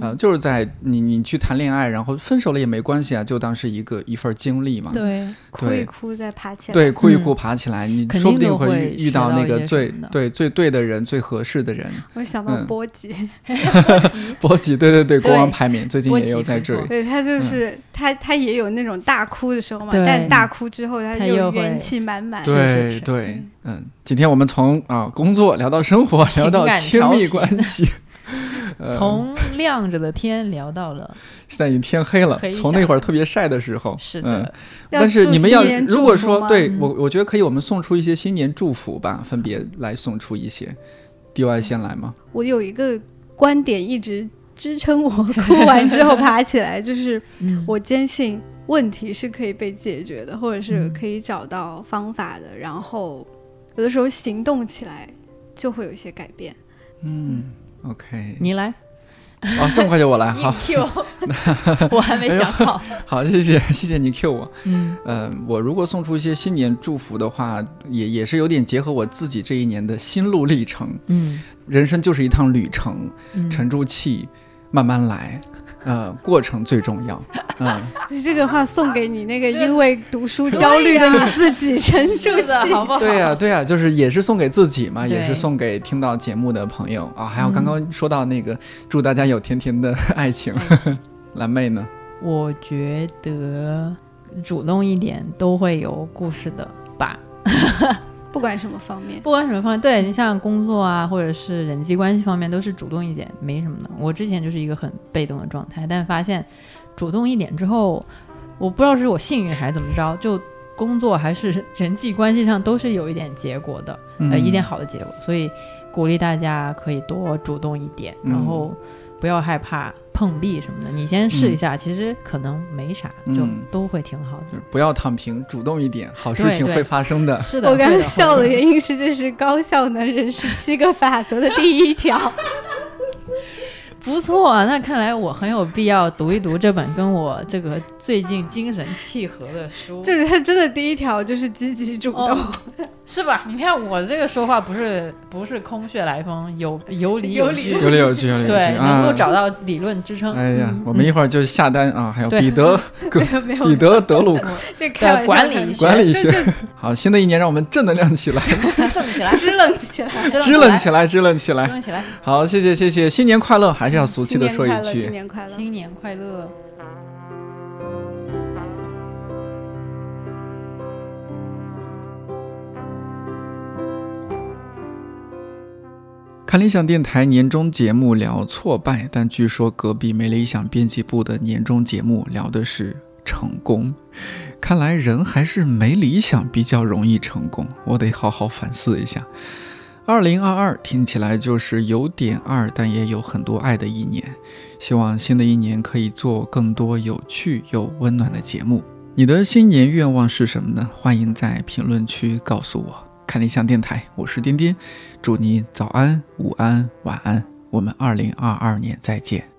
啊、就是在你你去谈恋爱，然后分手了也没关系啊，就当是一个一份经历嘛。对，哭一哭再爬起来。对，哭一哭嗯爬起来，你说不定会遇到那个最对最对的人、最合适的人。我想到嗯波吉 波吉，对对对，国王排名最近也有在这里。对他嗯就是、他，他也有那种大哭的时候嘛，但大哭之后他他又元气满满。是对对，嗯，今天我们从啊工作聊到生活，聊到亲密关系，呃从亮着的天聊到了，现在已经天黑了，黑从那会儿特别晒的时候，是嗯的，要但是你们要如果说对嗯我，我觉得可以，我们送出一些新年祝福吧，分别来送出一些。D Y 先来吗？我有一个观点一直支撑我哭完之后爬起来，就是嗯，我坚信问题是可以被解决的，或者是嗯可以找到方法的。然后有的时候行动起来就会有一些改变。嗯，OK，你来，哦，这么快就我来，硬好。Q，我还没想好，好，谢谢谢谢你 Q 我。嗯。呃，我如果送出一些新年祝福的话，也也是有点结合我自己这一年的心路历程。嗯。人生就是一趟旅程，嗯，沉住气，慢慢来，呃，过程最重要。嗯，这个话送给你那个因为读书焦虑的你自己，沉住是的，气。好不好？对呀、对呀、就是也是送给自己嘛，也是送给听到节目的朋友啊。还有嗯刚刚说到那个，祝大家有甜甜的 爱情。蓝妹呢？我觉得主动一点都会有故事的吧。不管什么方面，不管什么方面，对你像工作啊，或者是人际关系方面，都是主动一点，没什么的。我之前就是一个很被动的状态，但发现主动一点之后，我不知道是我幸运还是怎么着，就工作还是人际关系上都是有一点结果的，嗯呃，一点好的结果。所以鼓励大家可以多主动一点，嗯然后不要害怕碰壁什么的，你先试一下，其实可能没啥，就嗯都会挺好的。就是不要躺平，主动一点，好事情会发生的。是的，我刚笑的原因是这是高效能人士七个法则的第一条。不错啊，那看来我很有必要读一读这本跟我这个最近精神契合的书，这它真的第一条就是积极主动。哦是吧？你看我这个说话不是不是空穴来风，有有理有据，有理有据，有理有据对，啊能够找到理论支撑。哎呀，嗯我们一会儿就下单啊！还有彼得 彼得德鲁 克，这开玩笑管理学管理学好，新的一年让我们正能量起来，正起来，支棱起来。支棱起来，支棱起支来。棱起来，好，谢谢谢谢，新年快乐！还是要俗气的说一新年快乐，新句，年快乐。新年快乐。看理想电台年终节目聊挫败，但据说隔壁没理想编辑部的年终节目聊的是成功。看来人还是没理想比较容易成功，我得好好反思一下。二零二二听起来就是有点二，但也有很多爱的一年。希望新的一年可以做更多有趣又温暖的节目。你的新年愿望是什么呢？欢迎在评论区告诉我。看理想电台，我是丁丁，祝你早安、午安、晚安。我们二零二二年再见。